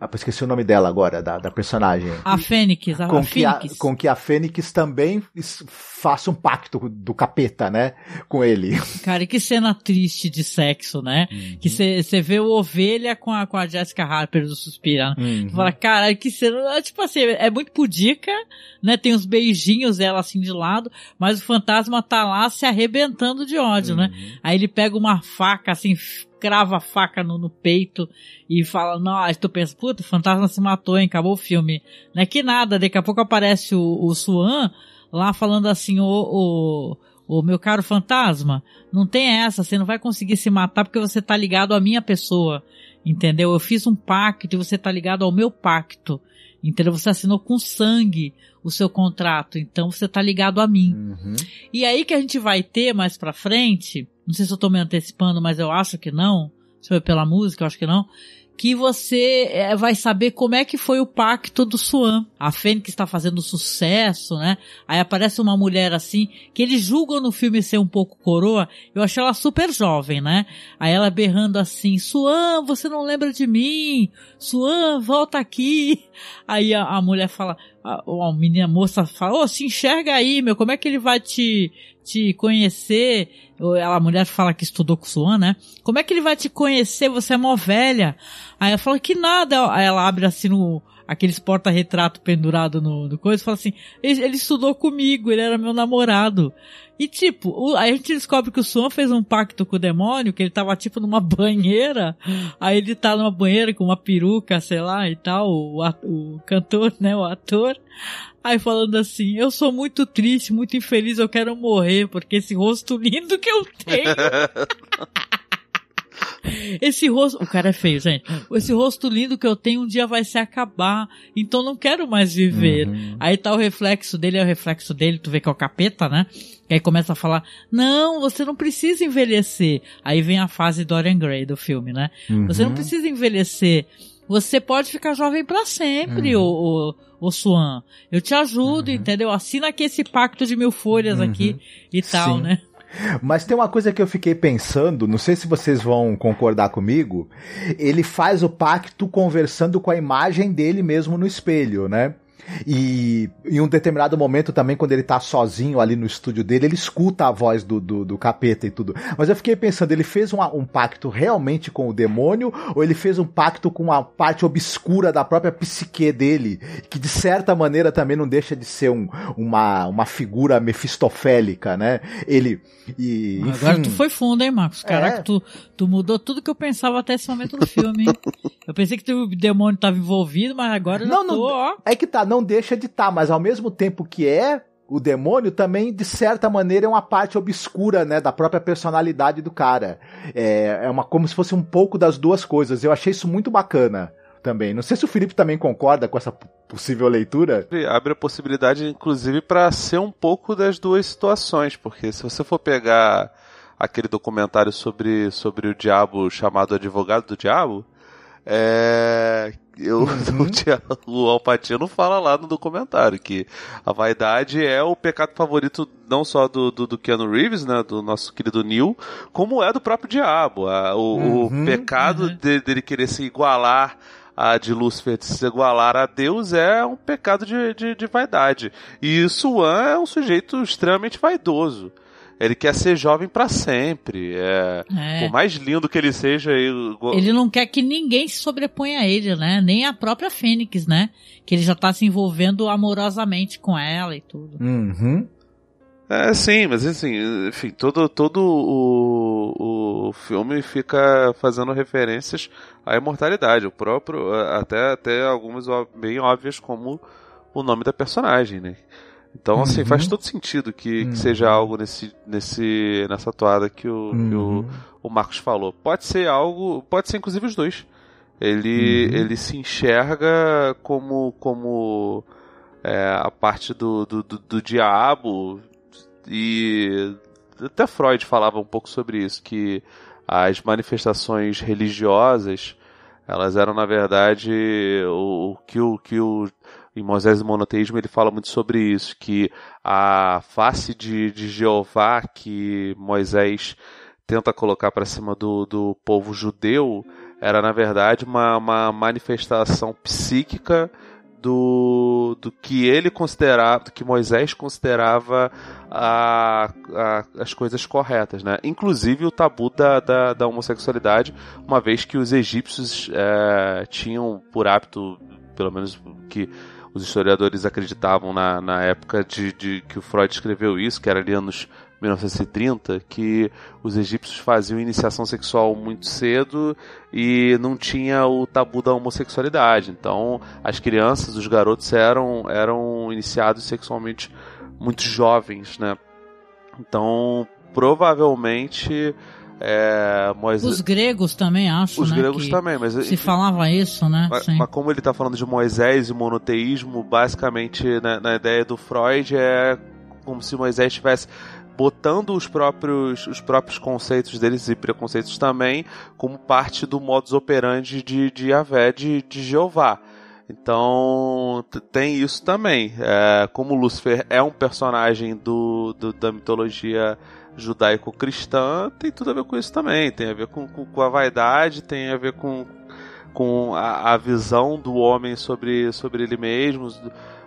Ah, esqueci o nome dela agora, da, da personagem. A Fênix, a, com, a que a, Fênix. com que a Fênix também faça um pacto do capeta, né? Com ele. Cara, e que cena triste de sexo, né? Uhum. Que você vê o Ovelha com a, com a Jessica Harper do Suspira. né? Uhum. Fala, cara, que cena. é Tipo assim, é muito pudica, né? Tem uns beijinhos ela assim de lado, mas o fantasma tá lá se arrebentando de ódio, né? Uhum. Aí ele pega uma faca, assim, crava a faca no, no peito e fala, nossa, tu pensa, puta, o fantasma se matou, hein? Acabou o filme. Não é que nada, daqui a pouco aparece o, o Swan lá falando assim, o, o, o meu caro fantasma, não tem essa, você não vai conseguir se matar porque você tá ligado à minha pessoa. Entendeu? Eu fiz um pacto e você tá ligado ao meu pacto. Entendeu? Você assinou com sangue o seu contrato, então você tá ligado a mim. Uhum. E aí que a gente vai ter mais pra frente, não sei se eu tô me antecipando, mas eu acho que não, se foi pela música, eu acho que não, que você eh, vai saber como é que foi o pacto do Swan. A Fênix está fazendo sucesso, né? Aí aparece uma mulher assim, que eles julgam no filme ser um pouco coroa, eu achei ela super jovem, né? Aí ela berrando assim, Swan, você não lembra de mim? Swan, volta aqui. Aí a, a mulher fala, a, a menina moça fala, ô, se enxerga aí, meu, como é que ele vai te, te conhecer? Ela, a mulher fala que estudou com o Swan, né? Como é que ele vai te conhecer? Você é mó velha. Aí ela fala que nada. Aí ela abre assim no, aqueles porta-retrato pendurado no, no coisa fala assim, ele, ele estudou comigo, ele era meu namorado. E tipo, o- aí a gente descobre que o Swan fez um pacto com o demônio, que ele tava tipo numa banheira, aí ele tá numa banheira com uma peruca, sei lá, e tal, o, o cantor, né, o ator, aí falando assim, eu sou muito triste, muito infeliz, eu quero morrer, porque esse rosto lindo que eu tenho, esse rosto, o cara é feio, gente. Esse rosto lindo que eu tenho um dia vai se acabar, então não quero mais viver. Aí tá o reflexo dele, é o reflexo dele, tu vê que é o capeta, né? E aí começa a falar: "Não, você não precisa envelhecer". Aí vem a fase Dorian Gray do filme, né? Uhum. Você não precisa envelhecer. Você pode ficar jovem pra sempre, o, o, o Swan. Eu te ajudo, entendeu? Assina aqui esse pacto de mil folhas Uhum. aqui e tal, Sim. né? Mas tem uma coisa que eu fiquei pensando, não sei se vocês vão concordar comigo. Ele faz o pacto conversando com a imagem dele mesmo no espelho, né? E em um determinado momento também, quando ele tá sozinho ali no estúdio dele, ele escuta a voz do, do, do capeta e tudo. Mas eu fiquei pensando, ele fez um, um, pacto realmente com o demônio ou ele fez um pacto com a parte obscura da própria psique dele, que de certa maneira também não deixa de ser um, uma, uma figura mefistofélica, né? Ele. E, enfim... Agora tu foi fundo, hein, Marcos? Caraca, É. tu, tu mudou tudo que eu pensava até esse momento do filme. hein? eu pensei que o demônio tava envolvido, mas agora eu já Não, tô, não. ó. É que tá, não deixa de estar, mas ao mesmo tempo que é o demônio, também, de certa maneira, é uma parte obscura, né, da própria personalidade do cara. É, é uma, como se fosse um pouco das duas coisas. Eu achei isso muito bacana também. Não sei se o Felipe também concorda com essa possível leitura. Abre a possibilidade, inclusive, para ser um pouco das duas situações, porque se você for pegar aquele documentário sobre, sobre o diabo chamado Advogado do Diabo, é. Eu, o, Diabo- o Alpatino fala lá no documentário que a vaidade é o pecado favorito não só do, do, do Keanu Reeves, né, do nosso querido Neil, como é do próprio diabo. A- o, o Uhum, pecado de- dele querer se igualar a de Lúcifer de se igualar a Deus é um pecado de, de, de vaidade. E Suan é um sujeito extremamente vaidoso. Ele quer ser jovem pra sempre. É, É. Por mais lindo que ele seja, ele, Ele não quer que ninguém se sobreponha a ele, né? Nem a própria Fênix, né? Que ele já tá se envolvendo amorosamente com ela e tudo. Uhum. É, sim, mas assim, enfim, todo, todo o, o filme fica fazendo referências à imortalidade, o próprio, até, até algumas bem óbvias, como o nome da personagem, né? Então, assim, Uhum. faz todo sentido que, Uhum. que seja algo nesse, nesse, nessa toada que, o, que o, Uhum. o Marcos falou. Pode ser algo, pode ser inclusive os dois. Ele, Uhum. ele se enxerga como, como é, a parte do, do, do, do diabo e até Freud falava um pouco sobre isso, que as manifestações religiosas elas eram na verdade o, o que o que o em Moisés e monoteísmo ele fala muito sobre isso, que a face de, de Jeová que Moisés tenta colocar para cima do, do povo judeu era na verdade uma, uma manifestação psíquica do, do que ele considerava, do que Moisés considerava a, a- as coisas corretas, né? Inclusive o tabu da, da, da homossexualidade, uma vez que os egípcios eh, tinham por hábito, pelo menos que os historiadores acreditavam na, na época de, de que o Freud escreveu isso, que era ali anos 1930, que os egípcios faziam iniciação sexual muito cedo e não tinha o tabu da homossexualidade. Então, as crianças, os garotos eram, eram iniciados sexualmente muito jovens, né? Então, provavelmente, é, Moisés... Os gregos também, acho, Os né? gregos que também, mas... Se falava isso, né? Mas, mas como ele está falando de Moisés e monoteísmo, basicamente na, na ideia do Freud é como se Moisés estivesse botando os próprios, os próprios conceitos deles e preconceitos também como parte do modus operandi de, de Yahvé, de, de Jeová. Então tem isso também. É, como Lúcifer é um personagem do, do- da mitologia judaico-cristã, tem tudo a ver com isso também. Tem a ver com, com, com a vaidade, tem a ver com, com a, a visão do homem sobre, sobre ele mesmo,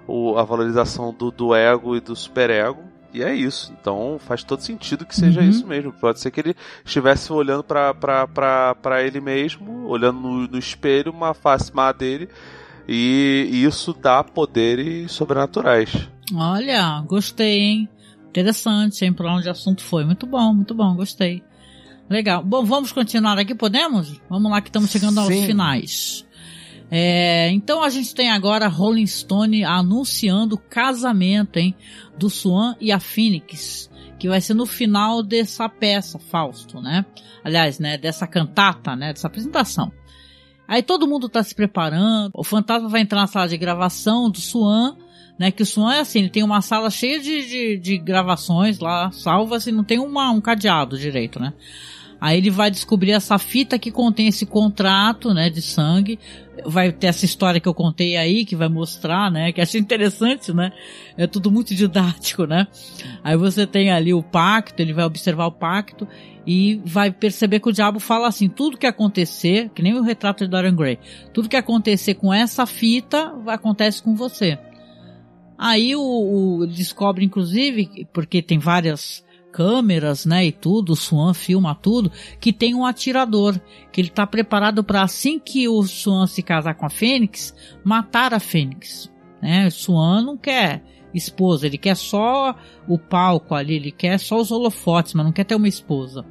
o, a valorização do, do ego e do superego. E é isso. Então faz todo sentido que seja Uhum. isso mesmo. Pode ser que ele estivesse olhando para ele mesmo, olhando no, no espelho, uma face má dele. E, e isso dá poderes sobrenaturais. Olha, gostei, hein? Interessante, hein? Pra onde o assunto foi. Muito bom, muito bom, gostei. Legal. Bom, vamos continuar aqui, podemos? Vamos lá que estamos chegando aos Sim. finais. É, então a gente tem agora Rolling Stone anunciando o casamento, hein? Do Swan e a Phoenix. Que vai ser no final dessa peça, Fausto, né? Aliás, né? Dessa cantata, né? Dessa apresentação. Aí todo mundo tá se preparando. O fantasma vai entrar na sala de gravação do Swan, né? Que o Swan é assim, ele tem uma sala cheia de, de, de gravações lá, salvas, e não tem uma, um cadeado direito, né? Aí ele vai descobrir essa fita que contém esse contrato, né, de sangue. Vai ter essa história que eu contei aí, que vai mostrar, né, que achei interessante, né? É tudo muito didático, né? Aí você tem ali o pacto, ele vai observar o pacto e vai perceber que o diabo fala assim, tudo que acontecer, que nem o retrato de Dorian Gray, tudo que acontecer com essa fita, acontece com você. Aí o, o descobre, inclusive, porque tem várias câmeras, né, e tudo, o Swan filma tudo, que tem um atirador, que ele tá preparado para assim que o Swan se casar com a Fênix, matar a Fênix, né? O Swan não quer esposa, ele quer só o palco ali, ele quer só os holofotes, mas não quer ter uma esposa.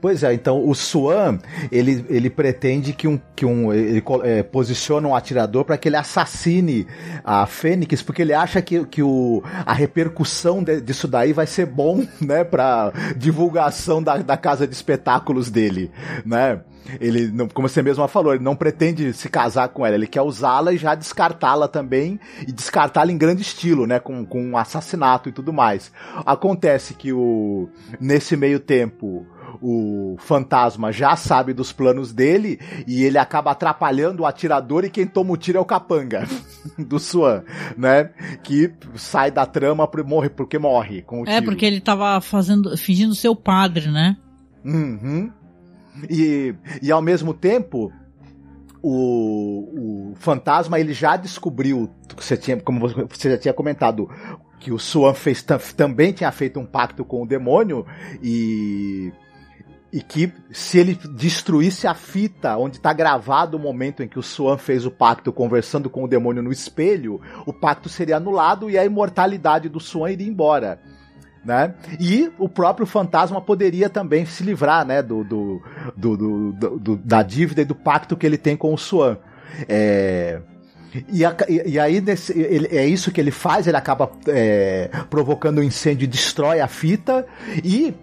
Pois é, então o Swan ele, ele pretende que um, que um ele é, posiciona um atirador para que ele assassine a Fênix, porque ele acha que, que o, a repercussão de, disso daí vai ser bom, né, para divulgação da, da casa de espetáculos dele, né? Ele, como você mesmo falou, ele não pretende se casar com ela, ele quer usá-la e já descartá-la também, e descartá-la em grande estilo, né, com, com um assassinato e tudo mais. Acontece que o, nesse meio tempo, o fantasma já sabe dos planos dele e ele acaba atrapalhando o atirador e quem toma o tiro é o capanga do Swan, né? Que sai da trama por morre porque morre com o É, porque ele tava fazendo, fingindo ser o padre, né? Uhum. E, e ao mesmo tempo, o, o fantasma ele já descobriu, você tinha, como você já tinha comentado, que o Swan fez, também tinha feito um pacto com o demônio e e que se ele destruísse a fita onde está gravado o momento em que o Swan fez o pacto conversando com o demônio no espelho, o pacto seria anulado e a imortalidade do Swan iria embora. Né? E o próprio fantasma poderia também se livrar né, do, do, do, do da dívida e do pacto que ele tem com o Swan. É, e, a, e, aí nesse, ele, é isso que ele faz, ele acaba é, provocando um incêndio e destrói a fita e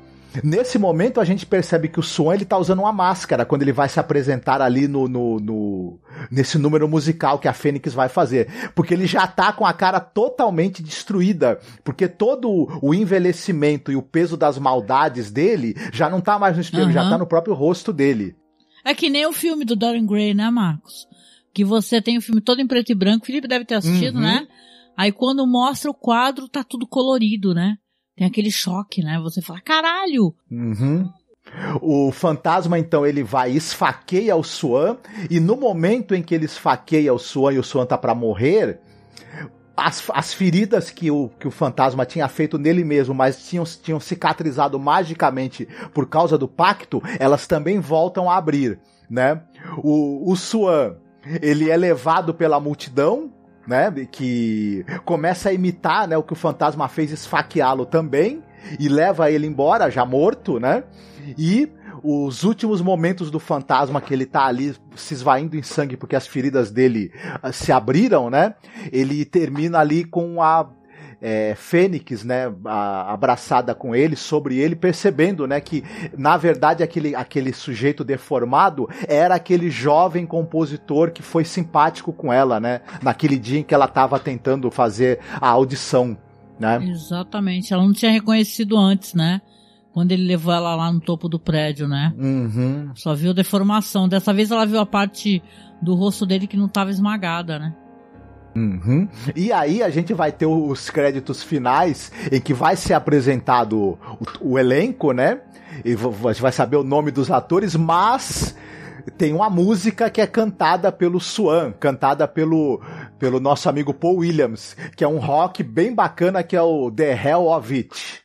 Nesse momento a gente percebe que o Swan ele tá usando uma máscara quando ele vai se apresentar ali no, no, no, nesse número musical que a Fênix vai fazer, porque ele já tá com a cara totalmente destruída, porque todo o envelhecimento e o peso das maldades dele já não tá mais no espelho, uhum. já tá no próprio rosto dele. É que nem o filme do Dorian Gray, né, Marcos? Que você tem o filme todo em preto e branco, o Felipe deve ter assistido, uhum. né? Aí quando mostra o quadro, tá tudo colorido, né? Tem aquele choque, né? Você fala, caralho! Uhum. O fantasma, então, ele vai esfaqueia o Swan, e no momento em que ele esfaqueia o Swan e o Swan tá para morrer, as, as feridas que o, que o fantasma tinha feito nele mesmo, mas tinham, tinham cicatrizado magicamente por causa do pacto, elas também voltam a abrir, né? O, o Swan, ele é levado pela multidão, né? Que começa a imitar, né, o que o fantasma fez esfaqueá-lo também e leva ele embora já morto, né? E os últimos momentos do fantasma que ele tá ali se esvaindo em sangue porque as feridas dele uh, se abriram, né? Ele termina ali com a é, Fênix, né, a, abraçada com ele, sobre ele, percebendo, né, que na verdade aquele, aquele sujeito deformado era aquele jovem compositor que foi simpático com ela, né, naquele dia em que ela estava tentando fazer a audição, né? Exatamente, ela não tinha reconhecido antes, né? Quando ele levou ela lá no topo do prédio, né? Uhum. Só viu deformação. Dessa vez ela viu a parte do rosto dele que não estava esmagada, né? Uhum. E aí a gente vai ter os créditos finais em que vai ser apresentado o, o elenco, né? E a gente vai saber o nome dos atores, mas tem uma música que é cantada pelo Swan, cantada pelo, pelo nosso amigo Paul Williams, que é um rock bem bacana que é o The Hell of It.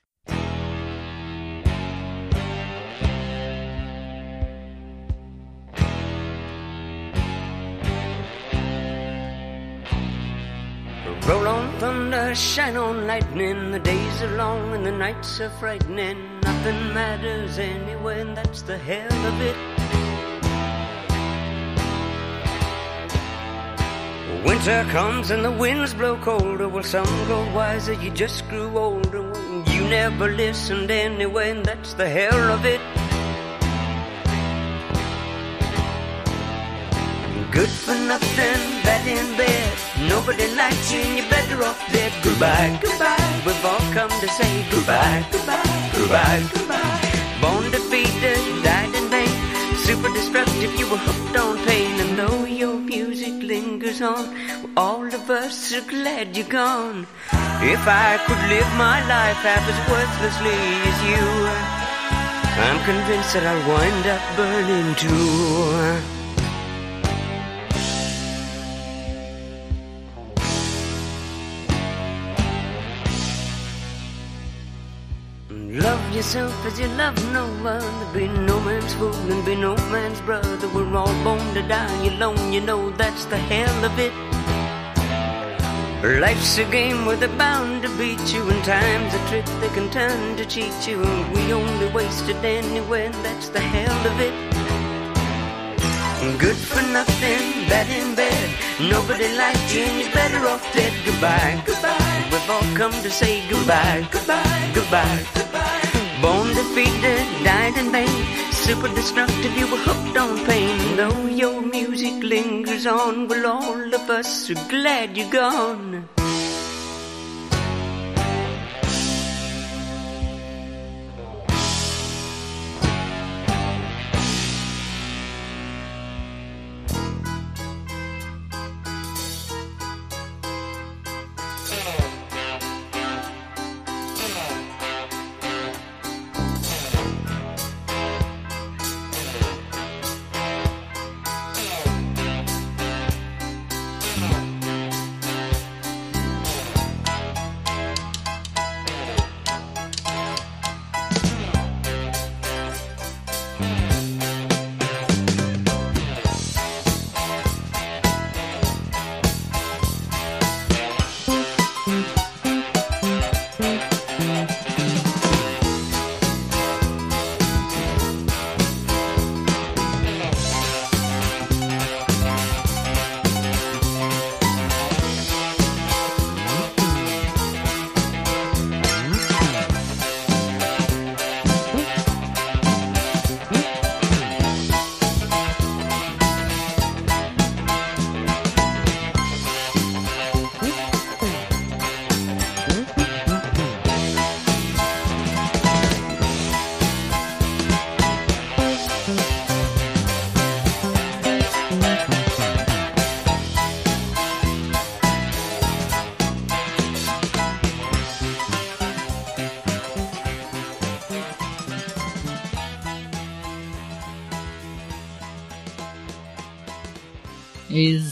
Roll on thunder, shine on lightning. The days are long and the nights are frightening. Nothing matters anyway, and that's the hell of it. Winter comes and the winds blow colder. Well, some grow wiser, you just grew older. You never listened anyway, and that's the hell of it. Good for nothing, bad in bed. Nobody likes you and you're better off dead. Goodbye, goodbye. We've all come to say goodbye, goodbye, goodbye, goodbye. Born defeated, died in vain. Super destructive, you were hooked on pain. And though your music lingers on, all of us are glad you're gone. If I could live my life half as worthlessly as you, I'm convinced that I'll wind up burning too. Yourself as you love no other. Be no man's fool and be no man's brother. We're all born to die alone, you know that's the hell of it. Life's a game where they're bound to beat you, and time's a trick they can turn to cheat you. And we only waste it anyway, and that's the hell of it. Good for nothing, bad in bed. Nobody likes you, and you're better off dead. Goodbye, goodbye. We've all come to say goodbye, goodbye, goodbye. Born defeated, died in vain. Super destructive, you were hooked on pain. Though your music lingers on, well, all of us are glad you're gone.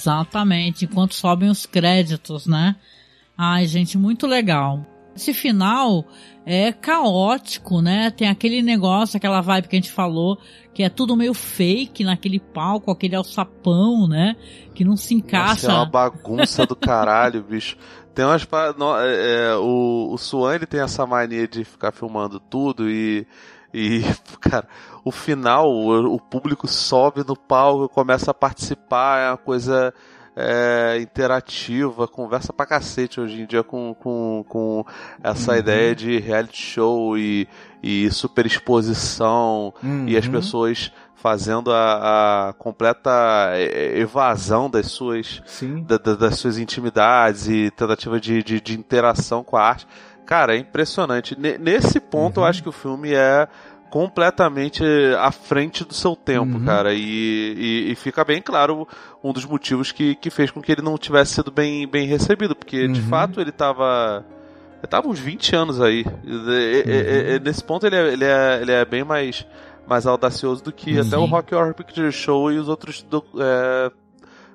Exatamente, enquanto sobem os créditos, né? Ai, gente, muito legal. Esse final é caótico, né? Tem aquele negócio, aquela vibe que a gente falou, que é tudo meio fake naquele palco, aquele alçapão, né? Que não se encaixa. Nossa, é uma bagunça do caralho, bicho. Tem umas. é, é, o, o Swan ele tem essa mania de ficar filmando tudo e. E, cara, o final, o, o público sobe no palco, começa a participar, é uma coisa é, interativa, conversa pra cacete hoje em dia com, com, com essa Uhum. ideia de reality show e, e super exposição e as Uhum. pessoas fazendo a, a completa evasão das suas da- da- das suas intimidades e tentativa de, de, de interação com a arte. Cara, é impressionante. Ne- Nesse ponto, eu acho que o filme é completamente à frente do seu tempo, cara. E, e, e fica bem claro um dos motivos que, que fez com que ele não tivesse sido bem, bem recebido, porque de Uhum. fato ele tava. Ele tava uns 20 anos aí. E- e- Nesse ponto ele é, ele é, ele é bem mais, mais audacioso do que até o. Rock Horror Picture Show e os outros do- é,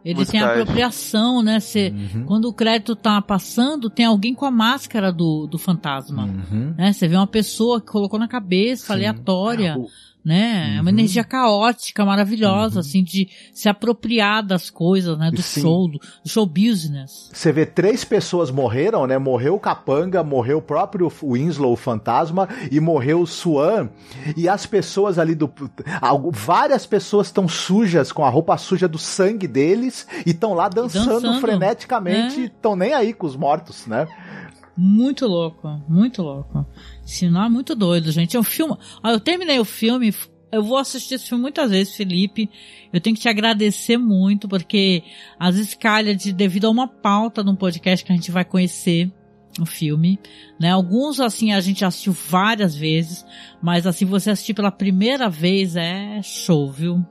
Ele tem apropriação, né? Cê, Quando o crédito tá passando, tem alguém com a máscara do, do fantasma. Uhum. Né? Você vê uma pessoa que colocou na cabeça, aleatória. Né? É uma energia caótica, maravilhosa, assim, de se apropriar das coisas, né? Do Sim. show, do, show business. Você vê três pessoas morreram, né? Morreu o Capanga, morreu o próprio Winslow, o fantasma, e morreu o Swan. E as pessoas ali do. Várias pessoas estão sujas, com a roupa suja do sangue deles, e estão lá dançando, dançando, freneticamente, né? estão nem aí com os mortos, né? Muito louco, muito louco. Esse final é muito doido, gente. É um filme. Ó, eu terminei o filme, eu vou assistir esse filme muitas vezes, Felipe. Eu tenho que te agradecer muito, porque às vezes calha de devido a uma pauta num podcast que a gente vai conhecer. o filme, né? Alguns assim a gente assistiu várias vezes, mas assim você assistir pela primeira vez é show, viu?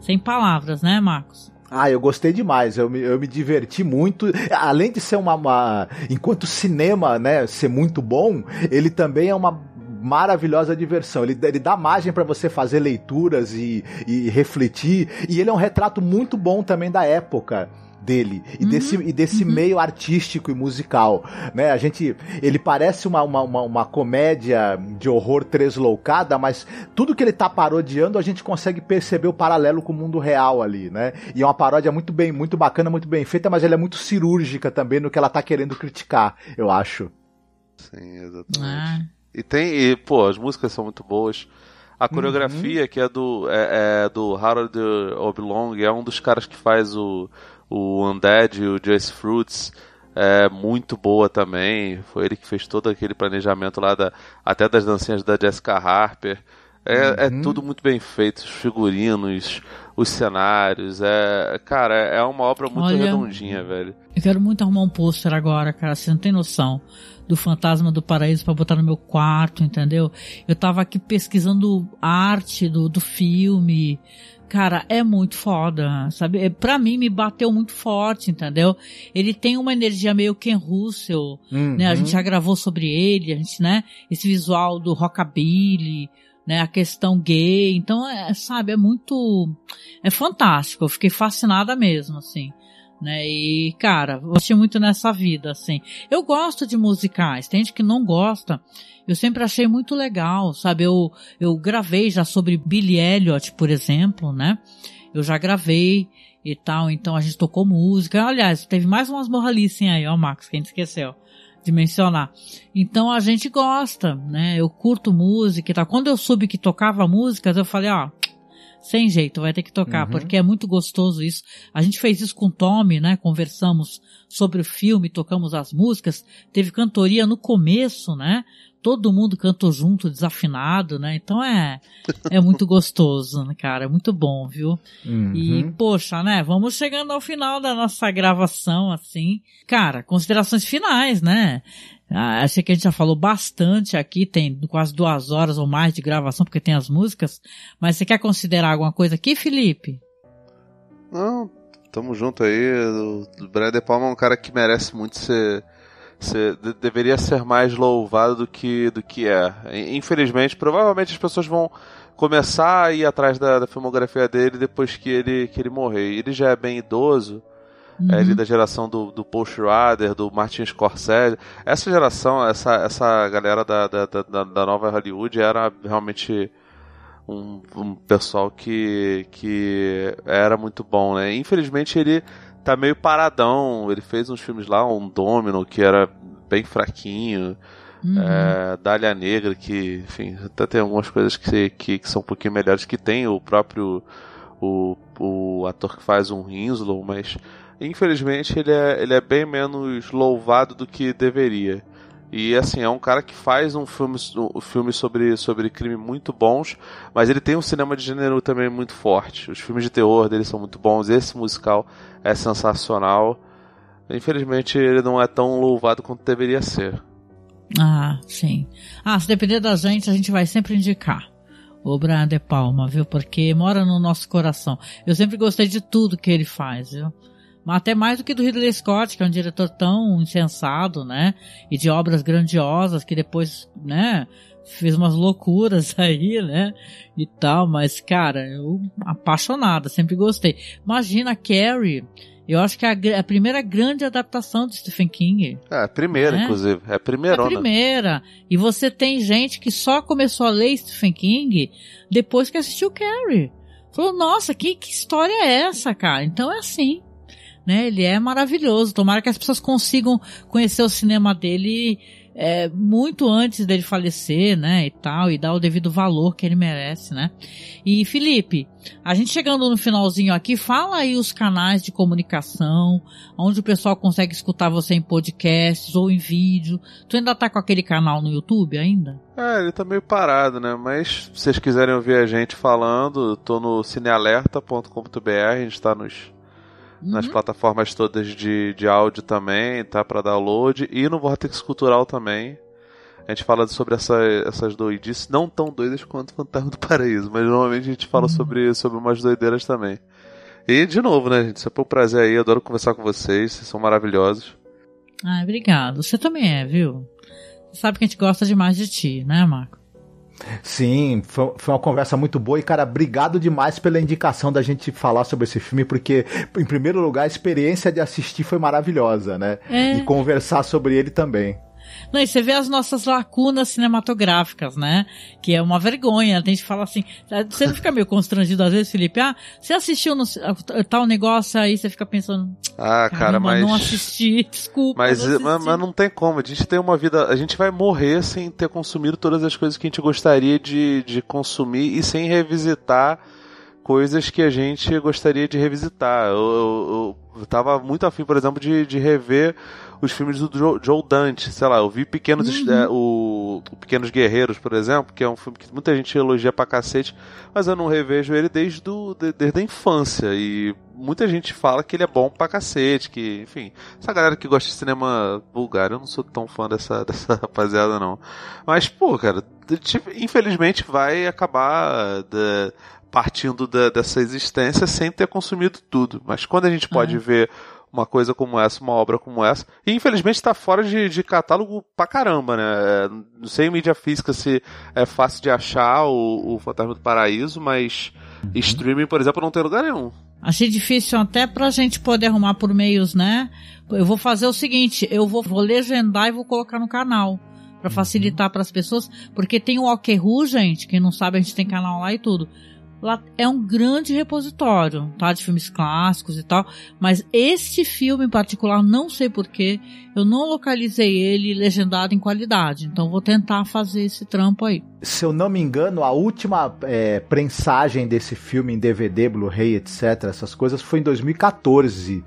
Sem palavras, né, Marcos? Ah, eu gostei demais, eu me, eu me diverti muito. Além de ser uma, uma. Enquanto cinema, né, ser muito bom, ele também é uma maravilhosa diversão. Ele, ele dá margem para você fazer leituras e, e refletir. E ele é um retrato muito bom também da época dele e uhum, desse, e desse uhum. meio artístico e musical, né? A gente, ele parece uma, uma, uma, uma, comédia de horror tresloucada, mas tudo que ele tá parodiando a gente consegue perceber o paralelo com o mundo real ali, né? E é uma paródia muito bem, muito bacana, muito bem feita, mas ela é muito cirúrgica também no que ela tá querendo criticar, eu acho. Sim, exatamente. Ah. E tem, e, pô, as músicas são muito boas. A coreografia, uhum. que é do, é, é do Harold Oblong, é um dos caras que faz o, o Undead e o Joyce Fruits, é muito boa também. Foi ele que fez todo aquele planejamento lá, da, até das dancinhas da Jessica Harper. É, é uhum. é tudo muito bem feito, os figurinos, os cenários. É, cara, é uma obra muito Olha, redondinha, velho. Eu quero muito arrumar um pôster agora, cara. Você não tem noção do Fantasma do Paraíso para botar no meu quarto, entendeu? Eu tava aqui pesquisando arte do, do filme. Cara, é muito foda, sabe? É, pra mim, me bateu muito forte, entendeu? Ele tem uma energia meio Ken Russell, uhum. né? A gente já gravou sobre ele, a gente, né? Esse visual do rockabilly, né? A questão gay. Então, é, sabe, é muito... É fantástico. Eu fiquei fascinada mesmo, assim né? E, cara, achei muito nessa vida, assim. Eu gosto de musicais, tem gente que não gosta. Eu sempre achei muito legal, sabe? Eu, eu gravei já sobre Billy Elliot, por exemplo, né? Eu já gravei e tal, então a gente tocou música. Aliás, teve mais umas morralices aí, ó, Max, que a gente esqueceu de mencionar. Então a gente gosta, né? Eu curto música e tal. Quando eu soube que tocava músicas, eu falei, ó, sem jeito, vai ter que tocar, uhum. porque é muito gostoso isso. A gente fez isso com o Tommy, né? Conversamos sobre o filme, tocamos as músicas, teve cantoria no começo, né? Todo mundo cantou junto, desafinado, né? Então é, é muito gostoso, né, cara? É muito bom, viu? Uhum. E, poxa, né? Vamos chegando ao final da nossa gravação, assim. Cara, considerações finais, né? Ah, achei que a gente já falou bastante aqui, tem quase duas horas ou mais de gravação, porque tem as músicas. Mas você quer considerar alguma coisa aqui, Felipe? Não, tamo junto aí. O Brian De Palma é um cara que merece muito ser. ser deveria ser mais louvado do que, do que é. Infelizmente, provavelmente as pessoas vão começar a ir atrás da, da filmografia dele depois que ele, que ele morrer. Ele já é bem idoso uhum. é, ali da geração do, do Paul Schrader, do Martin Scorsese. Essa geração, essa, essa galera da, da, da, da nova Hollywood era realmente um, um, pessoal que, que era muito bom, né? Infelizmente ele tá meio paradão. Ele fez uns filmes lá, um Domino, que era bem fraquinho. Uhum. É, Dália Negra, que, enfim, até tem algumas coisas que, que, que, são um pouquinho melhores, que tem o próprio o, o ator que faz um Winslow, mas infelizmente ele é, ele é bem menos louvado do que deveria. E assim, é um cara que faz um filme, um filme sobre, sobre crime muito bons, mas ele tem um cinema de gênero também muito forte. Os filmes de terror dele são muito bons, esse musical é sensacional. Infelizmente ele não é tão louvado quanto deveria ser. Ah, sim. Ah, se depender da gente, a gente vai sempre indicar o Brian De Palma, viu? Porque mora no nosso coração. Eu sempre gostei de tudo que ele faz, viu? Até mais do que do Ridley Scott, que é um diretor tão insensado, né? E de obras grandiosas que depois, né? Fez umas loucuras aí, né? E tal, mas cara, eu apaixonada, sempre gostei. Imagina Carrie. Eu acho que é a, a, primeira grande adaptação de Stephen King. É, a primeira, né? inclusive. É a primeira. É a primeira. E você tem gente que só começou a ler Stephen King depois que assistiu Carrie. Falou, nossa, que, que história é essa, cara? Então é assim né? Ele é maravilhoso. Tomara que as pessoas consigam conhecer o cinema dele é, muito antes dele falecer, né? E tal, e dar o devido valor que ele merece, né? E Felipe, a gente chegando no finalzinho aqui, fala aí os canais de comunicação, onde o pessoal consegue escutar você em podcasts ou em vídeo. Tu ainda tá com aquele canal no YouTube ainda? É, ele tá meio parado, né? Mas se vocês quiserem ouvir a gente falando, tô no cinealerta.com.br, a gente tá nos nas plataformas todas de, de áudio também, tá para download e no Vortex Cultural também. A gente fala sobre essa, essas doidices, não tão doidas quanto Fantasma do Paraíso, mas normalmente a gente fala sobre, sobre umas doideiras também. E de novo, né, gente? Sempre um prazer aí, adoro conversar com vocês, vocês são maravilhosos. Ah, obrigado. Você também é, viu? Você sabe que a gente gosta demais de ti, né, Marco? Sim, foi, foi uma conversa muito boa e, cara, obrigado demais pela indicação da gente falar sobre esse filme, porque, em primeiro lugar, a experiência de assistir foi maravilhosa, né? É. E conversar sobre ele também. Não, e você vê as nossas lacunas cinematográficas, né? Que é uma vergonha. Tem gente que fala assim, você não fica meio constrangido às vezes, Felipe? Ah, você assistiu no, tal negócio aí, você fica pensando, Ah, cara, mas. não assisti, desculpa. Mas, não mas, mas não tem como, a gente tem uma vida. A gente vai morrer sem ter consumido todas as coisas que a gente gostaria de, de consumir e sem revisitar coisas que a gente gostaria de revisitar. Eu, eu, eu tava muito afim, por exemplo, de, de rever os filmes do Joe, Joe Dante, sei lá, eu vi Pequenos, Uhum. é, o, Pequenos Guerreiros, por exemplo, que é um filme que muita gente elogia pra cacete, mas eu não revejo ele desde, do, de- desde a infância, e muita gente fala que ele é bom pra cacete, que, enfim, essa galera que gosta de cinema vulgar, eu não sou tão fã dessa, dessa rapaziada não. Mas, pô, cara, tipo, infelizmente vai acabar da- partindo da- dessa existência sem ter consumido tudo, mas quando a gente pode É. ver uma coisa como essa, uma obra como essa. E infelizmente está fora de, de catálogo pra caramba, né? É, Não sei em mídia física se é fácil de achar o, o Fantasma do Paraíso, mas streaming, por exemplo, não tem lugar nenhum. Achei difícil até pra gente poder arrumar por meios, né? Eu vou fazer o seguinte, eu vou, vou legendar e vou colocar no canal. Pra facilitar pras pessoas, porque tem o Okru, gente, quem não sabe, a gente tem canal lá e tudo. Lá é um grande repositório, tá? De filmes clássicos e tal. Mas este filme em particular, não sei porquê, eu não localizei ele legendado em qualidade. Então vou tentar fazer esse trampo aí. Se eu não me engano, a última é, prensagem desse filme em DVD, Blu-ray, etc., essas coisas, foi em 2014.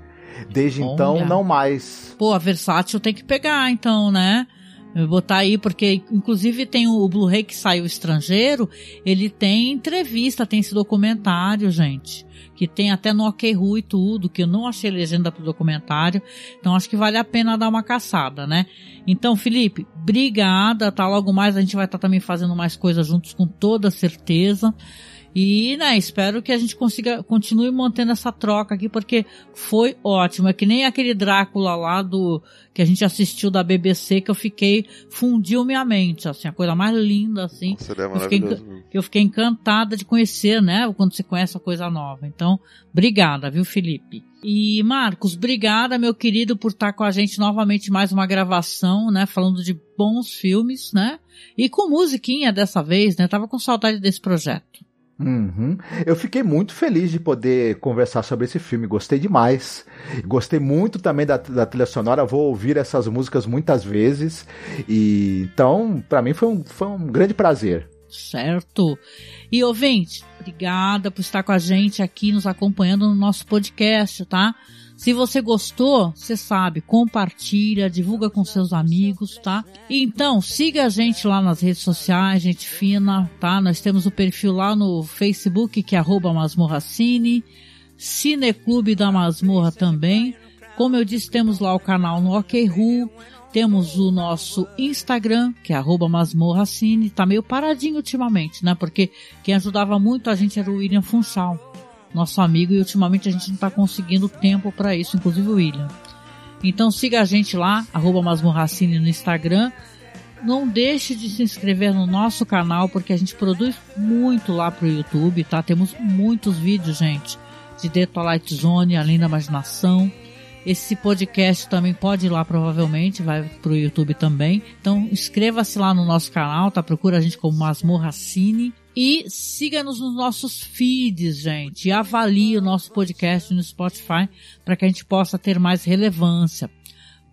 Desde então, Olha. não mais. Pô, a Versátil tem que pegar, então, né? Botar aí, porque inclusive tem o Blu-ray que saiu estrangeiro, ele tem entrevista, tem esse documentário, gente. Que tem até no OKRU e tudo, que eu não achei legenda pro documentário. Então acho que vale a pena dar uma caçada, né? Então, Felipe, obrigada, tá? Logo mais a gente vai estar também fazendo mais coisas juntos com toda certeza. E, né, espero que a gente consiga, continue mantendo essa troca aqui, porque foi ótimo. É que nem aquele Drácula lá do, que a gente assistiu da BBC, que eu fiquei, fundiu minha mente, assim, a coisa mais linda, assim. Nossa, é eu fiquei, eu fiquei encantada de conhecer, né, quando você conhece a coisa nova. Então, obrigada, viu, Felipe? E, Marcos, obrigada, meu querido, por estar com a gente novamente mais uma gravação, né, falando de bons filmes, né, e com musiquinha dessa vez, né, tava com saudade desse projeto. Uhum. Eu fiquei muito feliz de poder conversar sobre esse filme, gostei demais. Gostei muito também da, da trilha sonora, vou ouvir essas músicas muitas vezes. E então, pra mim foi um, foi um grande prazer. Certo. E ouvinte, obrigada por estar com a gente aqui nos acompanhando no nosso podcast, tá? Se você gostou, você sabe, compartilha, divulga com seus amigos, tá? Então, siga a gente lá nas redes sociais, gente fina, tá? Nós temos o perfil lá no Facebook, que é arroba masmorracine, Cineclube da Masmorra também. Como eu disse, temos lá o canal no OKRU, temos o nosso Instagram, que é arroba masmorracine, tá meio paradinho ultimamente, né? Porque quem ajudava muito a gente era o William Funchal, nosso amigo, e ultimamente a gente não tá conseguindo tempo para isso, inclusive o William. Então siga a gente lá, arroba masmorracine no Instagram. Não deixe de se inscrever no nosso canal, porque a gente produz muito lá pro YouTube, tá? Temos muitos vídeos, gente, de The Twilight Zone, Além da Imaginação. Esse podcast também pode ir lá, provavelmente, vai pro YouTube também. Então, inscreva-se lá no nosso canal, tá? Procura a gente como Masmorra Cine. E siga-nos nos nossos feeds, gente. E avalie o nosso podcast no Spotify para que a gente possa ter mais relevância.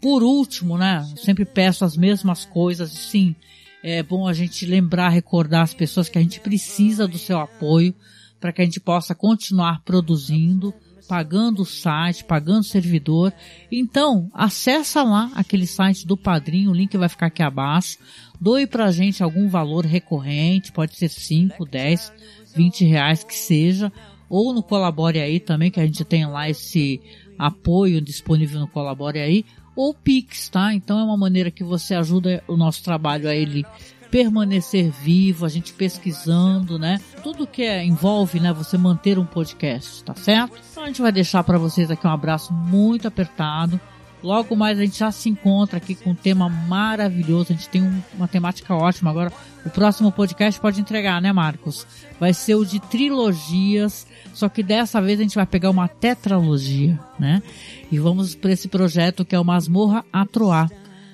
Por último, né? Sempre peço as mesmas coisas. Sim, é bom a gente lembrar, recordar as pessoas que a gente precisa do seu apoio para que a gente possa continuar produzindo, pagando o site, pagando o servidor. Então, acessa lá aquele site do Padrinho, o link vai ficar aqui abaixo. Doe pra gente algum valor recorrente, pode ser 5, 10, 20 reais que seja, ou no Colabore aí também, que a gente tem lá esse apoio disponível no Colabore aí, ou Pix, tá? Então é uma maneira que você ajuda o nosso trabalho a ele permanecer vivo, a gente pesquisando, né? Tudo que é, envolve, né, você manter um podcast, tá certo? Então a gente vai deixar para vocês aqui um abraço muito apertado. Logo mais a gente já se encontra aqui com um tema maravilhoso. A gente tem um, uma temática ótima. Agora, o próximo podcast pode entregar, né, Marcos? Vai ser o de trilogias. Só que dessa vez a gente vai pegar uma tetralogia, né? E vamos para esse projeto que é o Masmorra Atroar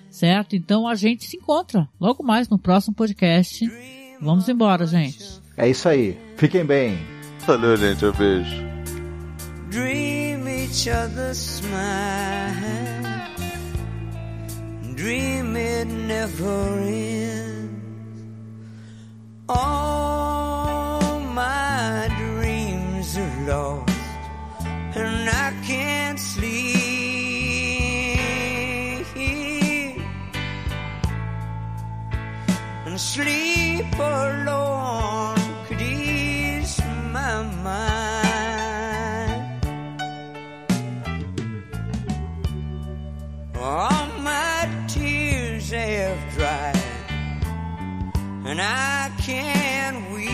certo? Então a gente se encontra logo mais no próximo podcast. Vamos embora, gente. É isso aí. Fiquem bem. Valeu, gente. Um beijo. Dream each other smile. Dream it never ends. All my dreams are lost, and I can't sleep. And sleep alone could ease my mind. Tears have dried, and I can't weep.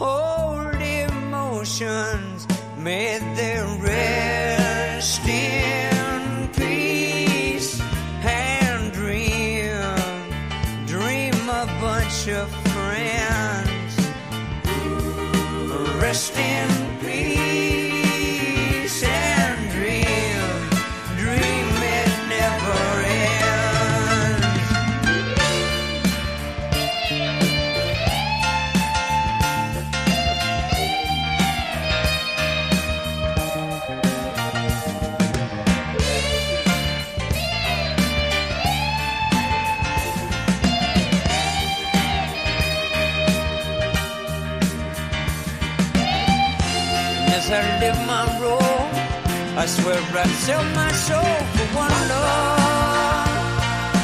Old emotions made their rest in peace and dream, dream a bunch of friends. Rest in And live my role, I swear I'd sell my soul for one love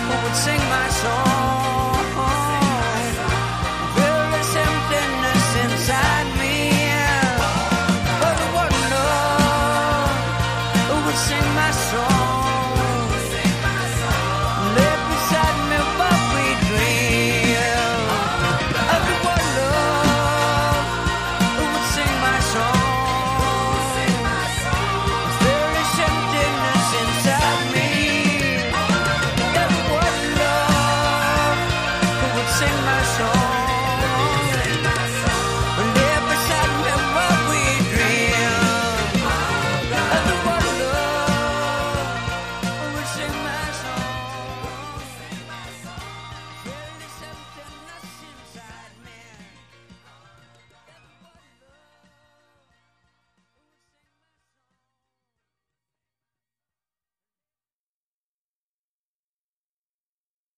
who would sing my song.